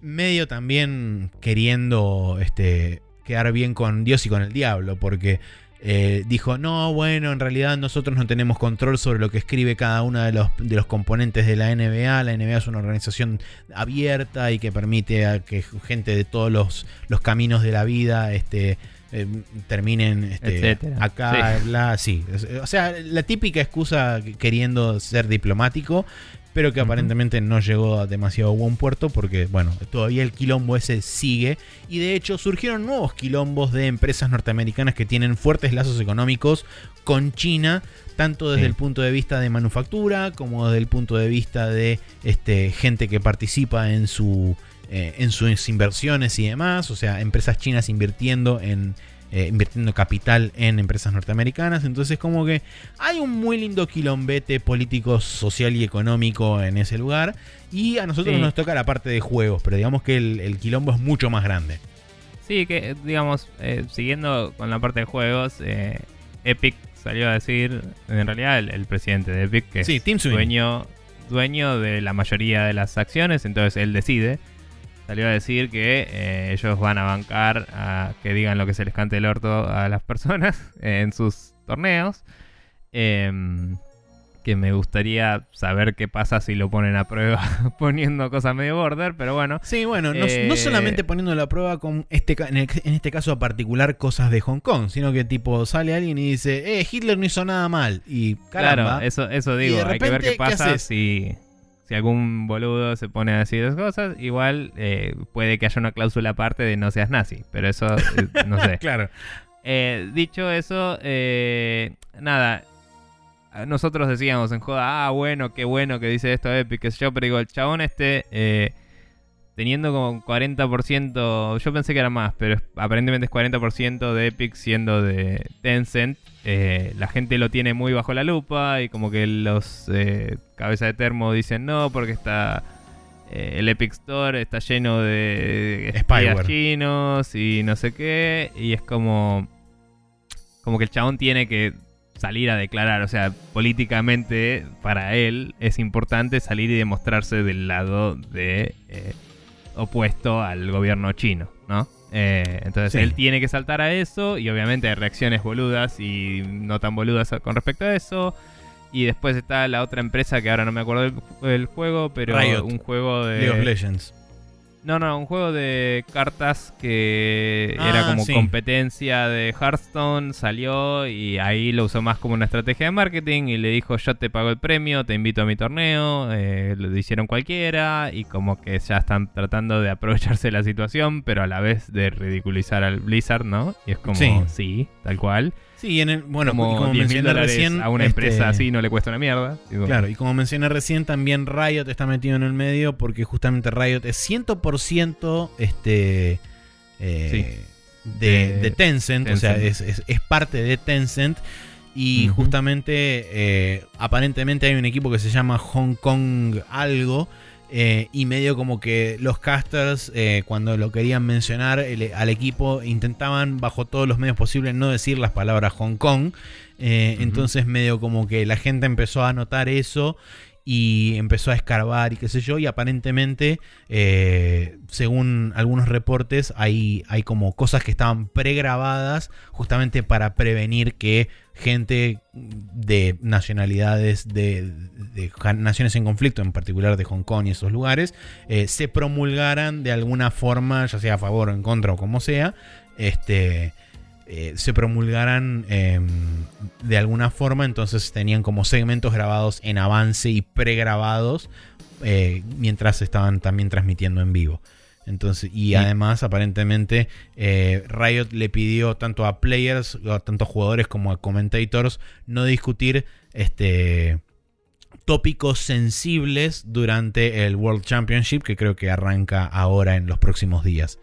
medio también queriendo este, quedar bien con Dios y con el diablo, porque eh, dijo, no, bueno, en realidad nosotros no tenemos control sobre lo que escribe cada uno de los, de los componentes de la NBA. La NBA es una organización abierta y que permite a que gente de todos los, los caminos de la vida este, eh, terminen este, acá, sí. O sea, la típica excusa queriendo ser diplomático, pero que aparentemente no llegó a demasiado buen puerto porque, bueno, todavía el quilombo ese sigue. Y de hecho surgieron nuevos quilombos de empresas norteamericanas que tienen fuertes lazos económicos con China, tanto desde el punto de vista de manufactura como desde el punto de vista de este, gente que participa en, su, eh, en sus inversiones y demás, o sea, empresas chinas invirtiendo en eh, invirtiendo capital en empresas norteamericanas. Entonces como que hay un muy lindo quilombete político, social y económico en ese lugar. Y a nosotros nos toca la parte de juegos, pero digamos que el, quilombo es mucho más grande. Sí, que digamos, eh, siguiendo con la parte de juegos, eh, Epic salió a decir, en realidad el, presidente de Epic, que sí, es dueño dueño de la mayoría de las acciones, entonces él decide. Salió a decir que eh, ellos van a bancar a que digan lo que se les cante el orto a las personas [LAUGHS] en sus torneos. Em, que me gustaría saber qué pasa si lo ponen a prueba [LAUGHS] poniendo cosas medio border, pero bueno. Sí, bueno, no, eh, solamente poniendo a prueba con este en, este caso particular cosas de Hong Kong, sino que tipo sale alguien y dice, eh, Hitler no hizo nada mal. Y caramba, claro, eso, eso digo, hay que ver qué pasa si, si algún boludo se pone a decir esas cosas. Igual eh, puede que haya una cláusula aparte de no seas nazi, pero eso eh, no sé. [LAUGHS] claro. dicho eso, nada, nosotros decíamos en joda, ah, bueno, qué bueno que dice esto Epic, que yo, pero digo, el chabón este, eh, teniendo como 40%, yo pensé que era más, pero aparentemente es 40% de Epic siendo de Tencent. Eh, la gente lo tiene muy bajo la lupa y como que los eh, cabezas de termo dicen no, porque está... el Epic Store está lleno de espías chinos y no sé qué. Y es como. Como que el chabón tiene que salir a declarar. O sea, políticamente para él es importante salir y demostrarse del lado de eh, opuesto al gobierno chino, ¿no? Eh, entonces él tiene que saltar a eso y obviamente hay reacciones boludas y no tan boludas con respecto a eso. Y después está la otra empresa que ahora no me acuerdo del, juego, pero un juego de... League of Legends. No, no, un juego de cartas que era ah, como competencia de Hearthstone, salió y ahí lo usó más como una estrategia de marketing y le dijo yo te pago el premio, te invito a mi torneo, eh, lo hicieron cualquiera y como que ya están tratando de aprovecharse de la situación, pero a la vez de ridiculizar al Blizzard, ¿no? Y es como, sí tal cual. Sí, en el, bueno, como, mencioné recién. A una empresa este, así no le cuesta una mierda. Claro, y como mencioné recién, también Riot está metido en el medio porque justamente Riot es 100% este, eh, de, Tencent, o sea, es, parte de Tencent. Y justamente, eh, aparentemente hay un equipo que se llama Hong Kong algo eh, y medio como que los casters, eh, cuando lo querían mencionar al equipo, intentaban bajo todos los medios posibles no decir las palabras Hong Kong. Eh, entonces medio como que la gente empezó a notar eso y empezó a escarbar y qué sé yo, y aparentemente, eh, según algunos reportes, hay, hay como cosas que estaban pregrabadas justamente para prevenir que gente de nacionalidades, de, naciones en conflicto, en particular de Hong Kong y esos lugares, eh, se promulgaran de alguna forma, ya sea a favor o en contra o como sea, este eh, se promulgaran em, de alguna forma, entonces tenían como segmentos grabados en avance y pregrabados eh, mientras estaban también transmitiendo en vivo. Entonces, y además, aparentemente, eh, Riot le pidió tanto a players, tanto a jugadores como a commentators, no discutir este tópicos sensibles durante el World Championship, que creo que arranca ahora en los próximos días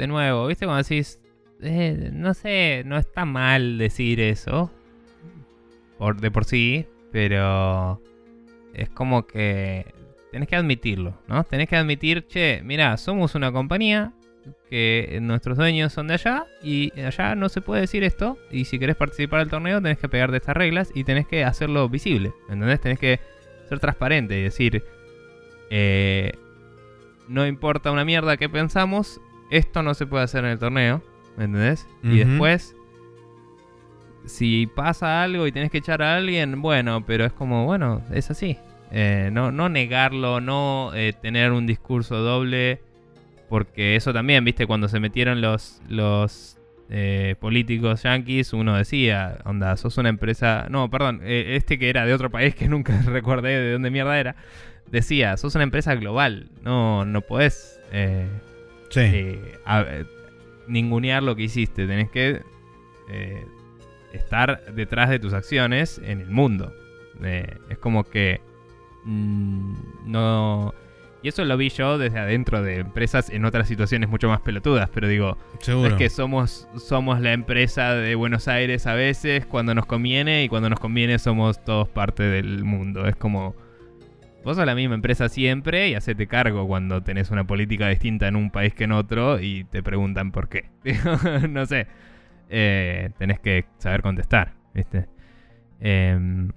de nuevo, ¿viste? Cuando decís, eh, no sé, no está mal decir eso, por, de por sí, pero es como que tenés que admitirlo, ¿no? Tenés que admitir, che, mira, somos una compañía que nuestros dueños son de allá y allá no se puede decir esto y si querés participar del torneo tenés que pegar de estas reglas y tenés que hacerlo visible, ¿entendés? Tenés que ser transparente y decir, eh, no importa una mierda que pensamos, esto no se puede hacer en el torneo, ¿me entendés? Y después, si pasa algo y tenés que echar a alguien, bueno, pero es como, bueno, es así. Eh, no, no negarlo, no eh, tener un discurso doble, porque eso también, viste, cuando se metieron los, los eh, políticos yanquis, uno decía, onda, sos una empresa, no, perdón, este que era de otro país que [LAUGHS] nunca recordé de dónde mierda era, decía, sos una empresa global, no, no podés Sí. Eh, eh, ningunear lo que hiciste. Tenés que eh, estar detrás de tus acciones en el mundo. es como que mm, no... Y eso lo vi yo desde adentro de empresas en otras situaciones mucho más pelotudas, pero digo, es que somos, somos la empresa de Buenos Aires a veces cuando nos conviene y cuando nos conviene somos todos parte del mundo. Es como Vos sos la misma empresa siempre y hacete cargo cuando tenés una política distinta en un país que en otro y te preguntan por qué. [LAUGHS] no sé. Eh, tenés que saber contestar, ¿viste? Em,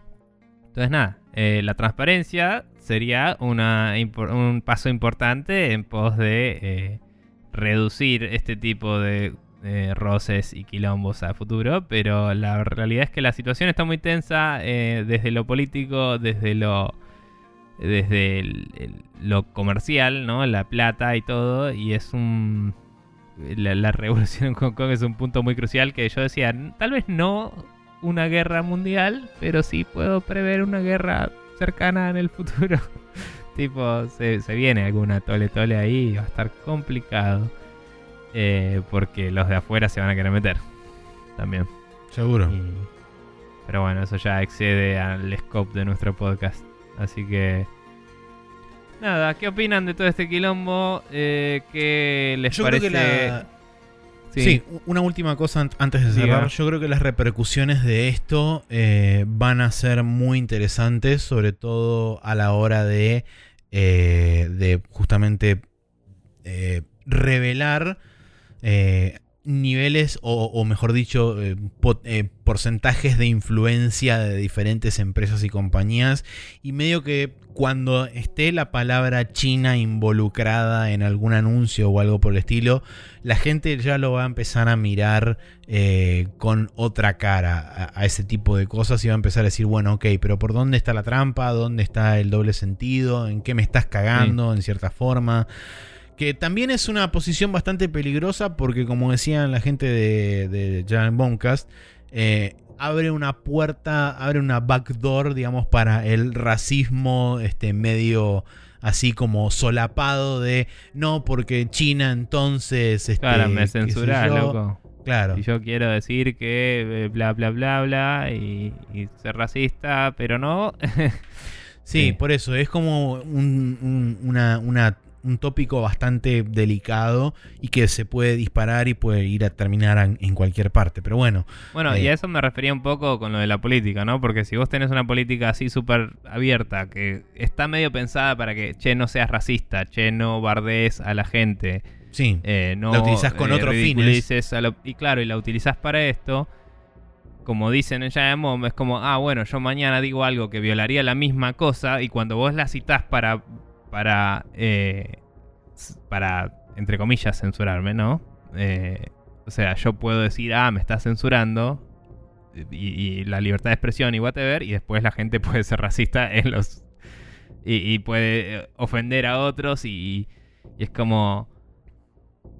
Entonces nada, eh, la transparencia sería una, un paso importante en pos de eh, reducir este tipo de roces y quilombos a futuro, pero la realidad es que la situación está muy tensa desde lo político, desde lo desde lo comercial, ¿no? La plata y todo, y es un... La, revolución en Hong Kong es un punto muy crucial que yo decía, tal vez no una guerra mundial, pero sí puedo prever una guerra cercana en el futuro. [LAUGHS] tipo, se, viene alguna tole tole ahí y va a estar complicado. Eh, porque los de afuera se van a querer meter. También. Seguro. pero bueno, eso ya excede al scope de nuestro podcast. Así que. Nada, ¿qué opinan de todo este quilombo? Eh, ¿Qué les Yo parece? Creo que la... sí. una última cosa antes de cerrar. Yo creo que las repercusiones de esto eh, van a ser muy interesantes, sobre todo a la hora de, eh, de justamente revelar niveles o, mejor dicho eh, eh, porcentajes de influencia de diferentes empresas y compañías y medio que cuando esté la palabra China involucrada en algún anuncio o algo por el estilo la gente ya lo va a empezar a mirar eh, con otra cara a, ese tipo de cosas y va a empezar a decir bueno ok pero por dónde está la trampa dónde está el doble sentido en qué me estás cagando en cierta forma que también es una posición bastante peligrosa porque como decían la gente de, de Jan Boncast, eh, abre una puerta, abre una backdoor, digamos, para el racismo este, medio así como solapado de no, porque China entonces. Este, claro, me censurás, loco. Claro. Y yo quiero decir que eh, bla, bla, bla, bla, y, ser racista, pero no. [LAUGHS] sí, por eso, es como una, una un tópico bastante delicado y que se puede disparar y puede ir a terminar en, cualquier parte. Pero bueno. Bueno, y a eh, eso me refería un poco con lo de la política, ¿no? Porque si vos tenés una política así súper abierta, que está medio pensada para que, che, no seas racista, che, no bardees a la gente. Sí, eh, no, la utilizás con eh, otros fines. y claro, y la utilizás para esto como dicen en Giant es como, ah, bueno, yo mañana digo algo que violaría la misma cosa y cuando vos la citás para para, eh, para, entre comillas, censurarme, ¿no? Eh, o sea, yo puedo decir, ah, me está censurando, y, la libertad de expresión y whatever, y después la gente [LAUGHS] puede ser racista en los... Y, puede eh, ofender a otros y, es como...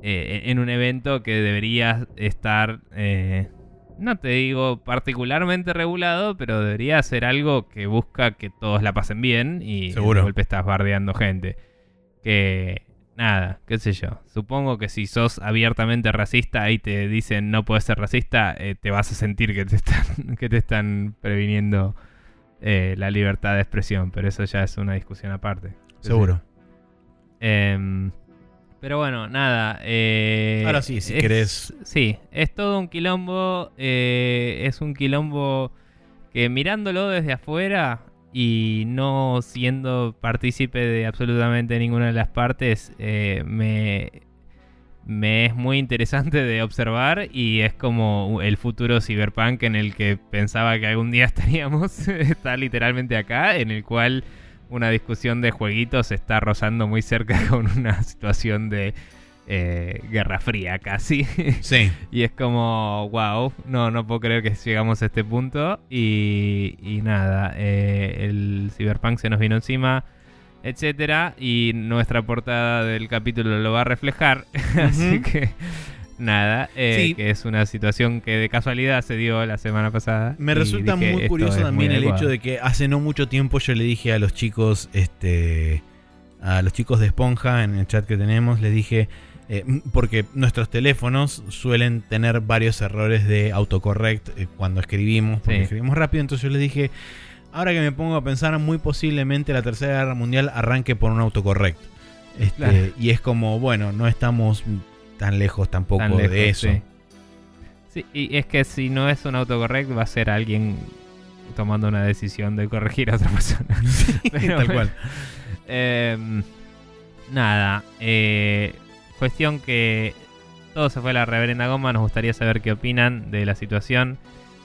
en un evento que debería estar no te digo particularmente regulado, pero debería ser algo que busca que todos la pasen bien y Seguro. de golpe estás bardeando gente. Que nada, qué sé yo. Supongo que si sos abiertamente racista y te dicen no puedes ser racista, eh, te vas a sentir que te están, [LAUGHS] que te están previniendo eh, la libertad de expresión, pero eso ya es una discusión aparte. Seguro. Eh, pero bueno, nada. Eh, Ahora sí, si querés. Sí, es todo un quilombo. Eh, es un quilombo que mirándolo desde afuera y no siendo partícipe de absolutamente ninguna de las partes, eh, me, me es muy interesante de observar y es como el futuro cyberpunk en el que pensaba que algún día [LAUGHS] estaríamos. [LAUGHS] está literalmente acá, en el cual una discusión de jueguitos está rozando muy cerca [LAUGHS] con una situación de eh, Guerra Fría casi. Sí. [LAUGHS] y es como, wow, no, no puedo creer que llegamos a este punto. Y, y nada, eh, el Cyberpunk se nos vino encima, etcétera. Y nuestra portada del capítulo lo va a reflejar. [LAUGHS] Así que nada, eh, que es una situación que de casualidad se dio la semana pasada. Me resulta muy curioso también el hecho de que hace no mucho tiempo yo le dije a los chicos, este, a los chicos de Esponja en el chat que tenemos, les dije, eh, porque nuestros teléfonos suelen tener varios errores de autocorrect eh, cuando escribimos, porque escribimos rápido, entonces yo les dije, ahora que me pongo a pensar, muy posiblemente la Tercera Guerra Mundial arranque por un autocorrect. Este, Y es como, bueno, no estamos tan lejos tampoco de eso. Sí. y es que si no es un autocorrect, va a ser alguien tomando una decisión de corregir a otra persona. [LAUGHS] [LAUGHS] tal cual. Em, nada, eh, cuestión que todo se fue a la reverenda goma. Nos gustaría saber qué opinan de la situación.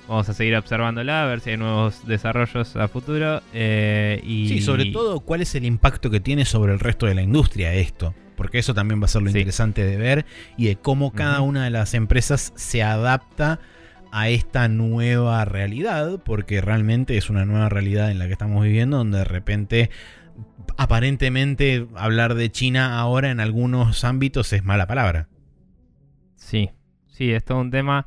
Vamos a seguir observándola, a ver si hay nuevos desarrollos a futuro. eh, y Sí, sobre todo cuál es el impacto que tiene sobre el resto de la industria esto. Porque eso también va a ser lo Sí. interesante de ver y de cómo cada una de las empresas se adapta a esta nueva realidad, porque realmente es una nueva realidad en la que estamos viviendo, donde de repente, aparentemente, hablar de China ahora en algunos ámbitos es mala palabra. Sí, sí, es todo un tema.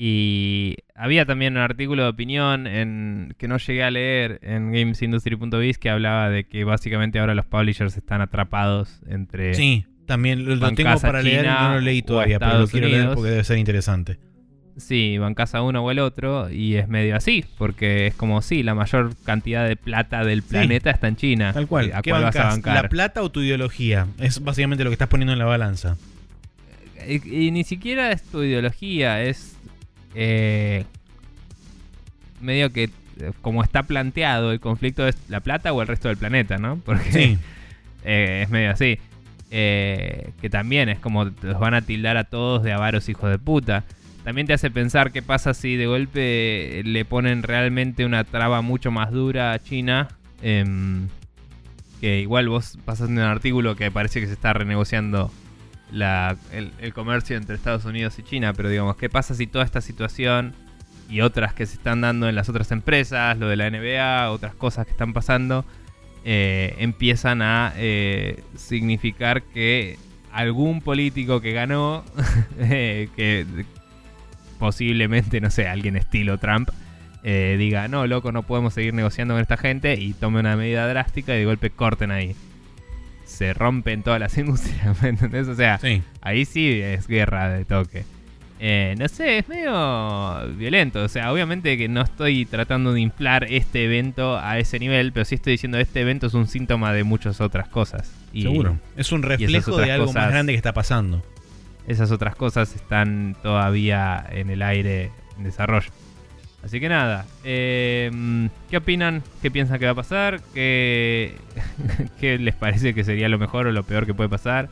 Y había también un artículo de opinión en, que no llegué a leer en gamesindustry.biz que hablaba de que básicamente ahora los publishers están atrapados entre... Sí, también lo, tengo para leer y no lo leí todavía, pero lo quiero leer Unidos. porque debe ser interesante. Sí, van casa uno o el otro y es medio así, porque es como sí, la mayor cantidad de plata del planeta está en China. Tal cual. ¿A ¿Qué cuál vas a bancar? ¿La plata o tu ideología? Es básicamente lo que estás poniendo en la balanza. Y, y ni siquiera es tu ideología, es eh, medio que eh, como está planteado el conflicto es la plata o el resto del planeta, ¿no? [LAUGHS] Porque Sí. eh, es medio así. Eh, que también es como los van a tildar a todos de avaros hijos de puta. También te hace pensar qué pasa si de golpe le ponen realmente una traba mucho más dura a China. em, que igual vos pasas en un artículo que parece que se está renegociando el comercio entre Estados Unidos y China. Pero digamos, ¿qué pasa si toda esta situación y otras que se están dando en las otras empresas, lo de la NBA, otras cosas que están pasando, eh, empiezan a eh, significar que algún político que ganó, [LAUGHS] eh, que posiblemente, no sé, alguien estilo Trump, eh, diga, no, loco, no podemos seguir negociando con esta gente y tome una medida drástica y de golpe corten ahí. Se rompen todas las [LAUGHS] industrias, ¿me entendés? O sea, Sí. ahí sí es guerra de toque. Eh, no sé, es medio violento. O sea, obviamente que no estoy tratando de inflar este evento a ese nivel, pero sí estoy diciendo este evento es un síntoma de muchas otras cosas. Y Seguro. Es un reflejo de algo más grande que está pasando. Esas otras cosas están todavía en el aire en desarrollo. Así que nada, eh, ¿qué opinan? ¿Qué piensan que va a pasar? ¿Qué, [LAUGHS] ¿Qué les parece que sería lo mejor o lo peor que puede pasar?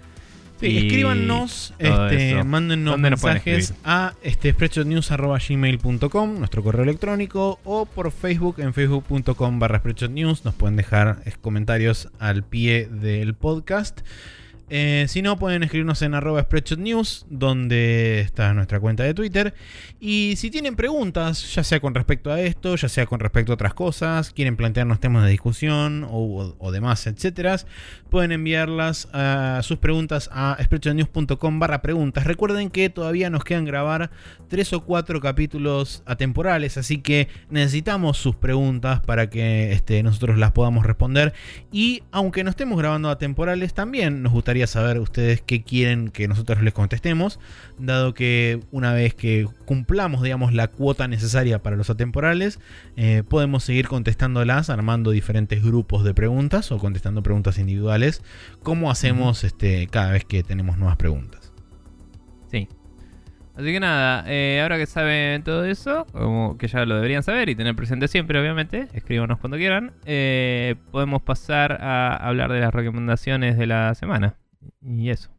Sí, Y escríbanos, este, mándennos ¿Dónde nos pueden mensajes a este, spreadshotnews.gmail.com, nuestro correo electrónico, o por Facebook en facebook.com barra spreadshotnews. Nos pueden dejar eh, comentarios al pie del podcast. Eh, si no, pueden escribirnos en arroba spreadshotnews, donde está nuestra cuenta de Twitter. Y si tienen preguntas, ya sea con respecto a esto, ya sea con respecto a otras cosas, quieren plantearnos temas de discusión o, demás, etcétera, pueden enviarlas a sus preguntas a spreadshotnews.com barra preguntas. Recuerden que todavía nos quedan grabar tres o cuatro capítulos atemporales, así que necesitamos sus preguntas para que este, nosotros las podamos responder. Y aunque no estemos grabando atemporales, también nos gustaría saber ustedes qué quieren que nosotros les contestemos, dado que una vez que cumplamos, digamos, la cuota necesaria para los atemporales, eh, podemos seguir contestándolas, armando diferentes grupos de preguntas o contestando preguntas individuales, como hacemos este, cada vez que tenemos nuevas preguntas. Sí. Así que nada, eh, ahora que saben todo eso, como que ya lo deberían saber y tener presente siempre, obviamente, escríbanos cuando quieran, eh, podemos pasar a hablar de las recomendaciones de la semana. Y eso.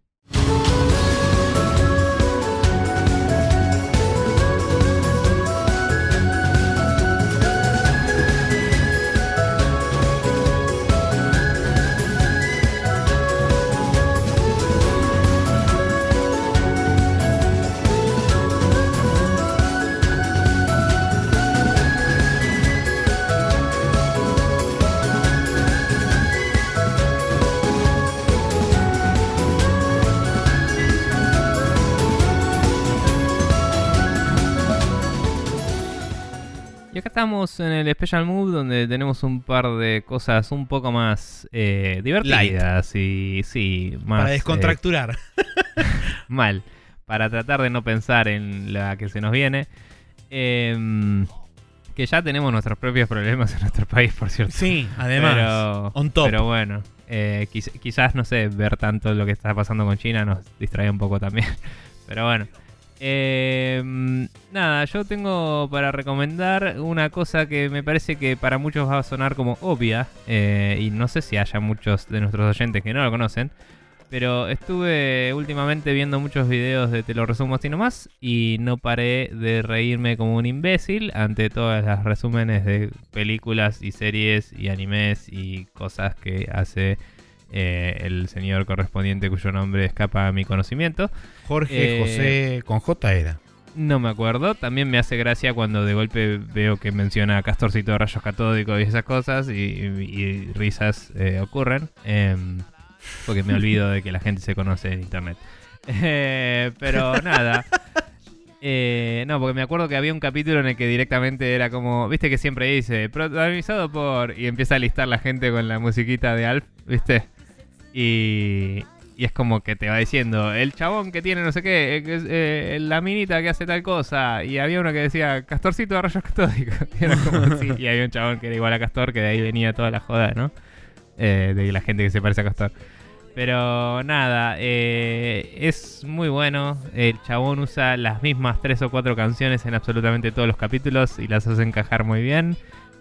Y acá estamos en el Special Move donde tenemos un par de cosas un poco más eh, divertidas y sí, más Para eh, descontracturar. [LAUGHS] mal, para tratar de no pensar en la que se nos viene. Em, que ya tenemos nuestros propios problemas en nuestro país, por cierto. sí, además. pero, on top. pero bueno, eh, quiz- quizás, no sé, ver tanto lo que está pasando con China nos distrae un poco también. [LAUGHS] Pero bueno. Eh, nada, yo tengo para recomendar una cosa que me parece que para muchos va a sonar como obvia. eh, y no sé si haya muchos de nuestros oyentes que no lo conocen. Pero estuve últimamente viendo muchos videos de Te lo resumo así nomás y no paré de reírme como un imbécil ante todas las resúmenes de películas y series y animes y cosas que hace eh, el señor correspondiente cuyo nombre escapa a mi conocimiento. Jorge Eh, José con J era. No me acuerdo. También me hace gracia cuando de golpe veo que menciona Castorcito de rayos catódicos y esas cosas y, y- y risas eh, ocurren. Em, porque me olvido de que la gente se conoce en internet. Eh, pero [LAUGHS] nada. Eh, no, porque me acuerdo que había un capítulo en el que directamente era como, viste que siempre dice, protagonizado por... Y empieza a listar la gente con la musiquita de Alf, viste. Y, es como que te va diciendo, el chabón que tiene no sé qué, eh, la minita que hace tal cosa. Y había uno que decía, Castorcito de rayos catódicos. [LAUGHS] Y, y había un chabón que era igual a Castor, que de ahí venía toda la joda, ¿no? Eh, de la gente que se parece a Castor. Pero nada, eh, es muy bueno. El chabón usa las mismas tres o cuatro canciones en absolutamente todos los capítulos y las hace encajar muy bien.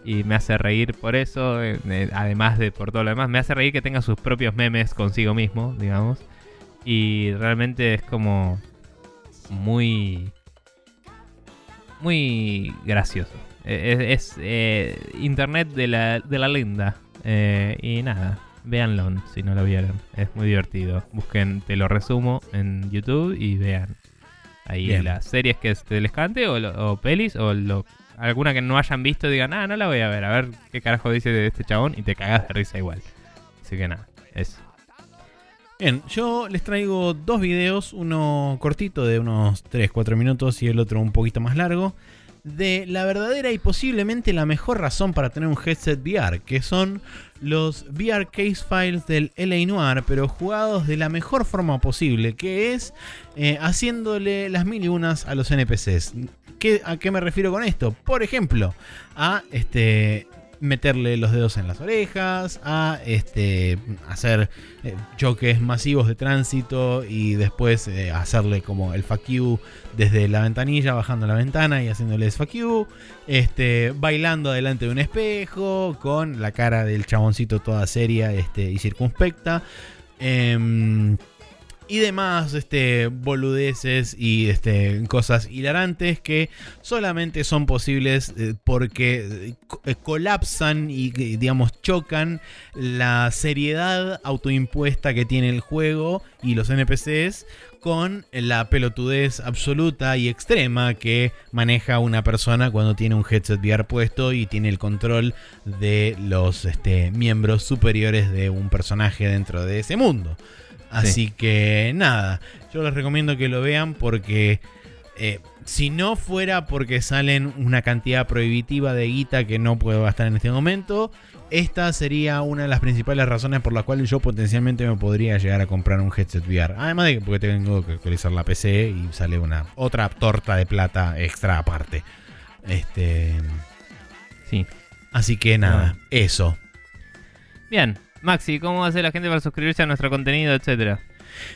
Y me hace reír por eso, eh, además de por todo lo demás. Me hace reír que tenga sus propios memes consigo mismo, digamos. Y realmente es como muy... Muy gracioso. Eh, Es, es, eh, internet de la, de la linda. Y nada, véanlo si no lo vieron. Es muy divertido. Busquen, te lo resumo en YouTube y vean ahí Bien. las series que te les cante o, o pelis o lo- alguna que no hayan visto digan, ah, no la voy a ver, a ver qué carajo dice de este chabón y te cagas de risa igual. Así que nada, eso. Bien, yo les traigo dos videos, uno cortito de unos 3-4 minutos y el otro un poquito más largo, de la verdadera y posiblemente la mejor razón para tener un headset VR, que son los VR case files del LA Noir, pero jugados de la mejor forma posible, que es eh, haciéndole las mil y unas a los NPCs. ¿Qué, ¿A qué me refiero con esto? Por ejemplo, a este meterle los dedos en las orejas, a este hacer eh, choques masivos de tránsito y después eh, hacerle como el fuck you desde la ventanilla, bajando la ventana y haciéndoles fuck you, este, bailando delante de un espejo, con la cara del chaboncito toda seria este, y circunspecta. em, y demás este, boludeces y este, cosas hilarantes que solamente son posibles eh, porque eh, co- colapsan y eh, digamos chocan la seriedad autoimpuesta que tiene el juego y los NPCs con la pelotudez absoluta y extrema que maneja una persona cuando tiene un headset VR puesto y tiene el control de los este, miembros superiores de un personaje dentro de ese mundo. Así que nada, yo les recomiendo que lo vean porque eh, si no fuera porque salen una cantidad prohibitiva de guita que no puedo gastar en este momento, esta sería una de las principales razones por las cuales yo potencialmente me podría llegar a comprar un headset VR. Además de que porque tengo que actualizar la PC y sale una otra torta de plata extra aparte. Este, Sí. así que nada, eso. Bien, Maxi, ¿cómo hace la gente para suscribirse a nuestro contenido, etcétera?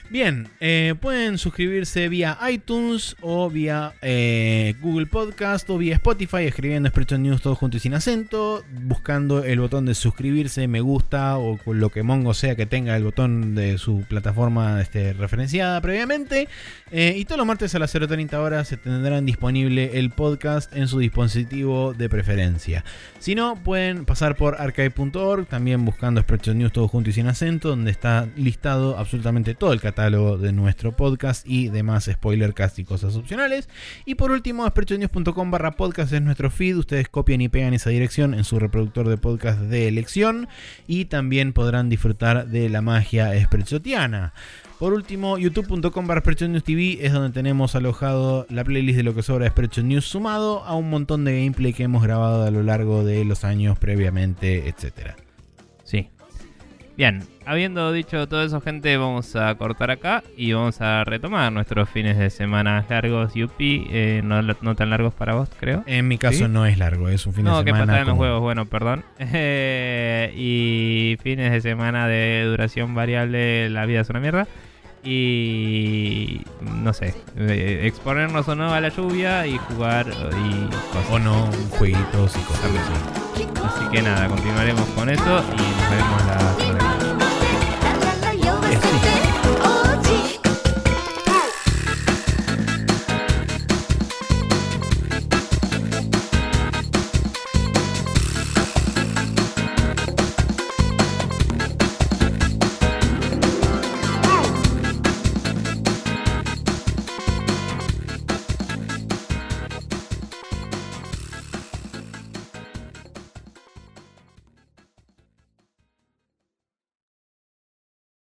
Bien, eh, pueden suscribirse vía iTunes o vía eh, Google Podcast o vía Spotify escribiendo Expression News todo junto y sin acento, buscando el botón de suscribirse, me gusta o con lo que Mongo sea que tenga el botón de su plataforma este, referenciada previamente. Eh, y todos los martes a las 0.30 horas se tendrán disponible el podcast en su dispositivo de preferencia. Si no, pueden pasar por archive.org, también buscando Expression News todo junto y sin acento, donde está listado absolutamente todo el catálogo de nuestro podcast y demás spoilercast y cosas opcionales. Y por último, expertosnews.com barra podcast es nuestro feed. Ustedes copian y pegan esa dirección en su reproductor de podcast de elección y también podrán disfrutar de la magia expresotiana. Por último, youtube.com barra TV es donde tenemos alojado la playlist de lo que sobra de Spreadshot News sumado a un montón de gameplay que hemos grabado a lo largo de los años previamente, etcétera. Sí. Bien, habiendo dicho todo eso, gente, vamos a cortar acá y vamos a retomar nuestros fines de semana largos, Yupi. Eh, no, no tan largos para vos, creo. En mi caso ¿Sí? no es largo, es un fin no, de que semana. pasaron los como- juegos, bueno, perdón. [LAUGHS] Eh, y fines de semana de duración variable, la vida es una mierda. Y no sé, eh, exponernos o no a la lluvia y jugar y cosas. O no, jueguitos y cosas así. Así que nada, continuaremos con eso y nos vemos la semana